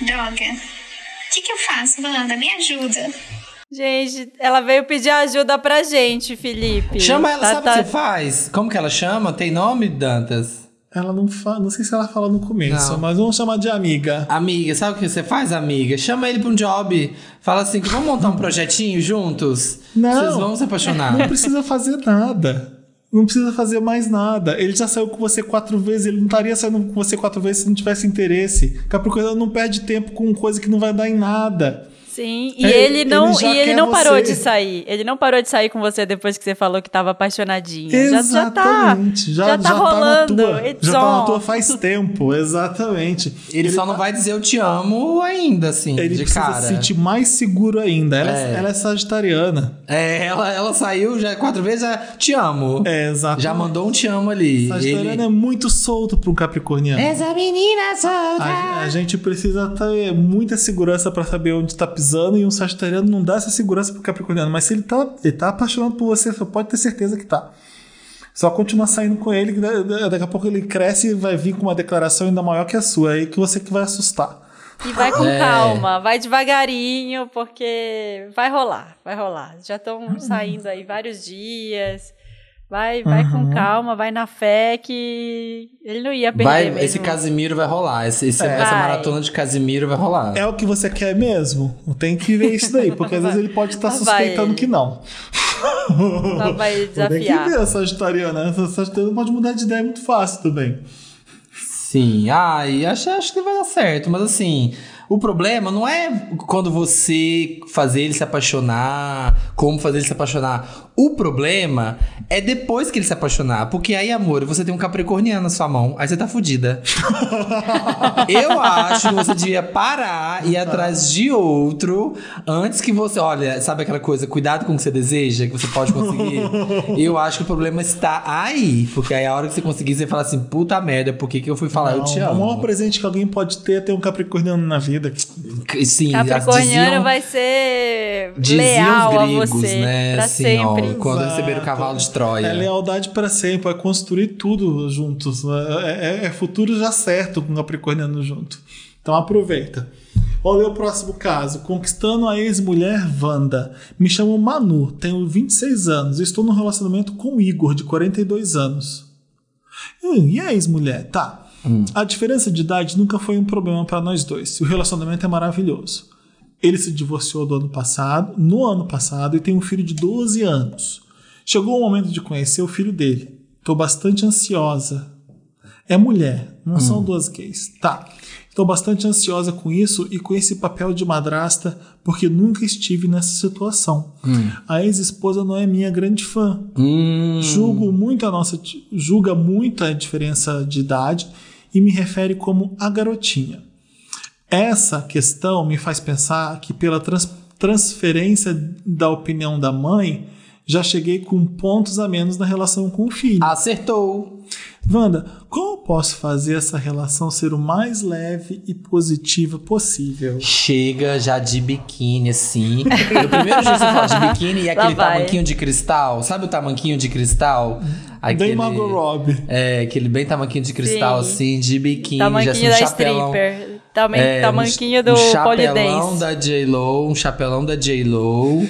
Droga. O que que eu faço, Wanda? Me ajuda. Gente, ela veio pedir ajuda pra gente, Felipe. Chama ela, Tá- sabe o tá- que você faz? Como que ela chama? Tem nome, Dantas? Ela não fala, não sei se ela fala no começo, Não. mas vamos chamar de amiga. Amiga, sabe o que você faz, amiga? Chama ele pra um job. Fala assim, que vamos montar um projetinho juntos? Não. Vocês vão se apaixonar. Não precisa fazer nada. Não precisa fazer mais nada. Ele já saiu com você quatro vezes, ele não estaria saindo com você quatro vezes se não tivesse interesse. Capricorniano não perde tempo com coisa que não vai dar em nada. Sim, e Ele- ele, não, ele já e ele não parou você. de sair. Ele não parou de sair com você depois que você falou que tava apaixonadinha. Já, já tá. Exatamente. Já, tá rolando. na tua. It's Já tá na tua faz tempo, exatamente. Ele, só não vai dizer eu te amo ainda, assim, Ele de precisa cara. se sentir mais seguro ainda. Ela é, É. ela é sagitariana. É, ela, ela saiu já quatro vezes, já te amo. É, exatamente. Já mandou um te amo ali. Sagitariano Ele... é muito solto para um capricorniano. Essa menina solta. A, a gente precisa ter muita segurança pra saber onde tá pisando e um sagitariano não dá essa segurança pro capricorniano. Mas se ele tá, ele tá apaixonado por você, você pode ter certeza que tá. Só continuar saindo com ele, que daqui a pouco ele cresce e vai vir com uma declaração ainda maior que a sua, aí que você que vai assustar. E vai com É. calma, vai devagarinho, porque vai rolar, vai rolar. Já estão saindo aí vários dias. Vai, vai com calma, vai na fé que ele não ia perder Vai, mesmo. esse Casimiro vai rolar. Esse, esse- Essa Vai. maratona de Casimiro vai rolar. É o que você quer mesmo? Tem que ver isso daí, porque às vezes ele pode estar vai suspeitando que não. Só vai Tem que desafiar. ver a sagitariana. Essa sagitariana pode mudar de ideia muito fácil também. Sim, ai, acho, acho que vai dar certo, mas assim, o problema não é quando você fazer ele se apaixonar, como fazer ele se apaixonar. O problema é depois que ele se apaixonar, porque aí, amor, você tem um capricorniano na sua mão, aí você tá fudida. Eu acho que você devia parar e ir atrás de outro antes que você, olha, sabe aquela coisa, cuidado com o que você deseja, que você pode conseguir. Eu acho que o problema está aí, porque aí a hora que você conseguir, você fala assim, puta merda, por que, que eu fui falar eu te Não, O maior amo? presente que alguém pode ter é ter um capricorniano na vida. Sim, Capricorniano diziam- vai ser leal os a gregos, você né? pra assim, sempre. ó, quando Exato. receberam o cavalo de Troia. É lealdade para sempre, é construir tudo juntos. É, é- é futuro já certo com o Capricorniano junto. Então aproveita. Olha o próximo caso. Conquistando a ex-mulher Wanda. Me chamo Manu, tenho 26 anos e estou num relacionamento com Igor, de 42 anos. Hum, e a ex-mulher? Tá. A diferença de idade nunca foi um problema para nós dois. O relacionamento é maravilhoso. Ele se divorciou do ano passado, no ano passado, e tem um filho de 12 anos. Chegou o momento de conhecer o filho dele. Tô bastante ansiosa. É mulher, não são duas gays. Tá. Estou bastante ansiosa com isso e com esse papel de madrasta, porque nunca estive nessa situação. A ex-esposa não é minha grande fã. Hum, Julgo muito a nossa, julga muito a diferença de idade e me refere como a garotinha. Essa questão me faz pensar que pela trans- transferência da opinião da mãe, já cheguei com pontos a menos na relação com o filho. acertou. Wanda, como posso fazer essa relação ser o mais leve e positiva possível? Chega já de biquíni, assim. No primeiro dia que você fala de biquíni e aquele vai. tamanquinho de cristal. Sabe o tamanquinho de cristal? Bem Margot Robbie. É, aquele bem tamanquinho de cristal, Sim. assim, de biquíni. Tamanquinho já, da assim, um chapelão. stripper. Taman É, tamanquinho um, do um chapelão polidense. da J-Lo, um chapelão da J-Lo.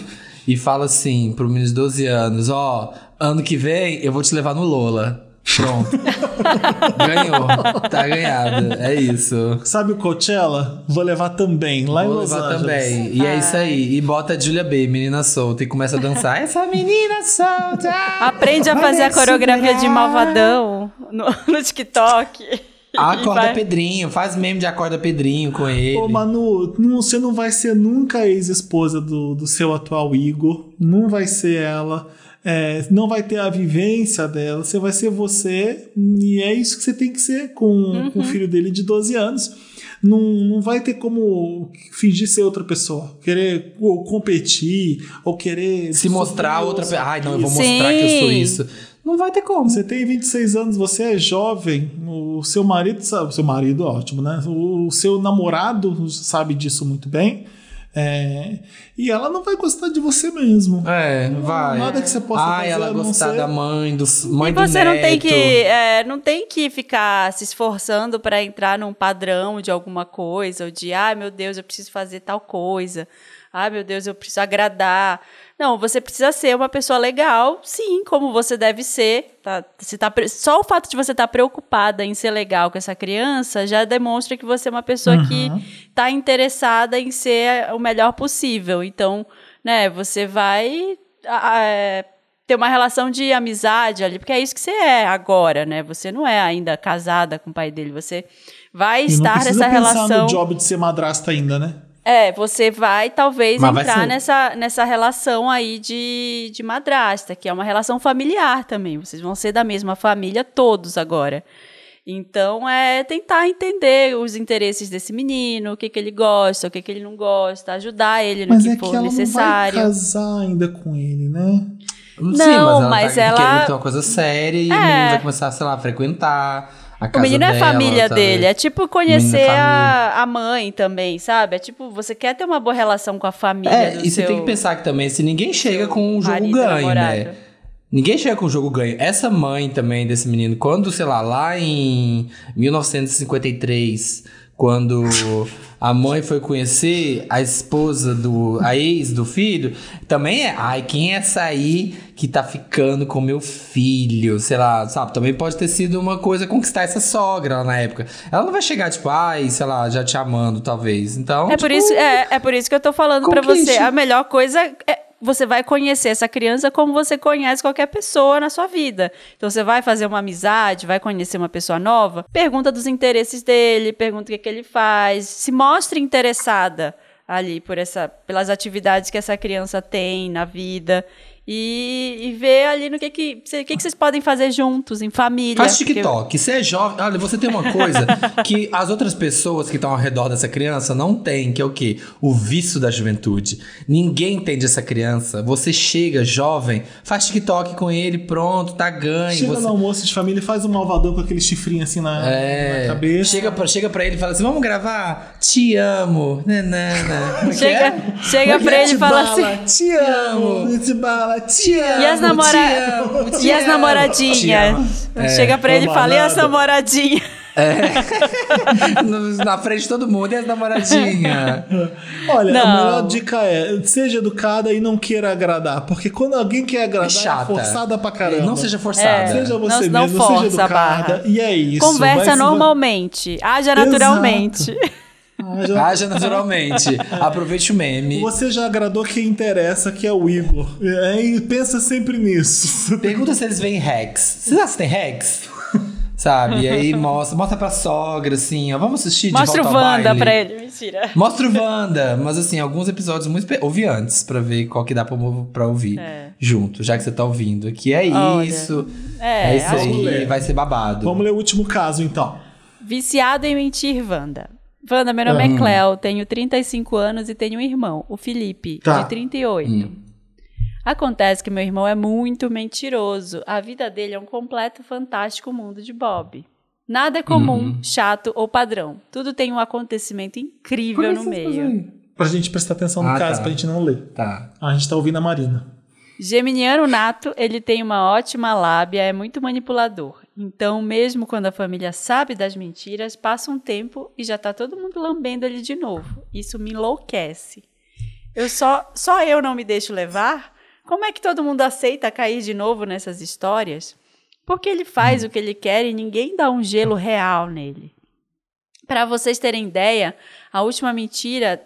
E fala assim pro menino de 12 anos, ó, ano que vem eu vou te levar no Lola. Pronto. Ganhou. Tá ganhado. É isso. Sabe o Coachella? Vou levar também, lá em Vou Los levar Angeles. também. E é isso aí. E bota a Julia B, menina solta, e começa a dançar. Essa menina solta! Aprende a fazer a coreografia de malvadão no, no TikTok. Acorda vai- Pedrinho, faz meme de acorda Pedrinho com ele. Ô, Manu, não- você não vai ser nunca a ex-esposa do, do seu atual Igor. Não vai ser ela. É, não vai ter a vivência dela. Você vai ser você. E é isso que você tem que ser com, com o filho dele de 12 anos. Não, não vai ter como fingir ser outra pessoa. Querer ou competir, ou querer. Se mostrar outra ou pessoa. Ai, não, eu vou Sim. mostrar que eu sou isso. Não vai ter como. Você tem 26 anos, você é jovem, o seu marido sabe, o seu marido, ótimo, né? O, seu namorado sabe disso muito bem. é, e ela não vai gostar de você mesmo. É, vai. nada que você possa Ai, fazer ela não gostar ser- da mãe, do mãe E do você não tem neto. que é, não tem que ficar se esforçando para entrar num padrão de alguma coisa, ou de, ai meu Deus, eu preciso fazer tal coisa. Ai meu Deus, eu preciso agradar. Não, você precisa ser uma pessoa legal, sim, como você deve ser. Tá? Você tá, só o fato de você estar preocupada em ser legal com essa criança já demonstra que você é uma pessoa que está interessada em ser o melhor possível. Então, né, você vai é, ter uma relação de amizade ali, porque é isso que você é agora, né? Você não é ainda casada com o pai dele, você vai E não estar precisa nessa pensar relação. no job de ser madrasta ainda, né? É, você vai talvez Mas vai entrar ser. nessa, nessa relação aí de, de madrasta, que é uma relação familiar também. Vocês vão ser da mesma família todos agora. Então, é tentar entender os interesses desse menino, o que, que ele gosta, o que, que ele não gosta, ajudar ele no Mas que é que for ela necessário. não vai casar ainda com ele, né? Sim, Não, mas ela mas tá ela- querendo ter uma coisa séria e o É. menino vai começar, sei lá, a frequentar O menino é dela, família sabe? dele, é tipo Menino conhecer é a, a mãe também, sabe? É tipo, você quer ter uma boa relação com a família É, e você tem que pensar que também, se ninguém chega com um jogo ganho, namorado. né? Ninguém chega com o jogo ganho. Essa mãe também desse menino, quando, sei lá, lá em 1953, quando a mãe foi conhecer a esposa do. a ex do filho, também é. Ai, quem é essa aí que tá ficando com meu filho? Sei lá, sabe? Também pode ter sido uma coisa conquistar essa sogra lá na época. Ela não vai chegar, tipo, ai, sei lá, já te amando, talvez. Então. É por, tipo, isso, é, é por isso que eu tô falando pra conquiste. você. A melhor coisa é você vai conhecer essa criança como você conhece qualquer pessoa na sua vida. Então você vai fazer uma amizade, vai conhecer uma pessoa nova, pergunta dos interesses dele, pergunta o que, que ele faz, se mostre interessada ali por essa, pelas atividades que essa criança tem na vida. E, e ver ali no que que, o que que vocês podem fazer juntos, em família. Faz porque- TikTok. Você é jovem. Olha, você tem uma coisa que as outras pessoas que estão ao redor dessa criança não têm, que é o quê? O vício da juventude. Ninguém entende essa criança. Você chega jovem, faz TikTok com ele, pronto, tá ganho. Chega você... no almoço de família e faz um malvadão com aquele chifrinho assim na, É, na cabeça. chega pra, chega pra ele e fala assim: vamos gravar? Te amo. Nanana. Como é que Chega, é? chega pra ele e fala assim. Te amo, te bala, te amo. E as, namora... te amo, te e as namoradinhas? amo. É, Chega pra ele e fala, e as namoradinhas? No- Na frente de todo mundo e as namoradinhas. Olha, Não. a melhor dica é: seja educada e não queira agradar. Porque quando alguém quer agradar, é, forçada pra caramba. Não seja forçada. Seja você Não- não mesmo, seja força a educada. barra. E é isso. Conversa vai se- normalmente. Haja naturalmente. Ah, já- Haja naturalmente. Aproveite o meme. Você já agradou quem interessa, que é o Igor. É, E pensa sempre nisso. Pergunta se eles veem hacks. Vocês assistem hacks? Sabe? E aí mostra, mostra pra sogra, assim, ó. Vamos assistir de Mostra o volta ao Wanda baile. pra ele. Mentira. Mostra o Wanda. Mas assim, alguns episódios muito... Ouvi antes, pra ver qual que dá pra, pra ouvir junto. Já que você tá ouvindo aqui. É Olha. isso. É, É, isso aí. que- Vai ser babado. Vamos ler o último caso, então. Viciado em mentir, Wanda. Wanda, meu nome é Cleo, tenho 35 anos e tenho um irmão, o Felipe, Tá. de 38. Acontece que meu irmão é muito mentiroso. A vida dele é um completo fantástico mundo de Bob. Nada é comum, chato ou padrão. Tudo tem um acontecimento incrível no meio. Pra gente prestar atenção no Ah, caso, tá. pra gente não ler. Tá. A gente tá ouvindo a Marina. Geminiano nato, ele tem uma ótima lábia, é muito manipulador. Então, mesmo quando a família sabe das mentiras, passa um tempo e já tá todo mundo lambendo ele de novo. Isso me enlouquece. Eu só, só eu não me deixo levar? Como é que todo mundo aceita cair de novo nessas histórias? Porque ele faz o que ele quer e ninguém dá um gelo real nele. Para vocês terem ideia, a última mentira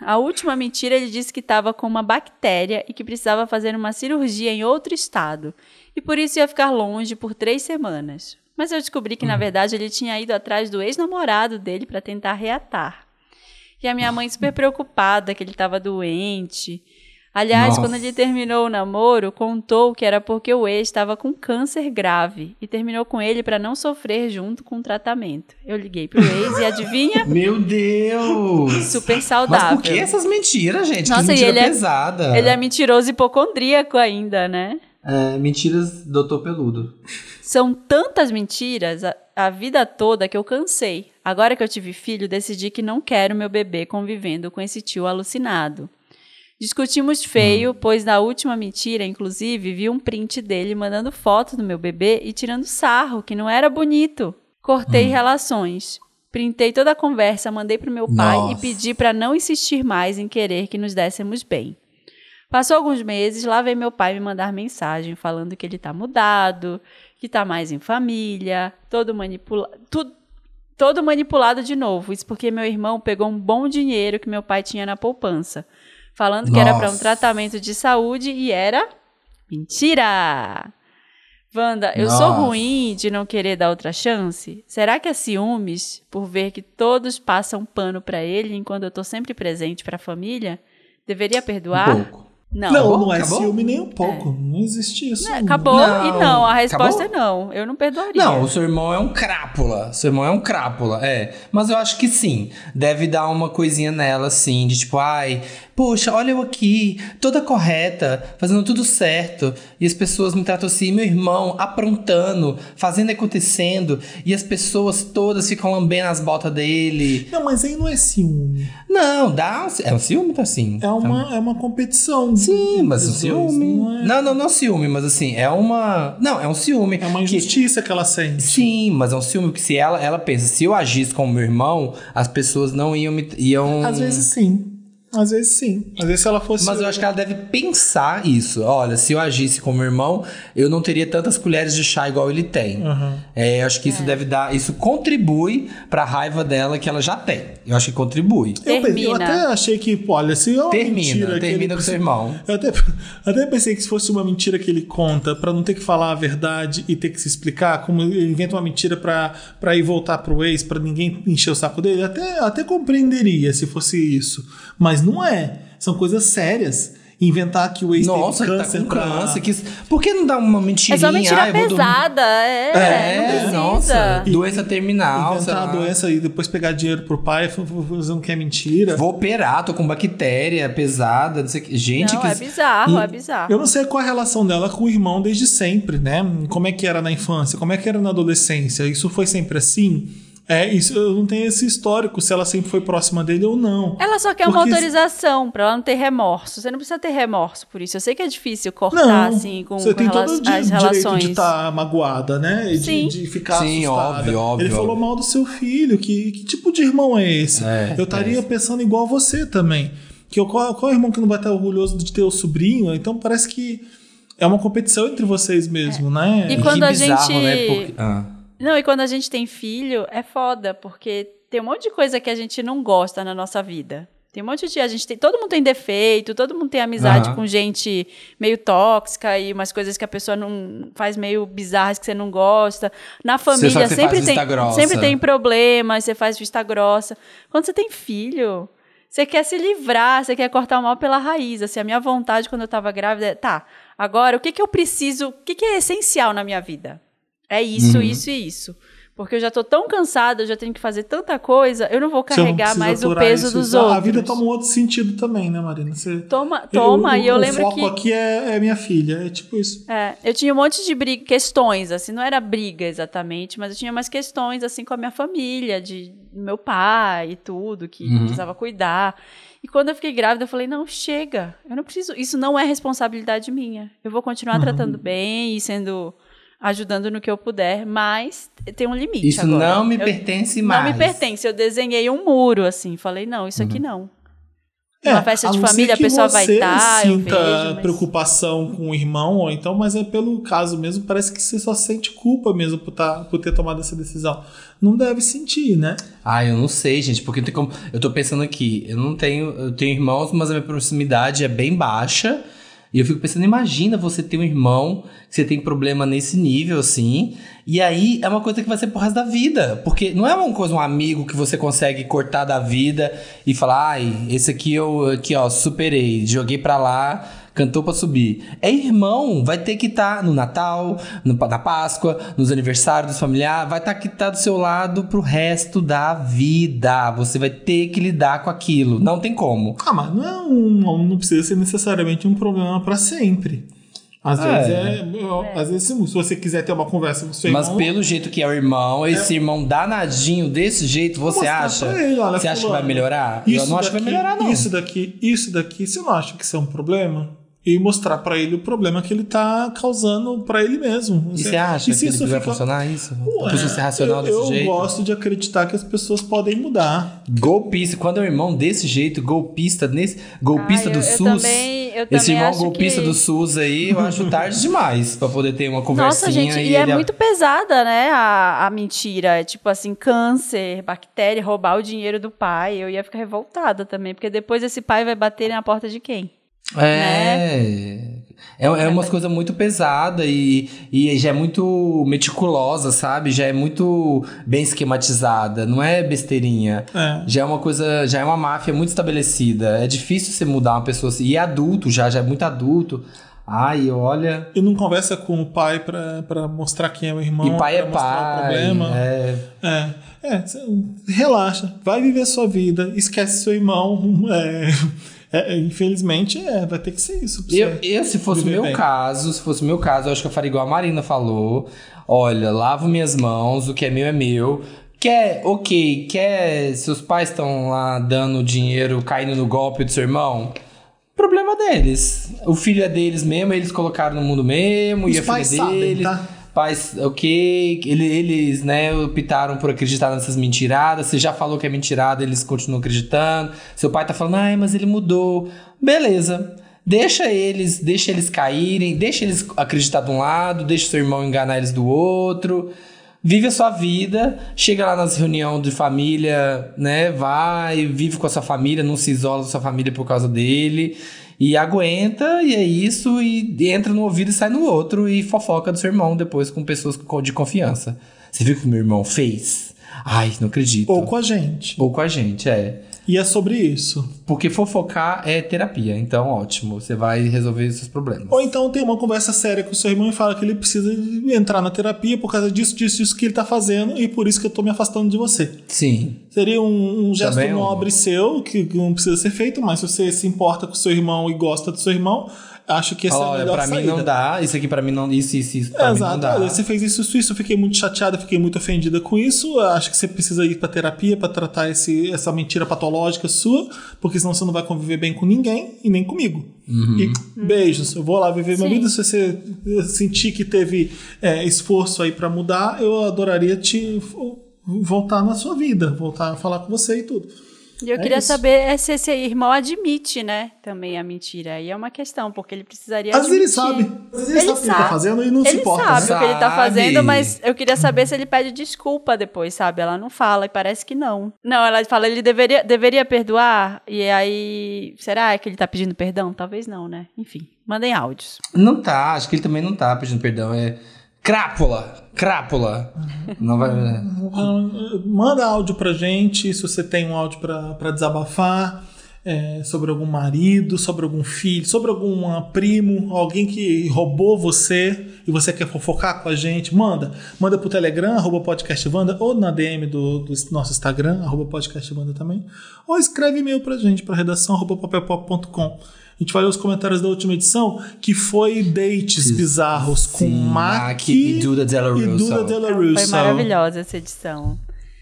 a última mentira ele disse que estava com uma bactéria e que precisava fazer uma cirurgia em outro estado. E por isso ia ficar longe por três semanas. Mas eu descobri que, na verdade, ele tinha ido atrás do ex-namorado dele para tentar reatar. E a minha mãe super preocupada que ele estava doente. Aliás, Nossa. quando ele terminou o namoro, contou que era porque o ex estava com câncer grave e terminou com ele para não sofrer junto com o tratamento. Eu liguei pro ex e adivinha? Meu Deus! Super Mas saudável. por que essas mentiras, gente? Nossa, que e mentira ele é- pesada. Ele é mentiroso hipocondríaco ainda, né? É, mentiras, doutor Peludo. São tantas mentiras a, a vida toda que eu cansei. Agora que eu tive filho, decidi que não quero meu bebê convivendo com esse tio alucinado. Discutimos feio, pois na última mentira, inclusive, vi um print dele mandando foto do meu bebê e tirando sarro, que não era bonito. Cortei relações. Printei toda a conversa, mandei pro meu pai e Nossa. pedi para não insistir mais em querer que nos dessemos bem. Passou alguns meses, lá veio meu pai me mandar mensagem falando que ele tá mudado, que tá mais em família, todo manipulado, todo manipulado de novo. Isso porque meu irmão pegou um bom dinheiro que meu pai tinha na poupança, falando que era para um Nossa. tratamento de saúde e era mentira. Wanda, eu sou Nossa. ruim de não querer dar outra chance? Será que é ciúmes por ver que todos passam pano pra ele enquanto eu tô sempre presente pra família? Deveria perdoar? Um pouco. Não. Não, Acabou? não é Acabou? ciúme nem um pouco. Não existe isso. É, Acabou Não. e não. A resposta Acabou? é não. Eu não perdoaria. Não, o seu irmão é um crápula. Seu irmão é um crápula, é. Mas eu acho que sim. Deve dar uma coisinha nela, assim, de tipo, ai, poxa, olha eu aqui, toda correta, fazendo tudo certo. E as pessoas me tratam assim, meu irmão aprontando, fazendo acontecendo. E as pessoas todas ficam lambendo as botas dele. Não, mas aí não é ciúme. Não, dá. um- É um ciúme, tá assim. É uma, é uma competição. Sim, mas um ciúme. Não é, Não, não, não ciúme, mas assim, é uma. Não, é um ciúme. é uma que- injustiça que ela sente. Sim, mas é um ciúme que se ela, ela pensa, se eu agisse como meu irmão, as pessoas não iam me. Iam... Às vezes sim. Às vezes sim. Às vezes se ela fosse. Mas eu acho que ela deve pensar isso. Olha, se eu agisse como irmão, eu não teria tantas colheres de chá igual ele tem. É, eu acho que isso deve dar. Isso contribui pra raiva dela que ela já tem. Eu acho que contribui. Eu, pensei- eu Termina. até achei que, olha, se é uma Termina, mentira termina ele- com seu irmão. Eu até, até pensei que se fosse uma mentira que ele conta, pra não ter que falar a verdade e ter que se explicar, como ele inventa uma mentira pra, pra ir voltar pro ex, pra ninguém encher o saco dele, até, até compreenderia se fosse isso. Mas não é. São coisas sérias. Inventar que o ex Nossa, teve tá câncer com pra- câncer. Que... Por que não dá uma mentirinha? É só mentira Ah, pesada. É, É, nossa. precisa. Doença terminal. Inventar a doença e depois pegar dinheiro pro pai fazendo que é mentira. Vou operar, tô com bactéria pesada, não sei que. Gente, Não, que. é bizarro, E- é bizarro. Eu não sei qual é a relação dela com o irmão desde sempre, né? Como é que era na infância, como é que era na adolescência. Isso foi sempre assim? É, isso eu não tenho esse histórico, se ela sempre foi próxima dele ou não. Ela só quer uma Porque- autorização pra ela não ter remorso. Você não precisa ter remorso por isso. Eu sei que é difícil cortar, Não, assim, com, você com tem todo as direito relações. de estar magoada, né? E Sim. De, de ficar Sim, assustada. óbvio, óbvio, Ele falou óbvio. mal do seu filho, que, que tipo de irmão é esse? É, eu estaria é. pensando igual a você também. Que eu, qual, qual irmão que não vai estar orgulhoso de ter o sobrinho? Então parece que é uma competição entre vocês mesmo, né? E Que quando a bizarro, gente- né? Porque- ah. Não, e quando a gente tem filho, é foda, porque tem um monte de coisa que a gente não gosta na nossa vida. Tem um monte de. A gente tem, todo mundo tem defeito, todo mundo tem amizade Aham. com gente meio tóxica e umas coisas que a pessoa não faz meio bizarras que você não gosta. Na família sempre tem, vista grossa. sempre tem problemas, você faz vista grossa. Quando você tem filho, você quer se livrar, você quer cortar o mal pela raiz. Assim, a minha vontade quando eu tava grávida é, tá, agora o que, que eu preciso, o que, que é essencial na minha vida? É isso, Uhum. isso e isso. Porque eu já tô tão cansada, eu já tenho que fazer tanta coisa, eu não vou não carregar precisa mais o peso isso. dos Ah, outros. A vida toma um outro sentido também, né, Marina? Você... Toma, toma, Eu- e eu o lembro foco que aqui é, é minha filha, é tipo isso. é, eu tinha um monte de briga, questões, assim, não era briga exatamente, mas eu tinha mais questões, assim, com a minha família, de meu pai e tudo, que Uhum. precisava cuidar. E quando eu fiquei grávida, eu falei, não, chega, eu não preciso, isso não é responsabilidade minha. Eu vou continuar tratando bem e sendo, ajudando no que eu puder, mas tem um limite Isso agora. não me Eu- pertence Não mais. me pertence, eu desenhei um muro, assim, falei, não, isso Uhum. aqui não. É, Uma festa a de não família, a que pessoa vai você estar, eu sinta vejo, mas- preocupação com o irmão, ou então, mas é pelo caso mesmo, parece que você só sente culpa mesmo por, tá, por ter tomado essa decisão. Não deve sentir, né? Ah, eu não sei, gente, porque tem como. Eu tô pensando aqui, eu não tenho. Eu tenho irmãos, mas a minha proximidade é bem baixa. E eu fico pensando, imagina você ter um irmão que você tem problema nesse nível, assim. E aí é uma coisa que vai ser pro resto da vida. Porque não é uma coisa, um amigo que você consegue cortar da vida e falar, ai, esse aqui eu aqui, ó, superei, joguei pra lá. Cantou pra subir. É irmão, vai ter que estar no Natal, no, na Páscoa, nos aniversários dos familiares, vai estar que estar do seu lado pro resto da vida. Você vai ter que lidar com aquilo. Não tem como. Ah, mas não, é um, não precisa ser necessariamente um problema pra sempre. Às É. vezes, é, às vezes, se você quiser ter uma conversa com seu Mas irmão, pelo jeito que é o irmão, esse irmão danadinho desse jeito, você acha? ele, olha, você acha que vai melhorar? Isso eu não acho que vai daqui- melhorar, não. Isso daqui, isso daqui, você não acha que isso é um problema? E mostrar pra ele o problema que ele tá causando pra ele mesmo. E você acha E se que isso ele vai fica- funcionar isso? Ué, pessoa ser racional eu, desse eu jeito? gosto de acreditar que as pessoas podem mudar. Golpista, quando é um irmão desse jeito, golpista nesse, golpista Ah, do eu- eu SUS. também- eu esse irmão golpista que- do SUS aí, eu acho tarde demais pra poder ter uma conversinha. Nossa, gente, e, e é ele- muito pesada, né, a, a mentira. É tipo assim, câncer, bactéria, roubar o dinheiro do pai. Eu ia ficar revoltada também, porque depois esse pai vai bater na porta de quem? É. É, é umas coisas muito pesada e, e já é muito meticulosa, sabe? Já é muito bem esquematizada, não é besteirinha. É. Já é uma coisa, já é uma máfia muito estabelecida. É difícil você mudar uma pessoa assim. E é adulto já, já é muito adulto. Ai, olha. E não conversa com o pai pra, pra mostrar quem é o irmão. E pai é pai. o problema. É. É, é, relaxa, vai viver a sua vida, esquece seu irmão. é, é, infelizmente, é, vai ter que ser isso. Eu, eu, se fosse meu bem. caso, se fosse meu caso, eu acho que eu faria igual a Marina falou. Olha, lavo minhas mãos, o que é meu é meu. Quer, ok, quer, seus pais estão lá dando dinheiro, caindo no golpe do seu irmão? Problema deles. O filho é deles mesmo, eles colocaram no mundo mesmo, Os e a pais filha é sabem, deles. Pais, ok, ele- eles, né, optaram por acreditar nessas mentiradas. Você já falou que é mentirada, eles continuam acreditando. Seu pai tá falando, ai, mas ele mudou. Beleza. Deixa eles, deixa eles caírem, deixa eles acreditar de um lado, deixa seu irmão enganar eles do outro. Vive a sua vida, chega lá nas reuniões de família, né? Vai, vive com a sua família, não se isola da sua família por causa dele. E aguenta, e é isso, e entra no ouvido e sai no outro, e fofoca do seu irmão depois com pessoas de confiança. Você viu o que meu irmão fez? Ai, não acredito. Ou com a gente. Ou com a gente, é. E é sobre isso. Porque fofocar é terapia, então ótimo, você vai resolver os seus problemas. Ou então tem uma conversa séria com o seu irmão e fala que ele precisa entrar na terapia por causa disso, disso, disso que ele tá fazendo e por isso que eu tô me afastando de você. Sim. Seria um, um gesto Também é nobre seu, que que não precisa ser feito, mas se você se importa com o seu irmão e gosta do seu irmão, acho que essa é a Olha, melhor pra mim saída. não dá, isso aqui pra mim não, isso, isso, isso, pra É, mim não exato. dá. Olha, Você fez isso, isso, isso. Eu fiquei muito chateada, fiquei muito ofendida com isso. Eu Acho que você precisa ir pra terapia pra tratar esse, essa mentira patológica sua, porque senão você não vai conviver bem com ninguém e nem comigo. Uhum. E beijos. Eu vou lá viver minha Sim. vida. Se você sentir que teve é, esforço aí pra mudar, eu adoraria te voltar na sua vida, voltar a falar com você e tudo. E eu É queria isso. saber se esse irmão admite, né, também a mentira. Aí é uma questão, porque ele precisaria Às vezes ele admitir. sabe. Às vezes ele, sabe o que ele tá fazendo e não se ele importa. sabe né? o que ele tá Sabe. fazendo, mas eu queria saber se ele pede desculpa depois, sabe? Ela não fala e parece que não. Não, ela fala, ele deveria, deveria perdoar. E aí, será que ele tá pedindo perdão? Talvez não, né? Enfim, mandem áudios. Não tá, acho que ele também não tá pedindo perdão. É crápula, crápula. Não vai. Manda áudio pra gente, se você tem um áudio pra pra desabafar. é, sobre algum marido, sobre algum filho, sobre algum primo, alguém que roubou você e você quer fofocar com a gente, manda. Manda pro Telegram, arroba podcastvanda, ou na DM do, do nosso Instagram, arroba podcastvanda também. Ou escreve e-mail pra gente, pra redação arroba papelpop.com. A gente vai ler os comentários da última edição, que foi dates bizarros com Sim, Mac Mac e Duda Della e Russo. Duda Della Russo. Foi maravilhosa essa edição.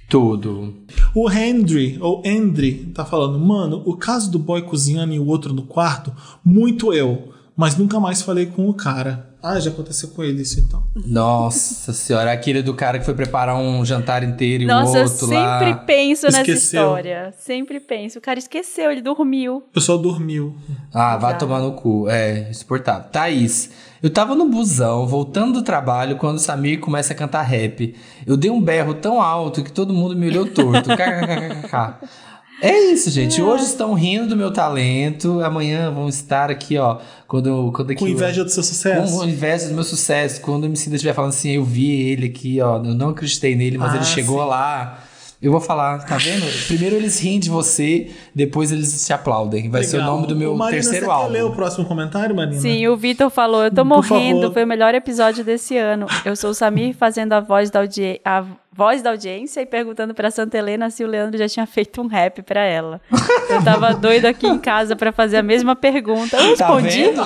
Tudo. O Hendry, ou Hendry, tá falando, mano, o caso do boy cozinhando e o outro no quarto, muito eu, mas nunca mais falei com o cara. Ah, já aconteceu com ele isso então. Nossa senhora, aquele do cara que foi preparar um jantar inteiro e Nossa, o eu outro sempre lá. penso nessa Esqueceu. história. Sempre penso. O cara esqueceu, ele dormiu. O pessoal dormiu. Ah, vai Exato. tomar no cu. É, insuportável. Thaís, eu tava no busão, voltando do trabalho, quando o Samir começa a cantar rap. Eu dei um berro tão alto que todo mundo me olhou torto. KKKKK. É isso, gente. Hoje estão rindo do meu talento. Amanhã vão estar aqui, ó. Quando, quando aqui Com inveja do seu sucesso. Com inveja do meu sucesso. Quando o MC estiver falando assim, eu vi ele aqui, ó. Eu não acreditei nele, mas Ah, ele chegou sim. lá. Eu vou falar, tá vendo? Primeiro eles riem de você, depois eles te aplaudem. Vai ser o Legal. nome do meu Marina, terceiro você álbum. Quer ler o próximo comentário, Marina? Sim, o Vitor falou, eu tô Por morrendo, favor. foi o melhor episódio desse ano. Eu sou o Samir fazendo a voz da, audi a voz da audiência e perguntando pra Santa Helena se o Leandro já tinha feito um rap pra ela. Eu tava doido aqui em casa pra fazer a mesma pergunta. Eu Tá respondi. vendo?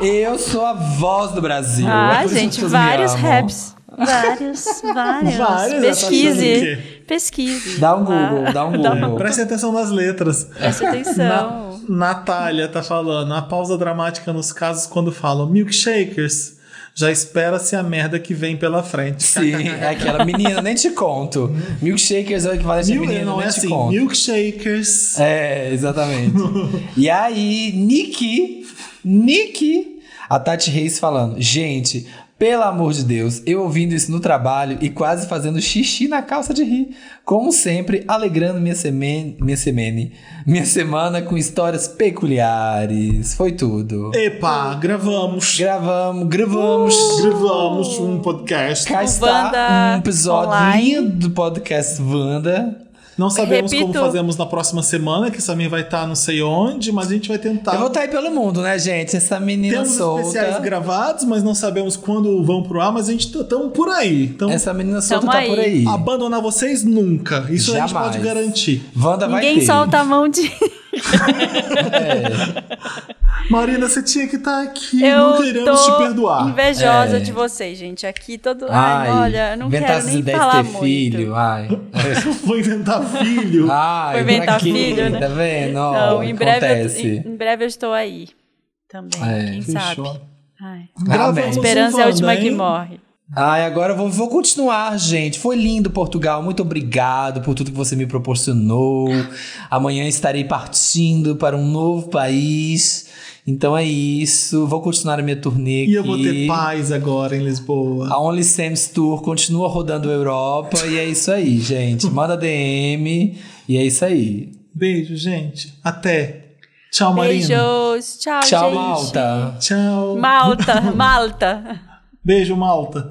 Eu sou a voz do Brasil. É Ah, que gente, vários raps. Vários, vários. Vários, tá Pesquise. Pesquise. Dá um. Google, dá um Google. Preste atenção nas letras. Preste atenção. Natália tá falando, a pausa dramática nos casos quando falam milkshakers. Já espera-se a merda que vem pela frente. Sim, é aquela menina, nem te conto. Milkshakers é o equivalente a Mil, menina, não nem é te assim, conto. milkshakers. É, exatamente. e aí, Nick, Nick, a Tati Reis falando, gente, Pelo amor de Deus, eu ouvindo isso no trabalho e quase fazendo xixi na calça de rir. Como sempre, alegrando minha semene, minha semene, minha semana com histórias peculiares. Foi tudo. Epa, gravamos. Gravamos, gravamos. Gravamos um podcast. Cá está Wanda um episódio online. lindo do podcast Wanda. Não sabemos como Repito. fazemos na próxima semana, que Samir vai estar não sei onde, mas a gente vai tentar. Eu vou estar aí pelo mundo, né, gente? Essa menina Temos solta. especiais gravados, mas não sabemos quando vão pro ar, mas a gente estamos por aí. Então, Essa menina solta Tamo tá aí. por aí. abandonar vocês nunca. Isso a gente Jamais. pode garantir. Wanda vai Ninguém ter. solta a mão de. Marina, você tinha que estar aqui. Eu não queremos tô te perdoar. invejosa É. de vocês, gente. Aqui todo. Ai, Ai, olha, eu não inventar quero essas nem ideias de falar ter muito. filho, ai. Vou inventar filho. Ai, Foi inventar pra quê? filho, né? Tá vendo? Ó, Não, em breve, eu, em, em breve eu estou aí. Também, É, quem fechou. sabe. Ai. Gravamos Amém. um Esperança é a última que hein? morre. Ai, agora eu vou, vou continuar, gente. Foi lindo Portugal. Muito obrigado por tudo que você me proporcionou. Amanhã estarei partindo para um novo país. Então é isso. Vou continuar a minha turnê E eu vou ter paz agora em Lisboa. A Only Sam's Tour continua rodando a Europa. e é isso aí, gente. Manda DM. E é isso aí. Beijo, gente. Até. Tchau, Marina. Beijos. Tchau, Tchau, gente. Malta. Tchau. Malta, Malta. Beijo, Malta.